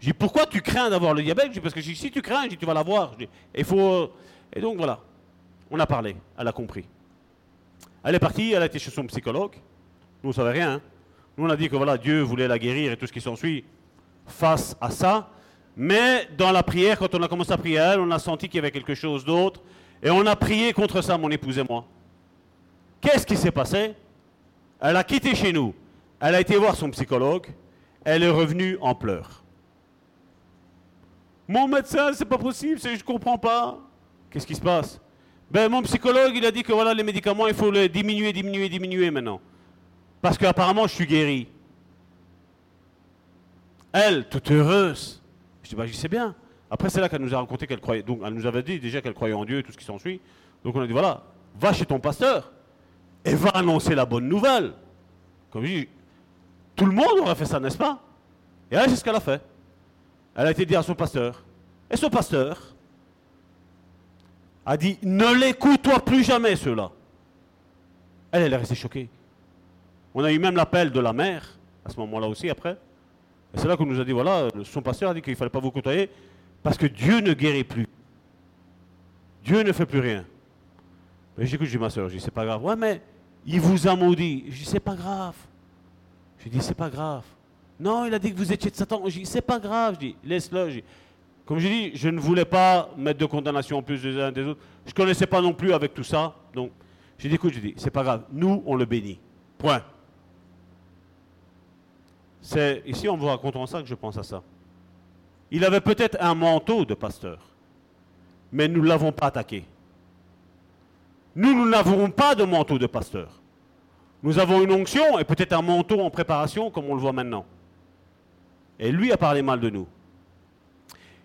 Je dis, pourquoi tu crains d'avoir le diabète? Je Parce que si tu crains, tu vas l'avoir. Faut... Et donc, voilà. On a parlé, elle a compris. Elle est partie, elle a été chez son psychologue. Nous, on ne savait rien. Hein. Nous, on a dit que voilà, Dieu voulait la guérir et tout ce qui s'ensuit face à ça. Mais dans la prière, quand on a commencé à prier à elle, on a senti qu'il y avait quelque chose d'autre. Et on a prié contre ça, mon épouse et moi. Qu'est-ce qui s'est passé? Elle a quitté chez nous. Elle a été voir son psychologue. Elle est revenue en pleurs. Mon médecin, c'est pas possible, je ne comprends pas. Qu'est-ce qui se passe? Ben, Mon psychologue, il a dit que voilà, les médicaments, il faut les diminuer, diminuer, diminuer maintenant. Parce qu'apparemment, je suis guéri. Elle, toute heureuse. Je dis, bah, je sais bien. Après, c'est là qu'elle nous a raconté qu'elle croyait. Donc, elle nous avait dit déjà qu'elle croyait en Dieu et tout ce qui s'ensuit. Donc, on a dit voilà, va chez ton pasteur et va annoncer la bonne nouvelle. Comme je dis, tout le monde aurait fait ça, n'est-ce pas? Et elle, c'est ce qu'elle a fait. Elle a été dire à son pasteur. Et son pasteur a dit ne l'écoute-toi plus jamais, ceux-là. Elle, elle est restée choquée. On a eu même l'appel de la mère, à ce moment-là aussi, après. Et c'est là qu'on nous a dit voilà, son pasteur a dit qu'il ne fallait pas vous côtoyer parce que Dieu ne guérit plus. Dieu ne fait plus rien. Mais j'écoute, je dis ma soeur, je dis c'est pas grave. Ouais, mais il vous a maudit. Je dis c'est pas grave. Je dis, c'est pas grave. Non, il a dit que vous étiez de Satan. Je dis, c'est pas grave. Je dis, laisse-le. Comme je dis, je ne voulais pas mettre de condamnation en plus des uns des autres. Je ne connaissais pas non plus avec tout ça. Donc, j'ai dit, écoute, je dis, c'est pas grave. Nous, on le bénit. Point. C'est ici, en vous racontant ça, que je pense à ça. Il avait peut-être un manteau de pasteur, mais nous ne l'avons pas attaqué. Nous, nous n'avons pas de manteau de pasteur. Nous avons une onction et peut-être un manteau en préparation, comme on le voit maintenant. Et lui a parlé mal de nous.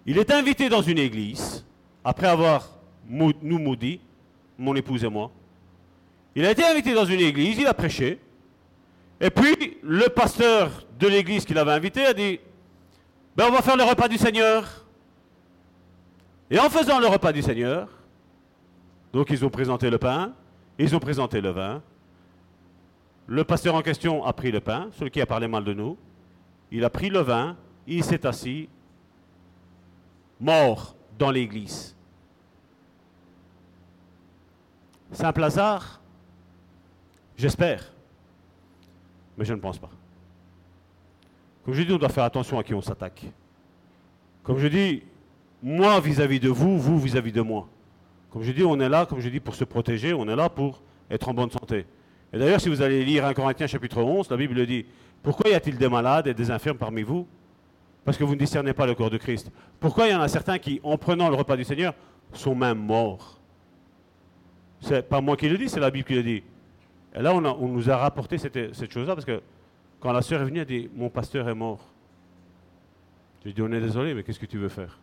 Il est invité dans une église, après avoir nous maudit, mon épouse et moi. Il a été invité dans une église, il a prêché. Et puis, le pasteur de l'église qu'il avait invité a dit, ben, on va faire le repas du Seigneur. Et en faisant le repas du Seigneur, donc ils ont présenté le pain, ils ont présenté le vin. Le pasteur en question a pris le pain, celui qui a parlé mal de nous. Il a pris le vin, il s'est assis, mort dans l'église. Simple hasard J'espère. Mais je ne pense pas. Comme je dis, on doit faire attention à qui on s'attaque. Comme je dis, moi vis-à-vis de vous, vous vis-à-vis de moi. Comme je dis, on est là, comme je dis, pour se protéger, on est là pour être en bonne santé. Et d'ailleurs, si vous allez lire 1 Corinthiens chapitre 11, la Bible dit, pourquoi y a-t-il des malades et des infirmes parmi vous? Parce que vous ne discernez pas le corps de Christ. Pourquoi il y en a certains qui, en prenant le repas du Seigneur, sont même morts? C'est pas moi qui le dis, c'est la Bible qui le dit. Et là, on, nous a rapporté cette, chose-là, parce que quand la sœur est venue, elle dit, mon pasteur est mort. J'ai dit, on est désolé, mais qu'est-ce que tu veux faire?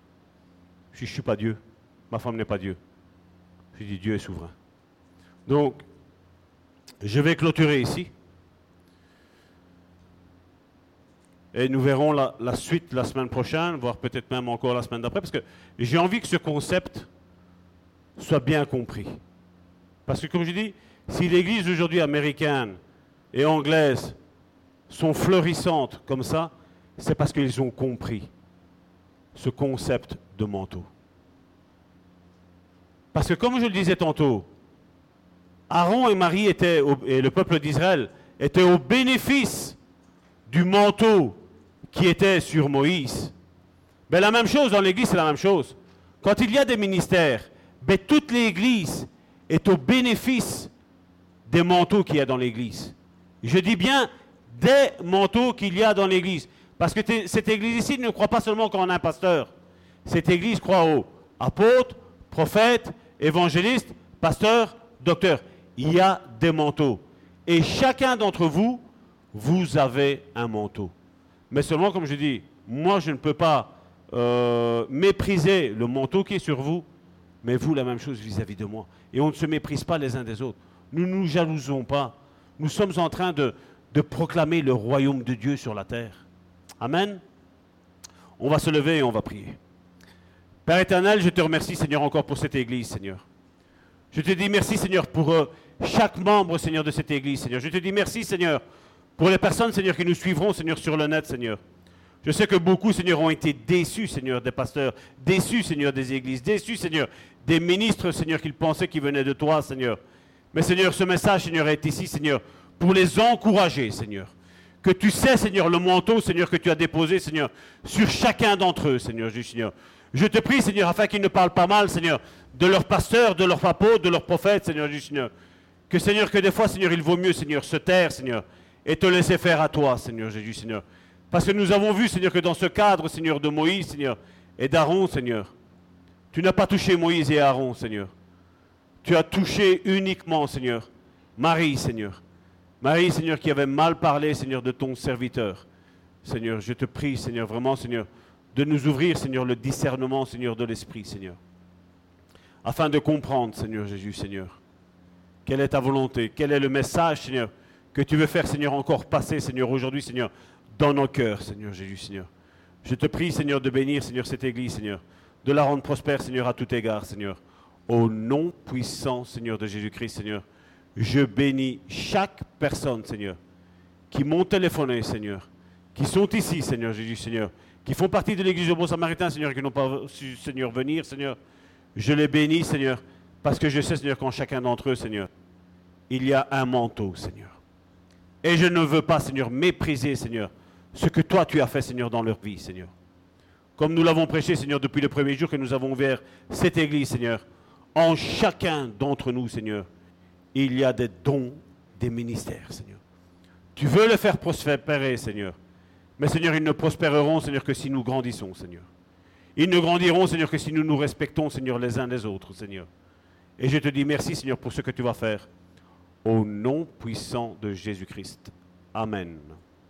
Je ne suis pas Dieu. Ma femme n'est pas Dieu. J'ai dit, Dieu est souverain. Donc, je vais clôturer ici. Et nous verrons la, la suite la semaine prochaine, voire peut-être même encore la semaine d'après, parce que j'ai envie que ce concept soit bien compris. Parce que comme je dis, si l'Église aujourd'hui américaine et anglaise sont florissantes comme ça, c'est parce qu'ils ont compris ce concept de manteau. Parce que comme je le disais tantôt, Aaron et Marie étaient et le peuple d'Israël étaient au bénéfice du manteau qui était sur Moïse. Ben, la même chose dans l'Église, c'est la même chose. Quand il y a des ministères, ben, toute l'Église est au bénéfice des manteaux qu'il y a dans l'Église. Je dis bien des manteaux qu'il y a dans l'Église. Parce que cette Église ici ne croit pas seulement qu'on a un pasteur. Cette Église croit aux apôtres, prophètes, évangélistes, pasteurs, docteurs. Il y a des manteaux. Et chacun d'entre vous, vous avez un manteau. Mais seulement, comme je dis, moi, je ne peux pas euh, mépriser le manteau qui est sur vous, mais vous, la même chose vis-à-vis de moi. Et on ne se méprise pas les uns des autres. Nous ne nous jalousons pas. Nous sommes en train de, proclamer le royaume de Dieu sur la terre. Amen. On va se lever et on va prier. Père éternel, je te remercie, Seigneur, encore pour cette église, Seigneur. Je te dis merci, Seigneur, pour euh, chaque membre, Seigneur, de cette église, Seigneur. Je te dis merci, Seigneur, pour les personnes, Seigneur, qui nous suivront, Seigneur, sur le net, Seigneur. Je sais que beaucoup, Seigneur, ont été déçus, Seigneur, des pasteurs, déçus, Seigneur, des églises, déçus, Seigneur, des ministres, Seigneur, qu'ils pensaient qu'ils venaient de toi, Seigneur. Mais, Seigneur, ce message, Seigneur, est ici, Seigneur, pour les encourager, Seigneur. Que tu sais, Seigneur, le manteau, Seigneur, que tu as déposé, Seigneur, sur chacun d'entre eux, Seigneur, Jésus, Seigneur. Je te prie, Seigneur, afin qu'ils ne parlent pas mal, Seigneur, de leurs pasteurs, de leurs apôtres, de leurs prophètes, Seigneur, Jésus, Seigneur. Que, Seigneur, que des fois, Seigneur, il vaut mieux, Seigneur, se taire, Seigneur, et te laisser faire à toi, Seigneur Jésus, Seigneur. Parce que nous avons vu, Seigneur, que dans ce cadre, Seigneur, de Moïse, Seigneur, et d'Aaron, Seigneur, tu n'as pas touché Moïse et Aaron, Seigneur. Tu as touché uniquement, Seigneur, Marie, Seigneur. Marie, Seigneur, qui avait mal parlé, Seigneur, de ton serviteur. Seigneur, je te prie, Seigneur, vraiment, Seigneur, de nous ouvrir, Seigneur, le discernement, Seigneur, de l'Esprit, Seigneur. Afin de comprendre, Seigneur Jésus, Seigneur, quelle est ta volonté, quel est le message, Seigneur, que tu veux faire, Seigneur, encore passer, Seigneur, aujourd'hui, Seigneur, dans nos cœurs, Seigneur Jésus, Seigneur. Je te prie, Seigneur, de bénir, Seigneur, cette Église, Seigneur, de la rendre prospère, Seigneur, à tout égard, Seigneur. Au nom puissant, Seigneur, de Jésus-Christ, Seigneur, je bénis chaque personne, Seigneur, qui m'ont téléphoné, Seigneur, qui sont ici, Seigneur Jésus, Seigneur, qui font partie de l'Église du Bon Samaritain, Seigneur, qui n'ont pas su, Seigneur, venir, Seigneur. Je les bénis, Seigneur, parce que je sais, Seigneur, qu'en chacun d'entre eux, Seigneur, il y a un manteau, Seigneur. Et je ne veux pas, Seigneur, mépriser, Seigneur, ce que toi tu as fait, Seigneur, dans leur vie, Seigneur. Comme nous l'avons prêché, Seigneur, depuis le premier jour que nous avons ouvert cette église, Seigneur, en chacun d'entre nous, Seigneur, il y a des dons, des ministères, Seigneur. Tu veux le faire prospérer, Seigneur. Mais, Seigneur, ils ne prospéreront, Seigneur, que si nous grandissons, Seigneur. Ils ne grandiront, Seigneur, que si nous nous respectons, Seigneur, les uns les autres, Seigneur. Et je te dis merci, Seigneur, pour ce que tu vas faire. Au nom puissant de Jésus-Christ. Amen.